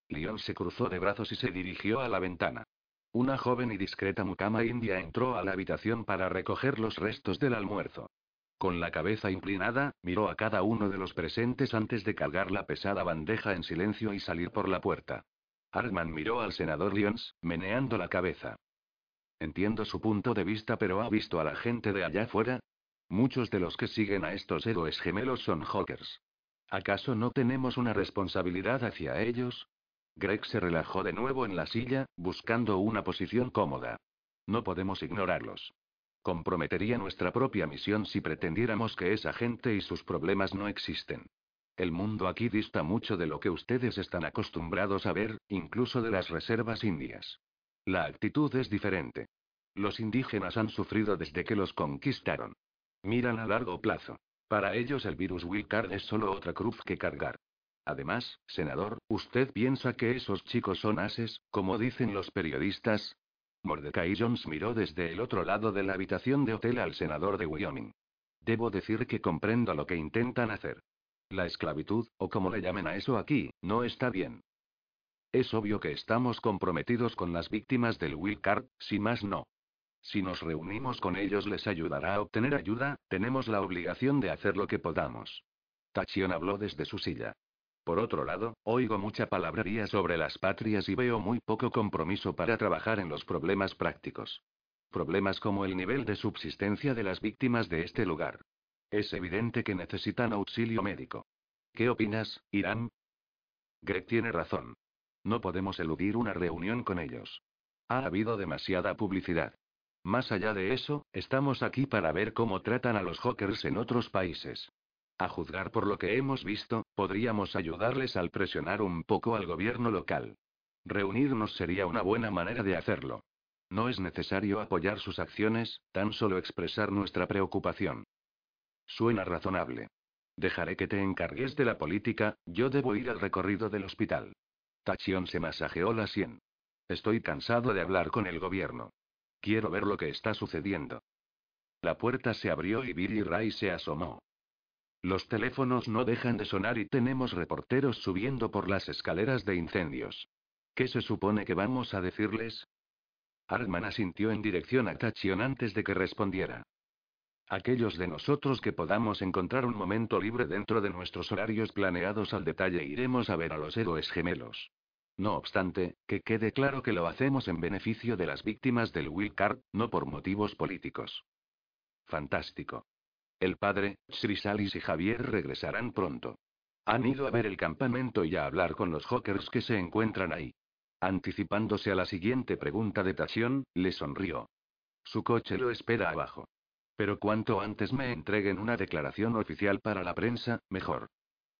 Leon se cruzó de brazos y se dirigió a la ventana. Una joven y discreta mucama india entró a la habitación para recoger los restos del almuerzo. Con la cabeza inclinada, miró a cada uno de los presentes antes de cargar la pesada bandeja en silencio y salir por la puerta. Hartman miró al senador Lyons, meneando la cabeza. Entiendo su punto de vista, pero ¿ha visto a la gente de allá afuera? Muchos de los que siguen a estos héroes gemelos son hawkers. ¿Acaso no tenemos una responsabilidad hacia ellos? Greg se relajó de nuevo en la silla, buscando una posición cómoda. No podemos ignorarlos. Comprometería nuestra propia misión si pretendiéramos que esa gente y sus problemas no existen. El mundo aquí dista mucho de lo que ustedes están acostumbrados a ver, incluso de las reservas indias. La actitud es diferente. Los indígenas han sufrido desde que los conquistaron. Miran a largo plazo. Para ellos el virus Wilcard es solo otra cruz que cargar. Además, senador, ¿usted piensa que esos chicos son ases, como dicen los periodistas? Mordecai Jones miró desde el otro lado de la habitación de hotel al senador de Wyoming. Debo decir que comprendo lo que intentan hacer. La esclavitud, o como le llamen a eso aquí, no está bien. Es obvio que estamos comprometidos con las víctimas del Wilcard, si más no. Si nos reunimos con ellos les ayudará a obtener ayuda, tenemos la obligación de hacer lo que podamos. Tachion habló desde su silla. Por otro lado, oigo mucha palabrería sobre las patrias y veo muy poco compromiso para trabajar en los problemas prácticos. Problemas como el nivel de subsistencia de las víctimas de este lugar. Es evidente que necesitan auxilio médico. ¿Qué opinas, Irán? Greg tiene razón. No podemos eludir una reunión con ellos. Ha habido demasiada publicidad. Más allá de eso, estamos aquí para ver cómo tratan a los hawkers en otros países. A juzgar por lo que hemos visto, podríamos ayudarles al presionar un poco al gobierno local. Reunirnos sería una buena manera de hacerlo. No es necesario apoyar sus acciones, tan solo expresar nuestra preocupación. Suena razonable. Dejaré que te encargues de la política, yo debo ir al recorrido del hospital. Tachion se masajeó la sien. Estoy cansado de hablar con el gobierno. Quiero ver lo que está sucediendo. La puerta se abrió y Billy Ray se asomó. Los teléfonos no dejan de sonar y tenemos reporteros subiendo por las escaleras de incendios. ¿Qué se supone que vamos a decirles? Hartman asintió en dirección a Tachion antes de que respondiera. Aquellos de nosotros que podamos encontrar un momento libre dentro de nuestros horarios planeados al detalle iremos a ver a los héroes gemelos. No obstante, que quede claro que lo hacemos en beneficio de las víctimas del Wilcard, no por motivos políticos. Fantástico. El padre, Srisalis y Javier regresarán pronto. Han ido a ver el campamento y a hablar con los hawkers que se encuentran ahí. Anticipándose a la siguiente pregunta de Tachión, le sonrió. Su coche lo espera abajo. Pero cuanto antes me entreguen una declaración oficial para la prensa, mejor.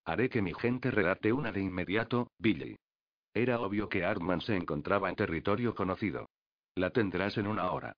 Haré que mi gente relate una de inmediato, Billy. Era obvio que Artman se encontraba en territorio conocido. La tendrás en una hora.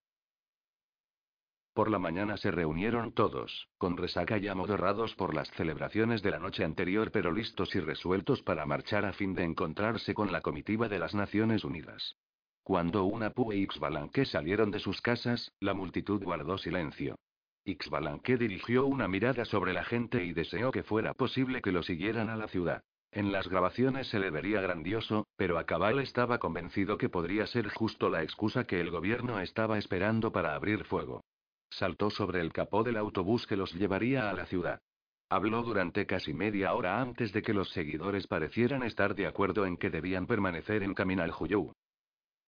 Por la mañana se reunieron todos, con resaca y amodorrados por las celebraciones de la noche anterior, pero listos y resueltos para marchar a fin de encontrarse con la comitiva de las Naciones Unidas. Cuando una Pu e Ixbalanque salieron de sus casas, la multitud guardó silencio. Ixbalanque dirigió una mirada sobre la gente y deseó que fuera posible que lo siguieran a la ciudad. En las grabaciones se le vería grandioso, pero a cabal estaba convencido que podría ser justo la excusa que el gobierno estaba esperando para abrir fuego. Saltó sobre el capó del autobús que los llevaría a la ciudad. Habló durante casi media hora antes de que los seguidores parecieran estar de acuerdo en que debían permanecer en camino al Juyú.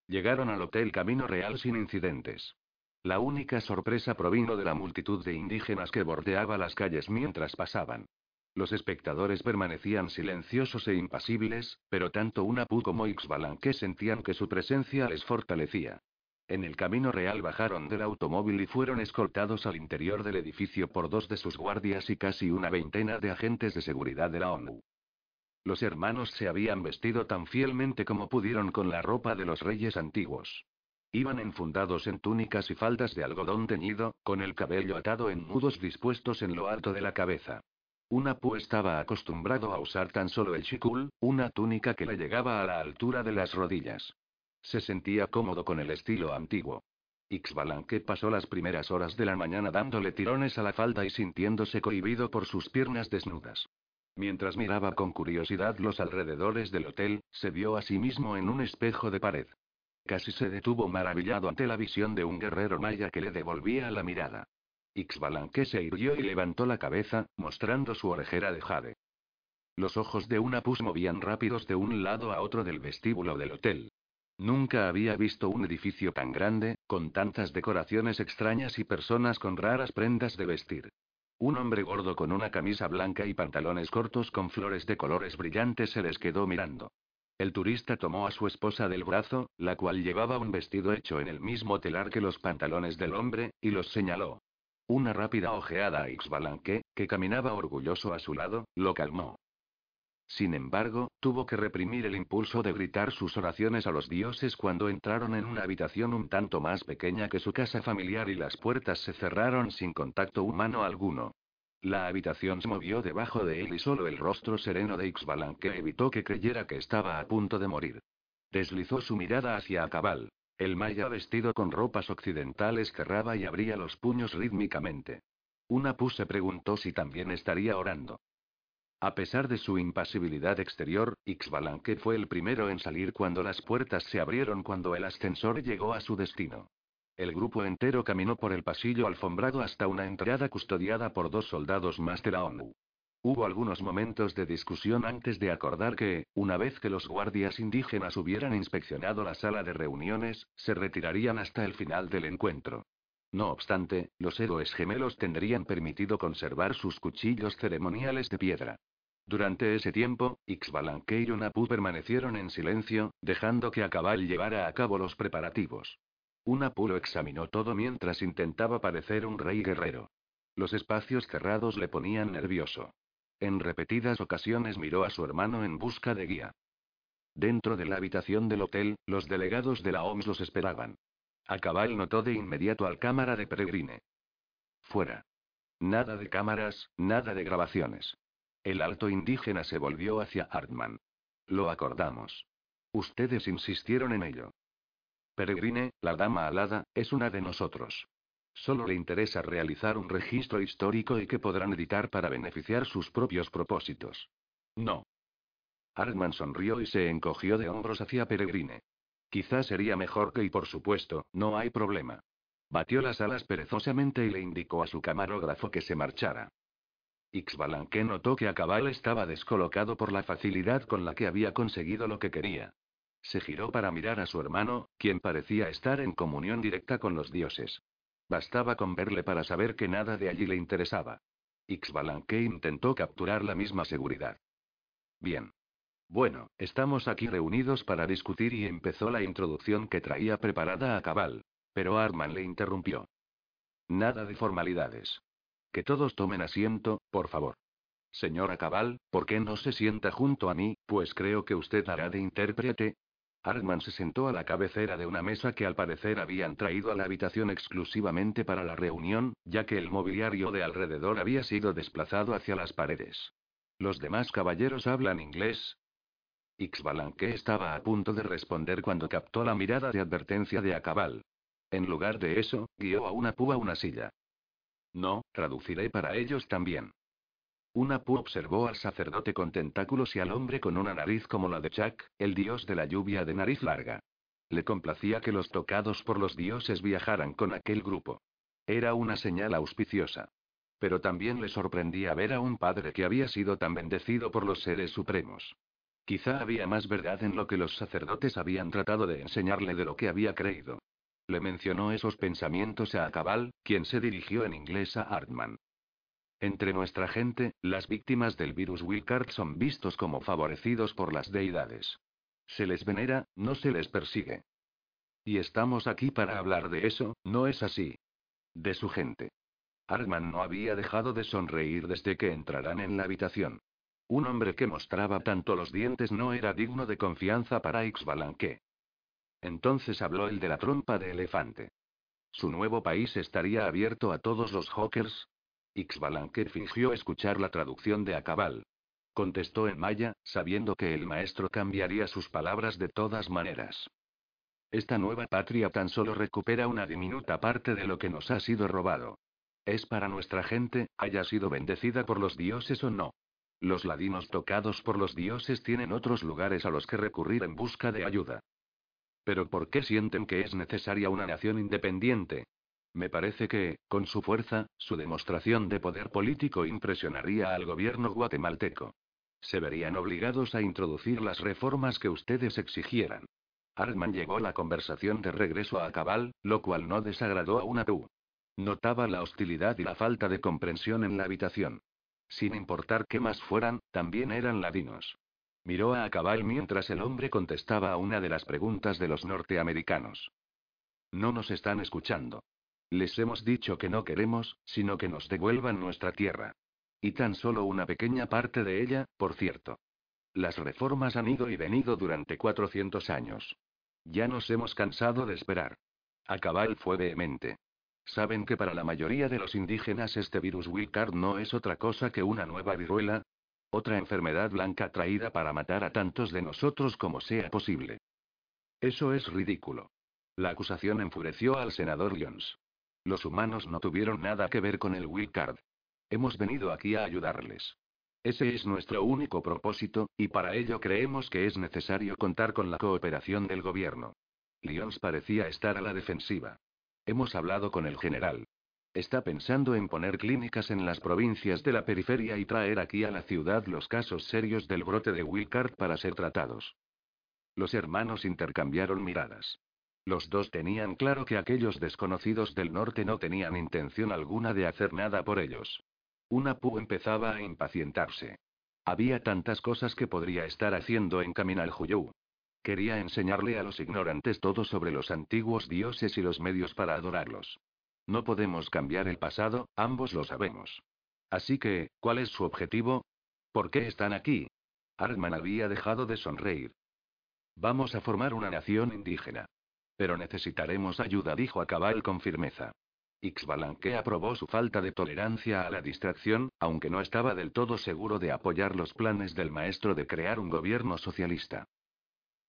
Llegaron al Hotel Camino Real sin incidentes. La única sorpresa provino de la multitud de indígenas que bordeaba las calles mientras pasaban. Los espectadores permanecían silenciosos e impasibles, pero tanto Unapu como Ixbalanque sentían que su presencia les fortalecía. En el camino real bajaron del automóvil y fueron escoltados al interior del edificio por dos de sus guardias y casi una veintena de agentes de seguridad de la ONU. Los hermanos se habían vestido tan fielmente como pudieron con la ropa de los reyes antiguos. Iban enfundados en túnicas y faldas de algodón teñido, con el cabello atado en nudos dispuestos en lo alto de la cabeza. Una pu estaba acostumbrado a usar tan solo el chikul, una túnica que le llegaba a la altura de las rodillas. Se sentía cómodo con el estilo antiguo. Ixbalanque pasó las primeras horas de la mañana dándole tirones a la falda y sintiéndose cohibido por sus piernas desnudas. Mientras miraba con curiosidad los alrededores del hotel, se vio a sí mismo en un espejo de pared. Casi se detuvo maravillado ante la visión de un guerrero maya que le devolvía la mirada. Ixbalanque se irguió y levantó la cabeza, mostrando su orejera de jade. Los ojos de una pus movían rápidos de un lado a otro del vestíbulo del hotel. Nunca había visto un edificio tan grande, con tantas decoraciones extrañas y personas con raras prendas de vestir. Un hombre gordo con una camisa blanca y pantalones cortos con flores de colores brillantes se les quedó mirando. El turista tomó a su esposa del brazo, la cual llevaba un vestido hecho en el mismo telar que los pantalones del hombre, y los señaló. Una rápida ojeada a Ixbalanque, que caminaba orgulloso a su lado, lo calmó. Sin embargo, tuvo que reprimir el impulso de gritar sus oraciones a los dioses cuando entraron en una habitación un tanto más pequeña que su casa familiar y las puertas se cerraron sin contacto humano alguno. La habitación se movió debajo de él y solo el rostro sereno de Ixbalanque evitó que creyera que estaba a punto de morir. Deslizó su mirada hacia Acabal. El maya vestido con ropas occidentales cerraba y abría los puños rítmicamente. Una pu se preguntó si también estaría orando. A pesar de su impasibilidad exterior, Ixbalanque fue el primero en salir cuando las puertas se abrieron cuando el ascensor llegó a su destino. El grupo entero caminó por el pasillo alfombrado hasta una entrada custodiada por dos soldados más de la ONU. Hubo algunos momentos de discusión antes de acordar que, una vez que los guardias indígenas hubieran inspeccionado la sala de reuniones, se retirarían hasta el final del encuentro. No obstante, los héroes gemelos tendrían permitido conservar sus cuchillos ceremoniales de piedra. Durante ese tiempo, Ixbalanque y Unapu permanecieron en silencio, dejando que Acabal llevara a cabo los preparativos. Unapu lo examinó todo mientras intentaba parecer un rey guerrero. Los espacios cerrados le ponían nervioso. En repetidas ocasiones miró a su hermano en busca de guía. Dentro de la habitación del hotel, los delegados de la OMS los esperaban. Acabal notó de inmediato al cámara de Peregrine. Fuera. Nada de cámaras, nada de grabaciones. El alto indígena se volvió hacia Hartman. Lo acordamos. Ustedes insistieron en ello. Peregrine, la dama alada, es una de nosotros. Solo le interesa realizar un registro histórico y que podrán editar para beneficiar sus propios propósitos. No. Hartman sonrió y se encogió de hombros hacia Peregrine. Quizás sería mejor que y por supuesto, no hay problema. Batió las alas perezosamente y le indicó a su camarógrafo que se marchara. Ixbalanque notó que Acabal estaba descolocado por la facilidad con la que había conseguido lo que quería. Se giró para mirar a su hermano, quien parecía estar en comunión directa con los dioses. Bastaba con verle para saber que nada de allí le interesaba. Ixbalanque intentó capturar la misma seguridad. Bien. Bueno, estamos aquí reunidos para discutir y empezó la introducción que traía preparada a Cabal. Pero Arman le interrumpió. Nada de formalidades. Que todos tomen asiento, por favor. Señora Cabal, ¿por qué no se sienta junto a mí? Pues creo que usted hará de intérprete. Hartman se sentó a la cabecera de una mesa que al parecer habían traído a la habitación exclusivamente para la reunión, ya que el mobiliario de alrededor había sido desplazado hacia las paredes. ¿Los demás caballeros hablan inglés? Ixbalanque estaba a punto de responder cuando captó la mirada de advertencia de Acabal. En lugar de eso, guió a una púa una silla. No, traduciré para ellos también. Una pu observó al sacerdote con tentáculos y al hombre con una nariz como la de Chak, el dios de la lluvia de nariz larga. Le complacía que los tocados por los dioses viajaran con aquel grupo. Era una señal auspiciosa. Pero también le sorprendía ver a un padre que había sido tan bendecido por los seres supremos. Quizá había más verdad en lo que los sacerdotes habían tratado de enseñarle de lo que había creído. Le mencionó esos pensamientos a Cabal, quien se dirigió en inglés a Hartman. Entre nuestra gente, las víctimas del virus Wilcard son vistos como favorecidos por las deidades. Se les venera, no se les persigue. Y estamos aquí para hablar de eso, ¿no es así? De su gente. Hartman no había dejado de sonreír desde que entraran en la habitación. Un hombre que mostraba tanto los dientes no era digno de confianza para Ixbalanque. Entonces habló el de la trompa de elefante. Su nuevo país estaría abierto a todos los hawkers. Ixbalanque fingió escuchar la traducción de Acabal. Contestó en maya, sabiendo que el maestro cambiaría sus palabras de todas maneras. Esta nueva patria tan solo recupera una diminuta parte de lo que nos ha sido robado. Es para nuestra gente, haya sido bendecida por los dioses o no. Los ladinos tocados por los dioses tienen otros lugares a los que recurrir en busca de ayuda. Pero ¿por qué sienten que es necesaria una nación independiente? Me parece que, con su fuerza, su demostración de poder político impresionaría al gobierno guatemalteco. Se verían obligados a introducir las reformas que ustedes exigieran. Hartman llegó la conversación de regreso a Cabal, lo cual no desagradó a una tú. Notaba la hostilidad y la falta de comprensión en la habitación. Sin importar qué más fueran, también eran ladinos. Miró a Cabal mientras el hombre contestaba a una de las preguntas de los norteamericanos. No nos están escuchando. Les hemos dicho que no queremos, sino que nos devuelvan nuestra tierra. Y tan solo una pequeña parte de ella, por cierto. Las reformas han ido y venido durante 400 años. Ya nos hemos cansado de esperar. Acabal fue vehemente. ¿Saben que para la mayoría de los indígenas este virus Wildcard no es otra cosa que una nueva viruela? Otra enfermedad blanca traída para matar a tantos de nosotros como sea posible. Eso es ridículo. La acusación enfureció al senador Lyons. Los humanos no tuvieron nada que ver con el Wildcard. Hemos venido aquí a ayudarles. Ese es nuestro único propósito, y para ello creemos que es necesario contar con la cooperación del gobierno. Lyons parecía estar a la defensiva. Hemos hablado con el general. Está pensando en poner clínicas en las provincias de la periferia y traer aquí a la ciudad los casos serios del brote de Wilcard para ser tratados. Los hermanos intercambiaron miradas. Los dos tenían claro que aquellos desconocidos del norte no tenían intención alguna de hacer nada por ellos. Una Pu empezaba a impacientarse. Había tantas cosas que podría estar haciendo en Caminal Huyou. Quería enseñarle a los ignorantes todo sobre los antiguos dioses y los medios para adorarlos. No podemos cambiar el pasado, ambos lo sabemos. Así que, ¿cuál es su objetivo? ¿Por qué están aquí? Artman había dejado de sonreír. Vamos a formar una nación indígena. Pero necesitaremos ayuda, dijo Acabal con firmeza. Ixbalanque aprobó su falta de tolerancia a la distracción, aunque no estaba del todo seguro de apoyar los planes del maestro de crear un gobierno socialista.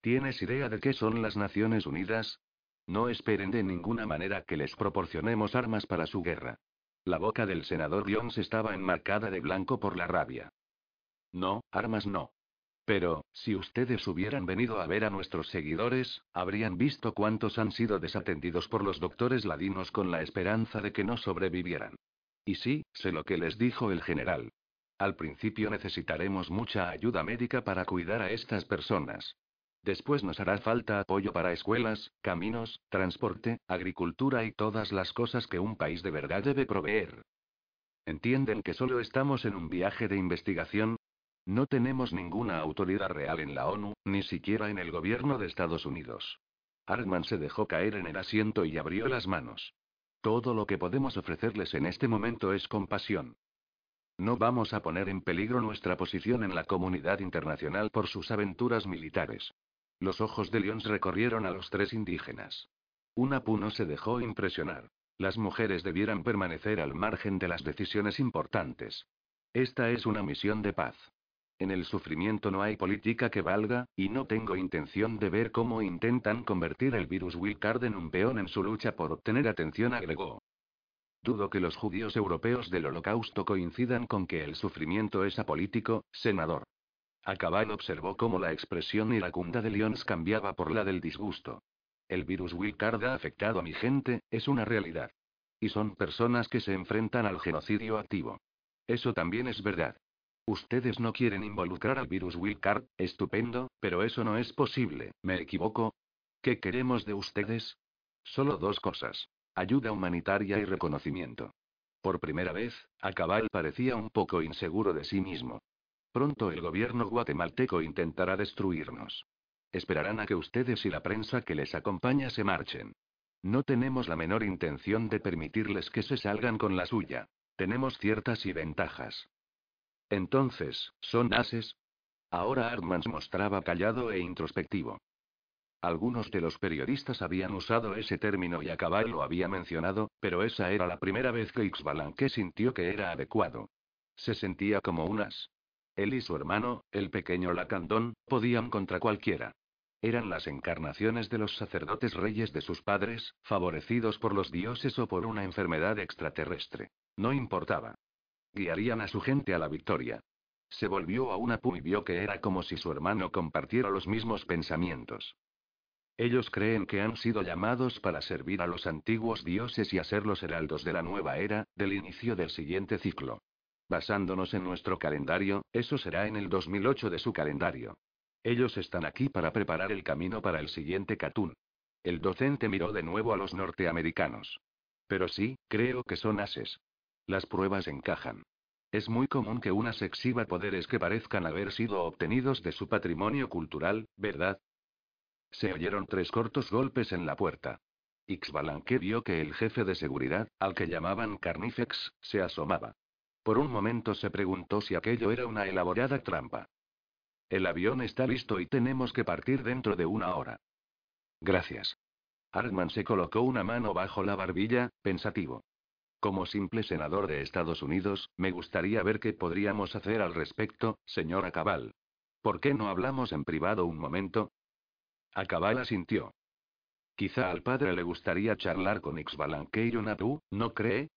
¿Tienes idea de qué son las Naciones Unidas? No esperen de ninguna manera que les proporcionemos armas para su guerra. La boca del senador Jones estaba enmarcada de blanco por la rabia. No, armas no. Pero, si ustedes hubieran venido a ver a nuestros seguidores, habrían visto cuántos han sido desatendidos por los doctores ladinos con la esperanza de que no sobrevivieran. Y sí, sé lo que les dijo el general. Al principio necesitaremos mucha ayuda médica para cuidar a estas personas. Después nos hará falta apoyo para escuelas, caminos, transporte, agricultura y todas las cosas que un país de verdad debe proveer. ¿Entienden que solo estamos en un viaje de investigación? No tenemos ninguna autoridad real en la ONU, ni siquiera en el gobierno de Estados Unidos. Hartman se dejó caer en el asiento y abrió las manos. Todo lo que podemos ofrecerles en este momento es compasión. No vamos a poner en peligro nuestra posición en la comunidad internacional por sus aventuras militares. Los ojos de Lyons recorrieron a los tres indígenas. Una puno se dejó impresionar. Las mujeres debieran permanecer al margen de las decisiones importantes. Esta es una misión de paz. En el sufrimiento no hay política que valga, y no tengo intención de ver cómo intentan convertir el virus Wilcard en un peón en su lucha por obtener atención, agregó. Dudo que los judíos europeos del Holocausto coincidan con que el sufrimiento es apolítico, senador. Acabal observó cómo la expresión iracunda de Lyons cambiaba por la del disgusto. El virus Wilcard ha afectado a mi gente, es una realidad. Y son personas que se enfrentan al genocidio activo. Eso también es verdad. Ustedes no quieren involucrar al virus Wilcard, estupendo, pero eso no es posible, ¿me equivoco? ¿Qué queremos de ustedes? Solo dos cosas. Ayuda humanitaria y reconocimiento. Por primera vez, Acabal parecía un poco inseguro de sí mismo. Pronto el gobierno guatemalteco intentará destruirnos. Esperarán a que ustedes y la prensa que les acompaña se marchen. No tenemos la menor intención de permitirles que se salgan con la suya. Tenemos ciertas y ventajas. Entonces, ¿son ases? Ahora Hartman mostraba callado e introspectivo. Algunos de los periodistas habían usado ese término y Acabal lo había mencionado, pero esa era la primera vez que Ixbalanque sintió que era adecuado. Se sentía como un as. Él y su hermano, el pequeño Lacandón, podían contra cualquiera. Eran las encarnaciones de los sacerdotes reyes de sus padres, favorecidos por los dioses o por una enfermedad extraterrestre. No importaba. Guiarían a su gente a la victoria. Se volvió a una pu y vio que era como si su hermano compartiera los mismos pensamientos. Ellos creen que han sido llamados para servir a los antiguos dioses y a ser los heraldos de la nueva era, del inicio del siguiente ciclo. Basándonos en nuestro calendario, eso será en el 2008 de su calendario. Ellos están aquí para preparar el camino para el siguiente Katun. El docente miró de nuevo a los norteamericanos. Pero sí, creo que son ases. Las pruebas encajan. Es muy común que unas exhiba poderes que parezcan haber sido obtenidos de su patrimonio cultural, ¿verdad? Se oyeron tres cortos golpes en la puerta. Ixbalanque vio que el jefe de seguridad, al que llamaban Carnifex, se asomaba. Por un momento se preguntó si aquello era una elaborada trampa. El avión está listo y tenemos que partir dentro de una hora. Gracias. Hartman se colocó una mano bajo la barbilla, pensativo. Como simple senador de Estados Unidos, me gustaría ver qué podríamos hacer al respecto, señora Cabal. ¿Por qué no hablamos en privado un momento? Acabal asintió. Quizá al padre le gustaría charlar con Ixbalanque y Natu, ¿no cree?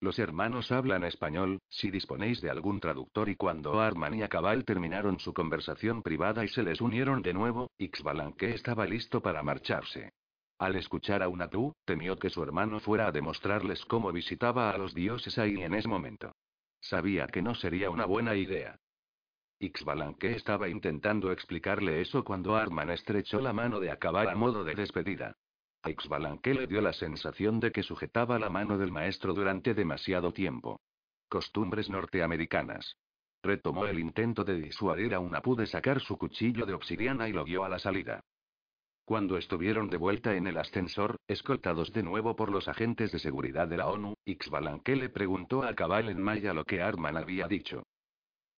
Los hermanos hablan español, si disponéis de algún traductor y cuando Arman y Acabal terminaron su conversación privada y se les unieron de nuevo, Ixbalanque estaba listo para marcharse. Al escuchar a Unatu, temió que su hermano fuera a demostrarles cómo visitaba a los dioses ahí en ese momento. Sabía que no sería una buena idea. Ixbalanque estaba intentando explicarle eso cuando Arman estrechó la mano de Acabar a modo de despedida. A Ixbalanque le dio la sensación de que sujetaba la mano del maestro durante demasiado tiempo. Costumbres norteamericanas. Retomó el intento de disuadir a Unapu de sacar su cuchillo de obsidiana y lo guió a la salida. Cuando estuvieron de vuelta en el ascensor, escoltados de nuevo por los agentes de seguridad de la ONU, Ixbalanque le preguntó a Cabal en maya lo que Arman había dicho.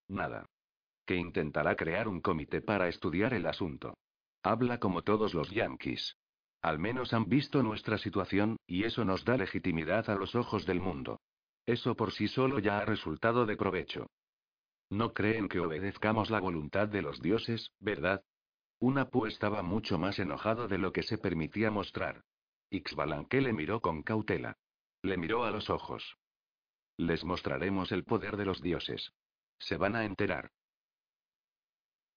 Nada que intentará crear un comité para estudiar el asunto. Habla como todos los yanquis. Al menos han visto nuestra situación, y eso nos da legitimidad a los ojos del mundo. Eso por sí solo ya ha resultado de provecho. No creen que obedezcamos la voluntad de los dioses, ¿verdad? Unapu estaba mucho más enojado de lo que se permitía mostrar. Ixbalanque le miró con cautela. Le miró a los ojos. Les mostraremos el poder de los dioses. Se van a enterar.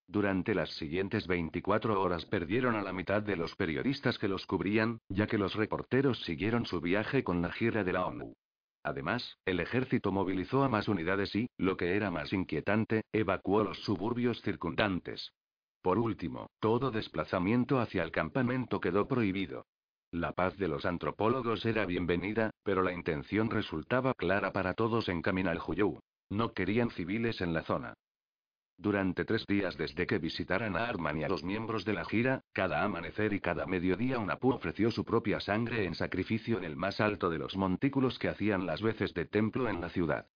Durante las siguientes 24 horas perdieron a la mitad de los periodistas que los cubrían, ya que los reporteros siguieron su viaje con la gira de la ONU. Además, el ejército movilizó a más unidades y, lo que era más inquietante, evacuó los suburbios circundantes. Por último, todo desplazamiento hacia el campamento quedó prohibido. La paz de los antropólogos era bienvenida, pero la intención resultaba clara para todos en Caminaljuyu. No querían civiles en la zona. Durante tres días desde que visitaran a Arman y a los miembros de la gira, cada amanecer y cada mediodía Unapu ofreció su propia sangre en sacrificio en el más alto de los montículos que hacían las veces de templo en la ciudad.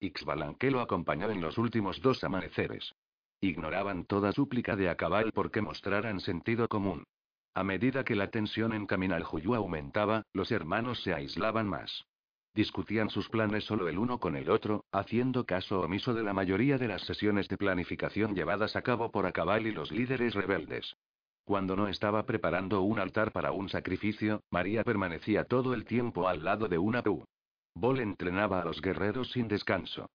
Ixbalanque lo acompañó en los últimos dos amaneceres. Ignoraban toda súplica de Acabal porque mostraran sentido común. A medida que la tensión en Caminaljuyu aumentaba, los hermanos se aislaban más. Discutían sus planes solo el uno con el otro, haciendo caso omiso de la mayoría de las sesiones de planificación llevadas a cabo por Acabal y los líderes rebeldes. Cuando no estaba preparando un altar para un sacrificio, María permanecía todo el tiempo al lado de una pu. Bol entrenaba a los guerreros sin descanso.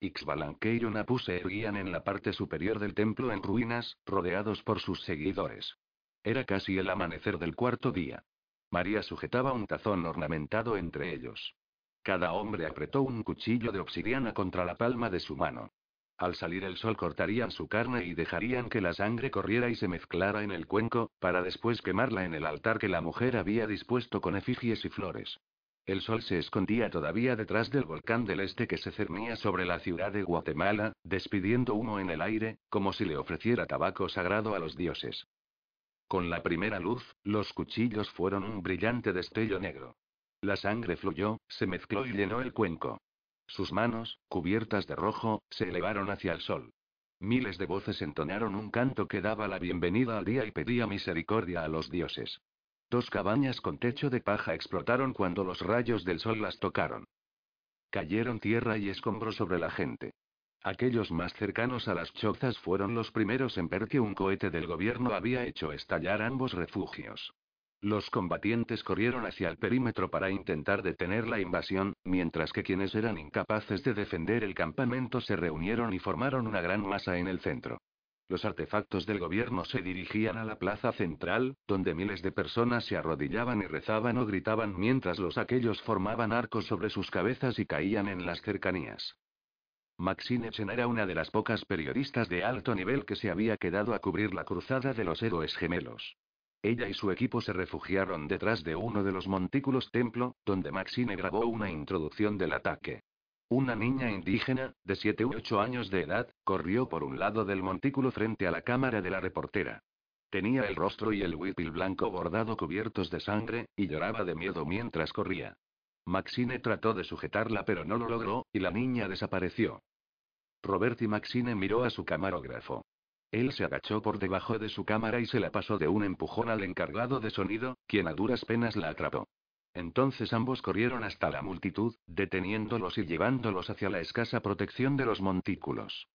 Ixbalanque y Unapu se erguían en la parte superior del templo en ruinas, rodeados por sus seguidores. Era casi el amanecer del cuarto día. María sujetaba un tazón ornamentado entre ellos. Cada hombre apretó un cuchillo de obsidiana contra la palma de su mano. Al salir el sol cortarían su carne y dejarían que la sangre corriera y se mezclara en el cuenco, para después quemarla en el altar que la mujer había dispuesto con efigies y flores. El sol se escondía todavía detrás del volcán del este que se cernía sobre la ciudad de Guatemala, despidiendo humo en el aire, como si le ofreciera tabaco sagrado a los dioses. Con la primera luz, los cuchillos fueron un brillante destello negro. La sangre fluyó, se mezcló y llenó el cuenco. Sus manos, cubiertas de rojo, se elevaron hacia el sol. Miles de voces entonaron un canto que daba la bienvenida al día y pedía misericordia a los dioses. Dos cabañas con techo de paja explotaron cuando los rayos del sol las tocaron. Cayeron tierra y escombros sobre la gente. Aquellos más cercanos a las chozas fueron los primeros en ver que un cohete del gobierno había hecho estallar ambos refugios. Los combatientes corrieron hacia el perímetro para intentar detener la invasión, mientras que quienes eran incapaces de defender el campamento se reunieron y formaron una gran masa en el centro. Los artefactos del gobierno se dirigían a la plaza central, donde miles de personas se arrodillaban y rezaban o gritaban mientras los aquellos formaban arcos sobre sus cabezas y caían en las cercanías. Maxine Chen era una de las pocas periodistas de alto nivel que se había quedado a cubrir la cruzada de los héroes gemelos. Ella y su equipo se refugiaron detrás de uno de los montículos templo, donde Maxine grabó una introducción del ataque. Una niña indígena, de 7 u 8 años de edad, corrió por un lado del montículo frente a la cámara de la reportera. Tenía el rostro y el huipil blanco bordado cubiertos de sangre, y lloraba de miedo mientras corría. Maxine trató de sujetarla pero no lo logró, y la niña desapareció. Robert y Maxine miró a su camarógrafo. Él se agachó por debajo de su cámara y se la pasó de un empujón al encargado de sonido, quien a duras penas la atrapó. Entonces ambos corrieron hasta la multitud, deteniéndolos y llevándolos hacia la escasa protección de los montículos.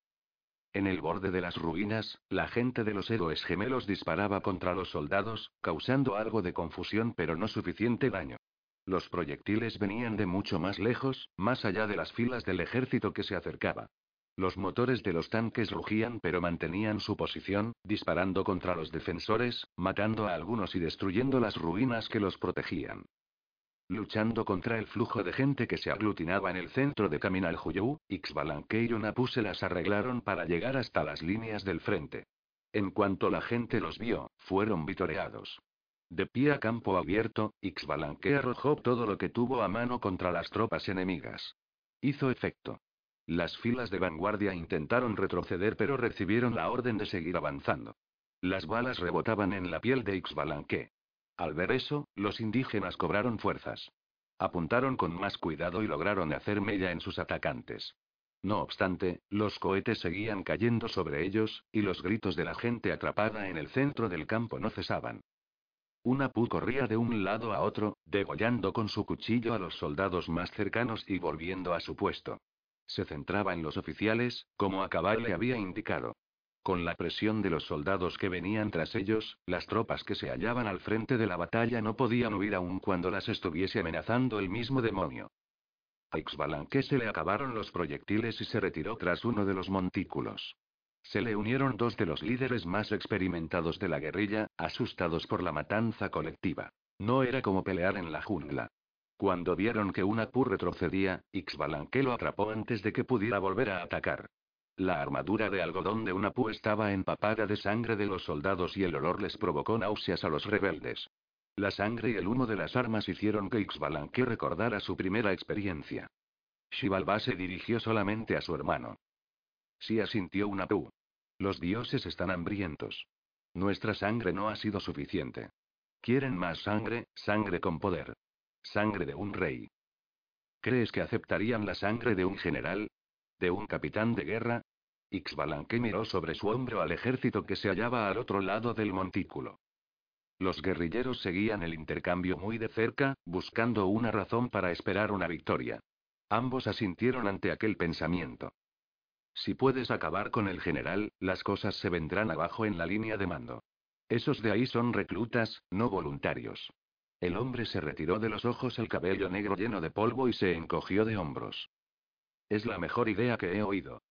En el borde de las ruinas, la gente de los héroes gemelos disparaba contra los soldados, causando algo de confusión pero no suficiente daño. Los proyectiles venían de mucho más lejos, más allá de las filas del ejército que se acercaba. Los motores de los tanques rugían pero mantenían su posición, disparando contra los defensores, matando a algunos y destruyendo las ruinas que los protegían. Luchando contra el flujo de gente que se aglutinaba en el centro de Caminal Juyú, Ixbalanque y Unapu se las arreglaron para llegar hasta las líneas del frente. En cuanto la gente los vio, fueron vitoreados. De pie a campo abierto, Ixbalanque arrojó todo lo que tuvo a mano contra las tropas enemigas. Hizo efecto. Las filas de vanguardia intentaron retroceder pero recibieron la orden de seguir avanzando. Las balas rebotaban en la piel de Ixbalanque. Al ver eso, los indígenas cobraron fuerzas. Apuntaron con más cuidado y lograron hacer mella en sus atacantes. No obstante, los cohetes seguían cayendo sobre ellos, y los gritos de la gente atrapada en el centro del campo no cesaban. Una pu corría de un lado a otro, degollando con su cuchillo a los soldados más cercanos y volviendo a su puesto. Se centraba en los oficiales, como Acabal le había indicado. Con la presión de los soldados que venían tras ellos, las tropas que se hallaban al frente de la batalla no podían huir aun cuando las estuviese amenazando el mismo demonio. A se le acabaron los proyectiles y se retiró tras uno de los montículos. Se le unieron dos de los líderes más experimentados de la guerrilla, asustados por la matanza colectiva. No era como pelear en la jungla. Cuando vieron que una Pu retrocedía, Ixbalanque lo atrapó antes de que pudiera volver a atacar. La armadura de algodón de una pu estaba empapada de sangre de los soldados y el olor les provocó náuseas a los rebeldes. La sangre y el humo de las armas hicieron que Ixbalanque recordara su primera experiencia. Shivalba se dirigió solamente a su hermano. Sí asintió una pu. Los dioses están hambrientos. Nuestra sangre no ha sido suficiente. Quieren más sangre, sangre con poder. Sangre de un rey. ¿Crees que aceptarían la sangre de un general? ¿De un capitán de guerra? Ixbalanque miró sobre su hombro al ejército que se hallaba al otro lado del montículo. Los guerrilleros seguían el intercambio muy de cerca, buscando una razón para esperar una victoria. Ambos asintieron ante aquel pensamiento. Si puedes acabar con el general, las cosas se vendrán abajo en la línea de mando. Esos de ahí son reclutas, no voluntarios. El hombre se retiró de los ojos el cabello negro lleno de polvo y se encogió de hombros. Es la mejor idea que he oído.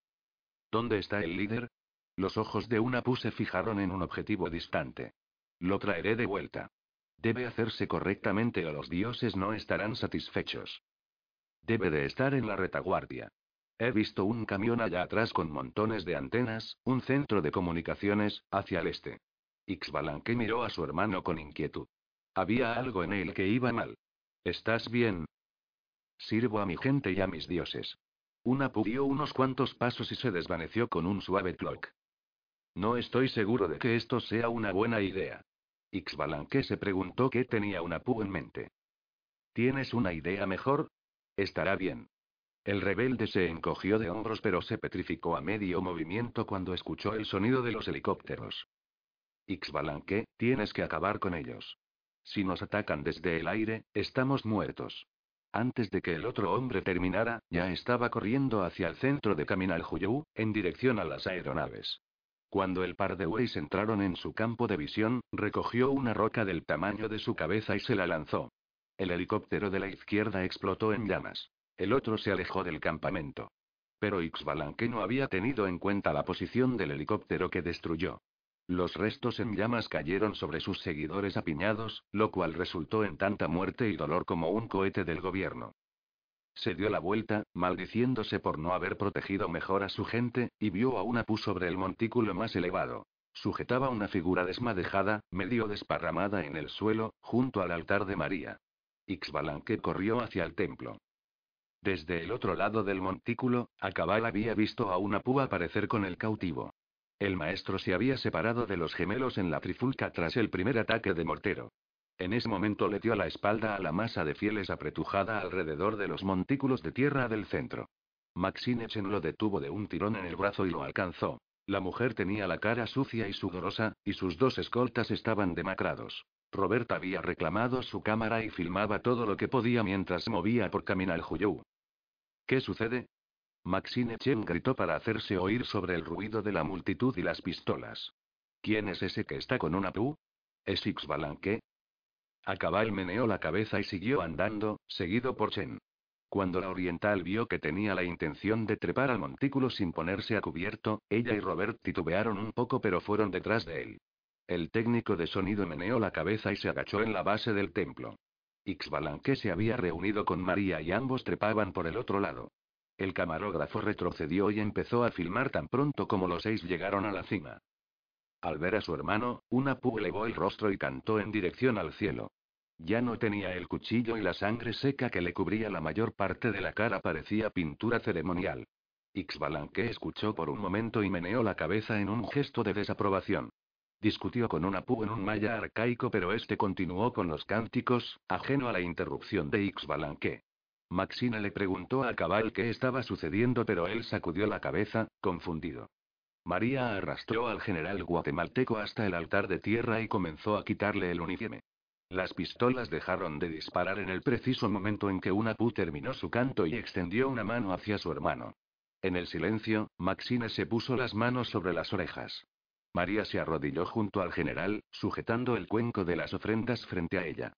¿Dónde está el líder? Los ojos de una pu se fijaron en un objetivo distante. Lo traeré de vuelta. Debe hacerse correctamente o los dioses no estarán satisfechos. Debe de estar en la retaguardia. He visto un camión allá atrás con montones de antenas, un centro de comunicaciones, hacia el este. Ixbalanque miró a su hermano con inquietud. Había algo en él que iba mal. ¿Estás bien? Sirvo a mi gente y a mis dioses. Una pu dio unos cuantos pasos y se desvaneció con un suave clock. No estoy seguro de que esto sea una buena idea. Ixbalanque se preguntó qué tenía una pu en mente. ¿Tienes una idea mejor? Estará bien. El rebelde se encogió de hombros pero se petrificó a medio movimiento cuando escuchó el sonido de los helicópteros. Ixbalanque, tienes que acabar con ellos. Si nos atacan desde el aire, estamos muertos. Antes de que el otro hombre terminara, ya estaba corriendo hacia el centro de Caminal Juyú, en dirección a las aeronaves. Cuando el par de Ways entraron en su campo de visión, recogió una roca del tamaño de su cabeza y se la lanzó. El helicóptero de la izquierda explotó en llamas. El otro se alejó del campamento. Pero Ixbalanque no había tenido en cuenta la posición del helicóptero que destruyó. Los restos en llamas cayeron sobre sus seguidores apiñados, lo cual resultó en tanta muerte y dolor como un cohete del gobierno. Se dio la vuelta, maldiciéndose por no haber protegido mejor a su gente, y vio a una pu sobre el montículo más elevado. Sujetaba una figura desmadejada, medio desparramada en el suelo, junto al altar de María. Ixbalanque corrió hacia el templo. Desde el otro lado del montículo, Acabal había visto a una pu aparecer con el cautivo. El maestro se había separado de los gemelos en la trifulca tras el primer ataque de mortero. En ese momento le dio la espalda a la masa de fieles apretujada alrededor de los montículos de tierra del centro. Maxine Chen lo detuvo de un tirón en el brazo y lo alcanzó. La mujer tenía la cara sucia y sudorosa, y sus dos escoltas estaban demacrados. Robert había reclamado su cámara y filmaba todo lo que podía mientras movía por Caminal Huyou. ¿Qué sucede? Maxine Chen gritó para hacerse oír sobre el ruido de la multitud y las pistolas. ¿Quién es ese que está con una pu? ¿Es X Balanque? Acabal meneó la cabeza y siguió andando, seguido por Chen. Cuando la oriental vio que tenía la intención de trepar al montículo sin ponerse a cubierto, ella y Robert titubearon un poco pero fueron detrás de él. El técnico de sonido meneó la cabeza y se agachó en la base del templo. Ixbalanque se había reunido con María y ambos trepaban por el otro lado. El camarógrafo retrocedió y empezó a filmar tan pronto como los seis llegaron a la cima. Al ver a su hermano, una pu elevó el rostro y cantó en dirección al cielo. Ya no tenía el cuchillo y la sangre seca que le cubría la mayor parte de la cara parecía pintura ceremonial. Ixbalanque escuchó por un momento y meneó la cabeza en un gesto de desaprobación. Discutió con un apú en un maya arcaico, pero este continuó con los cánticos, ajeno a la interrupción de Ixbalanque. Maxine le preguntó a Cabal qué estaba sucediendo, pero él sacudió la cabeza, confundido. María arrastró al general guatemalteco hasta el altar de tierra y comenzó a quitarle el uniforme. Las pistolas dejaron de disparar en el preciso momento en que una pu terminó su canto y extendió una mano hacia su hermano. En el silencio, Maxine se puso las manos sobre las orejas. María se arrodilló junto al general, sujetando el cuenco de las ofrendas frente a ella.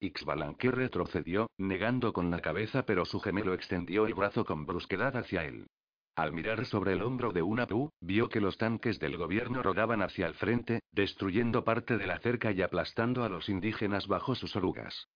Ixbalanque retrocedió, negando con la cabeza, pero su gemelo extendió el brazo con brusquedad hacia él. Al mirar sobre el hombro de una PU, vio que los tanques del gobierno rodaban hacia el frente, destruyendo parte de la cerca y aplastando a los indígenas bajo sus orugas.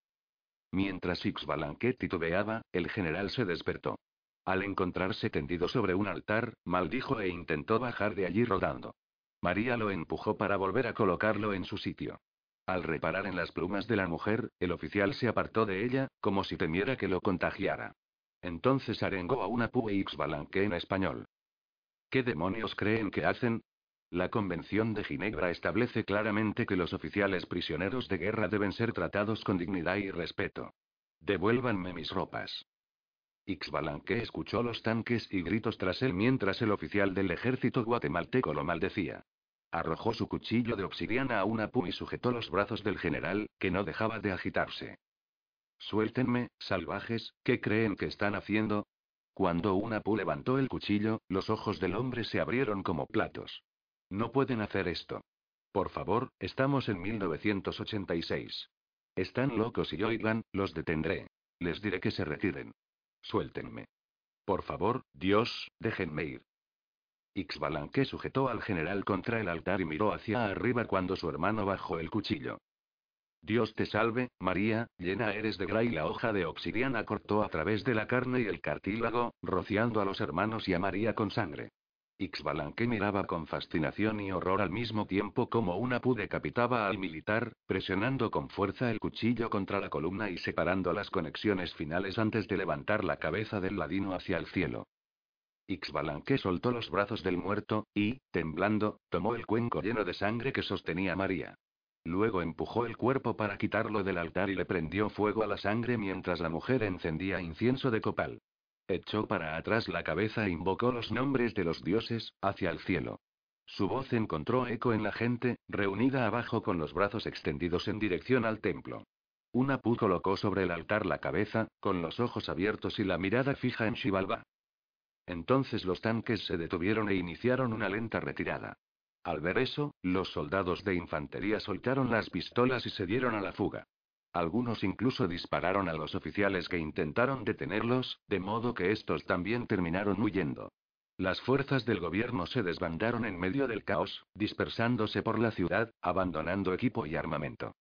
Mientras Ixbalanque titubeaba, el general se despertó. Al encontrarse tendido sobre un altar, maldijo e intentó bajar de allí rodando. María lo empujó para volver a colocarlo en su sitio. Al reparar en las plumas de la mujer, el oficial se apartó de ella, como si temiera que lo contagiara. Entonces arengó a una Pue Balanque en español. ¿Qué demonios creen que hacen? La Convención de Ginebra establece claramente que los oficiales prisioneros de guerra deben ser tratados con dignidad y respeto. Devuélvanme mis ropas. Ixbalanque escuchó los tanques y gritos tras él mientras el oficial del ejército guatemalteco lo maldecía. Arrojó su cuchillo de obsidiana a una pu y sujetó los brazos del general, que no dejaba de agitarse. Suéltenme, salvajes, ¿qué creen que están haciendo? Cuando una pu levantó el cuchillo, los ojos del hombre se abrieron como platos. No pueden hacer esto. Por favor, estamos en 1986. Están locos y oigan, los detendré. Les diré que se retiren. Suéltenme. Por favor, Dios, déjenme ir. Ixbalanque sujetó al general contra el altar y miró hacia arriba cuando su hermano bajó el cuchillo. Dios te salve, María, llena eres de gra y la hoja de obsidiana cortó a través de la carne y el cartílago, rociando a los hermanos y a María con sangre. Ixbalanque miraba con fascinación y horror al mismo tiempo como una pu decapitaba al militar, presionando con fuerza el cuchillo contra la columna y separando las conexiones finales antes de levantar la cabeza del ladino hacia el cielo. Ixbalanque soltó los brazos del muerto, y, temblando, tomó el cuenco lleno de sangre que sostenía María. Luego empujó el cuerpo para quitarlo del altar y le prendió fuego a la sangre mientras la mujer encendía incienso de copal. Echó para atrás la cabeza e invocó los nombres de los dioses, hacia el cielo. Su voz encontró eco en la gente, reunida abajo con los brazos extendidos en dirección al templo. Una pu colocó sobre el altar la cabeza, con los ojos abiertos y la mirada fija en Shivalba. Entonces los tanques se detuvieron e iniciaron una lenta retirada. Al ver eso, los soldados de infantería soltaron las pistolas y se dieron a la fuga. Algunos incluso dispararon a los oficiales que intentaron detenerlos, de modo que estos también terminaron huyendo. Las fuerzas del gobierno se desbandaron en medio del caos, dispersándose por la ciudad, abandonando equipo y armamento.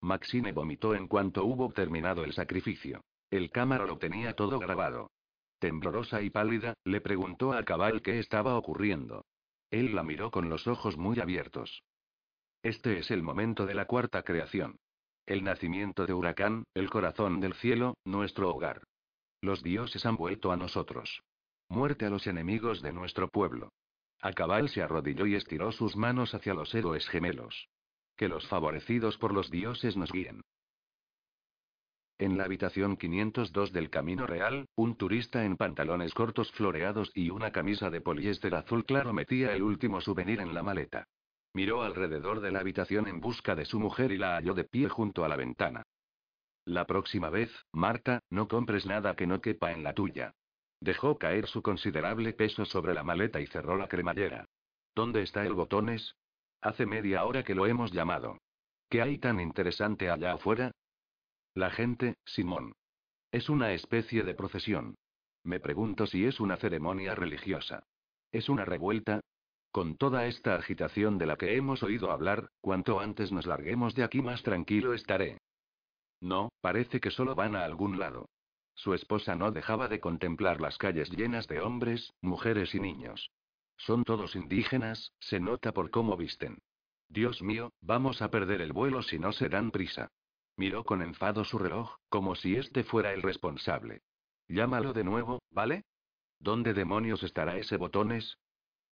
Maxine vomitó en cuanto hubo terminado el sacrificio. El cámara lo tenía todo grabado. Temblorosa y pálida, le preguntó a Cabal qué estaba ocurriendo. Él la miró con los ojos muy abiertos. Este es el momento de la cuarta creación. El nacimiento de Huracán, el corazón del cielo, nuestro hogar. Los dioses han vuelto a nosotros. Muerte a los enemigos de nuestro pueblo. Acabal se arrodilló y estiró sus manos hacia los héroes gemelos. Que los favorecidos por los dioses nos guíen. En la habitación 502 del Camino Real, un turista en pantalones cortos floreados y una camisa de poliéster azul claro metía el último souvenir en la maleta. Miró alrededor de la habitación en busca de su mujer y la halló de pie junto a la ventana. La próxima vez, Marta, no compres nada que no quepa en la tuya. Dejó caer su considerable peso sobre la maleta y cerró la cremallera. ¿Dónde está el botones? Hace media hora que lo hemos llamado. ¿Qué hay tan interesante allá afuera? La gente, Simón. Es una especie de procesión. Me pregunto si es una ceremonia religiosa. ¿Es una revuelta? Con toda esta agitación de la que hemos oído hablar, cuanto antes nos larguemos de aquí más tranquilo estaré. No, parece que solo van a algún lado. Su esposa no dejaba de contemplar las calles llenas de hombres, mujeres y niños. Son todos indígenas, se nota por cómo visten. Dios mío, vamos a perder el vuelo si no se dan prisa. Miró con enfado su reloj, como si este fuera el responsable. Llámalo de nuevo, ¿vale? ¿Dónde demonios estará ese botones?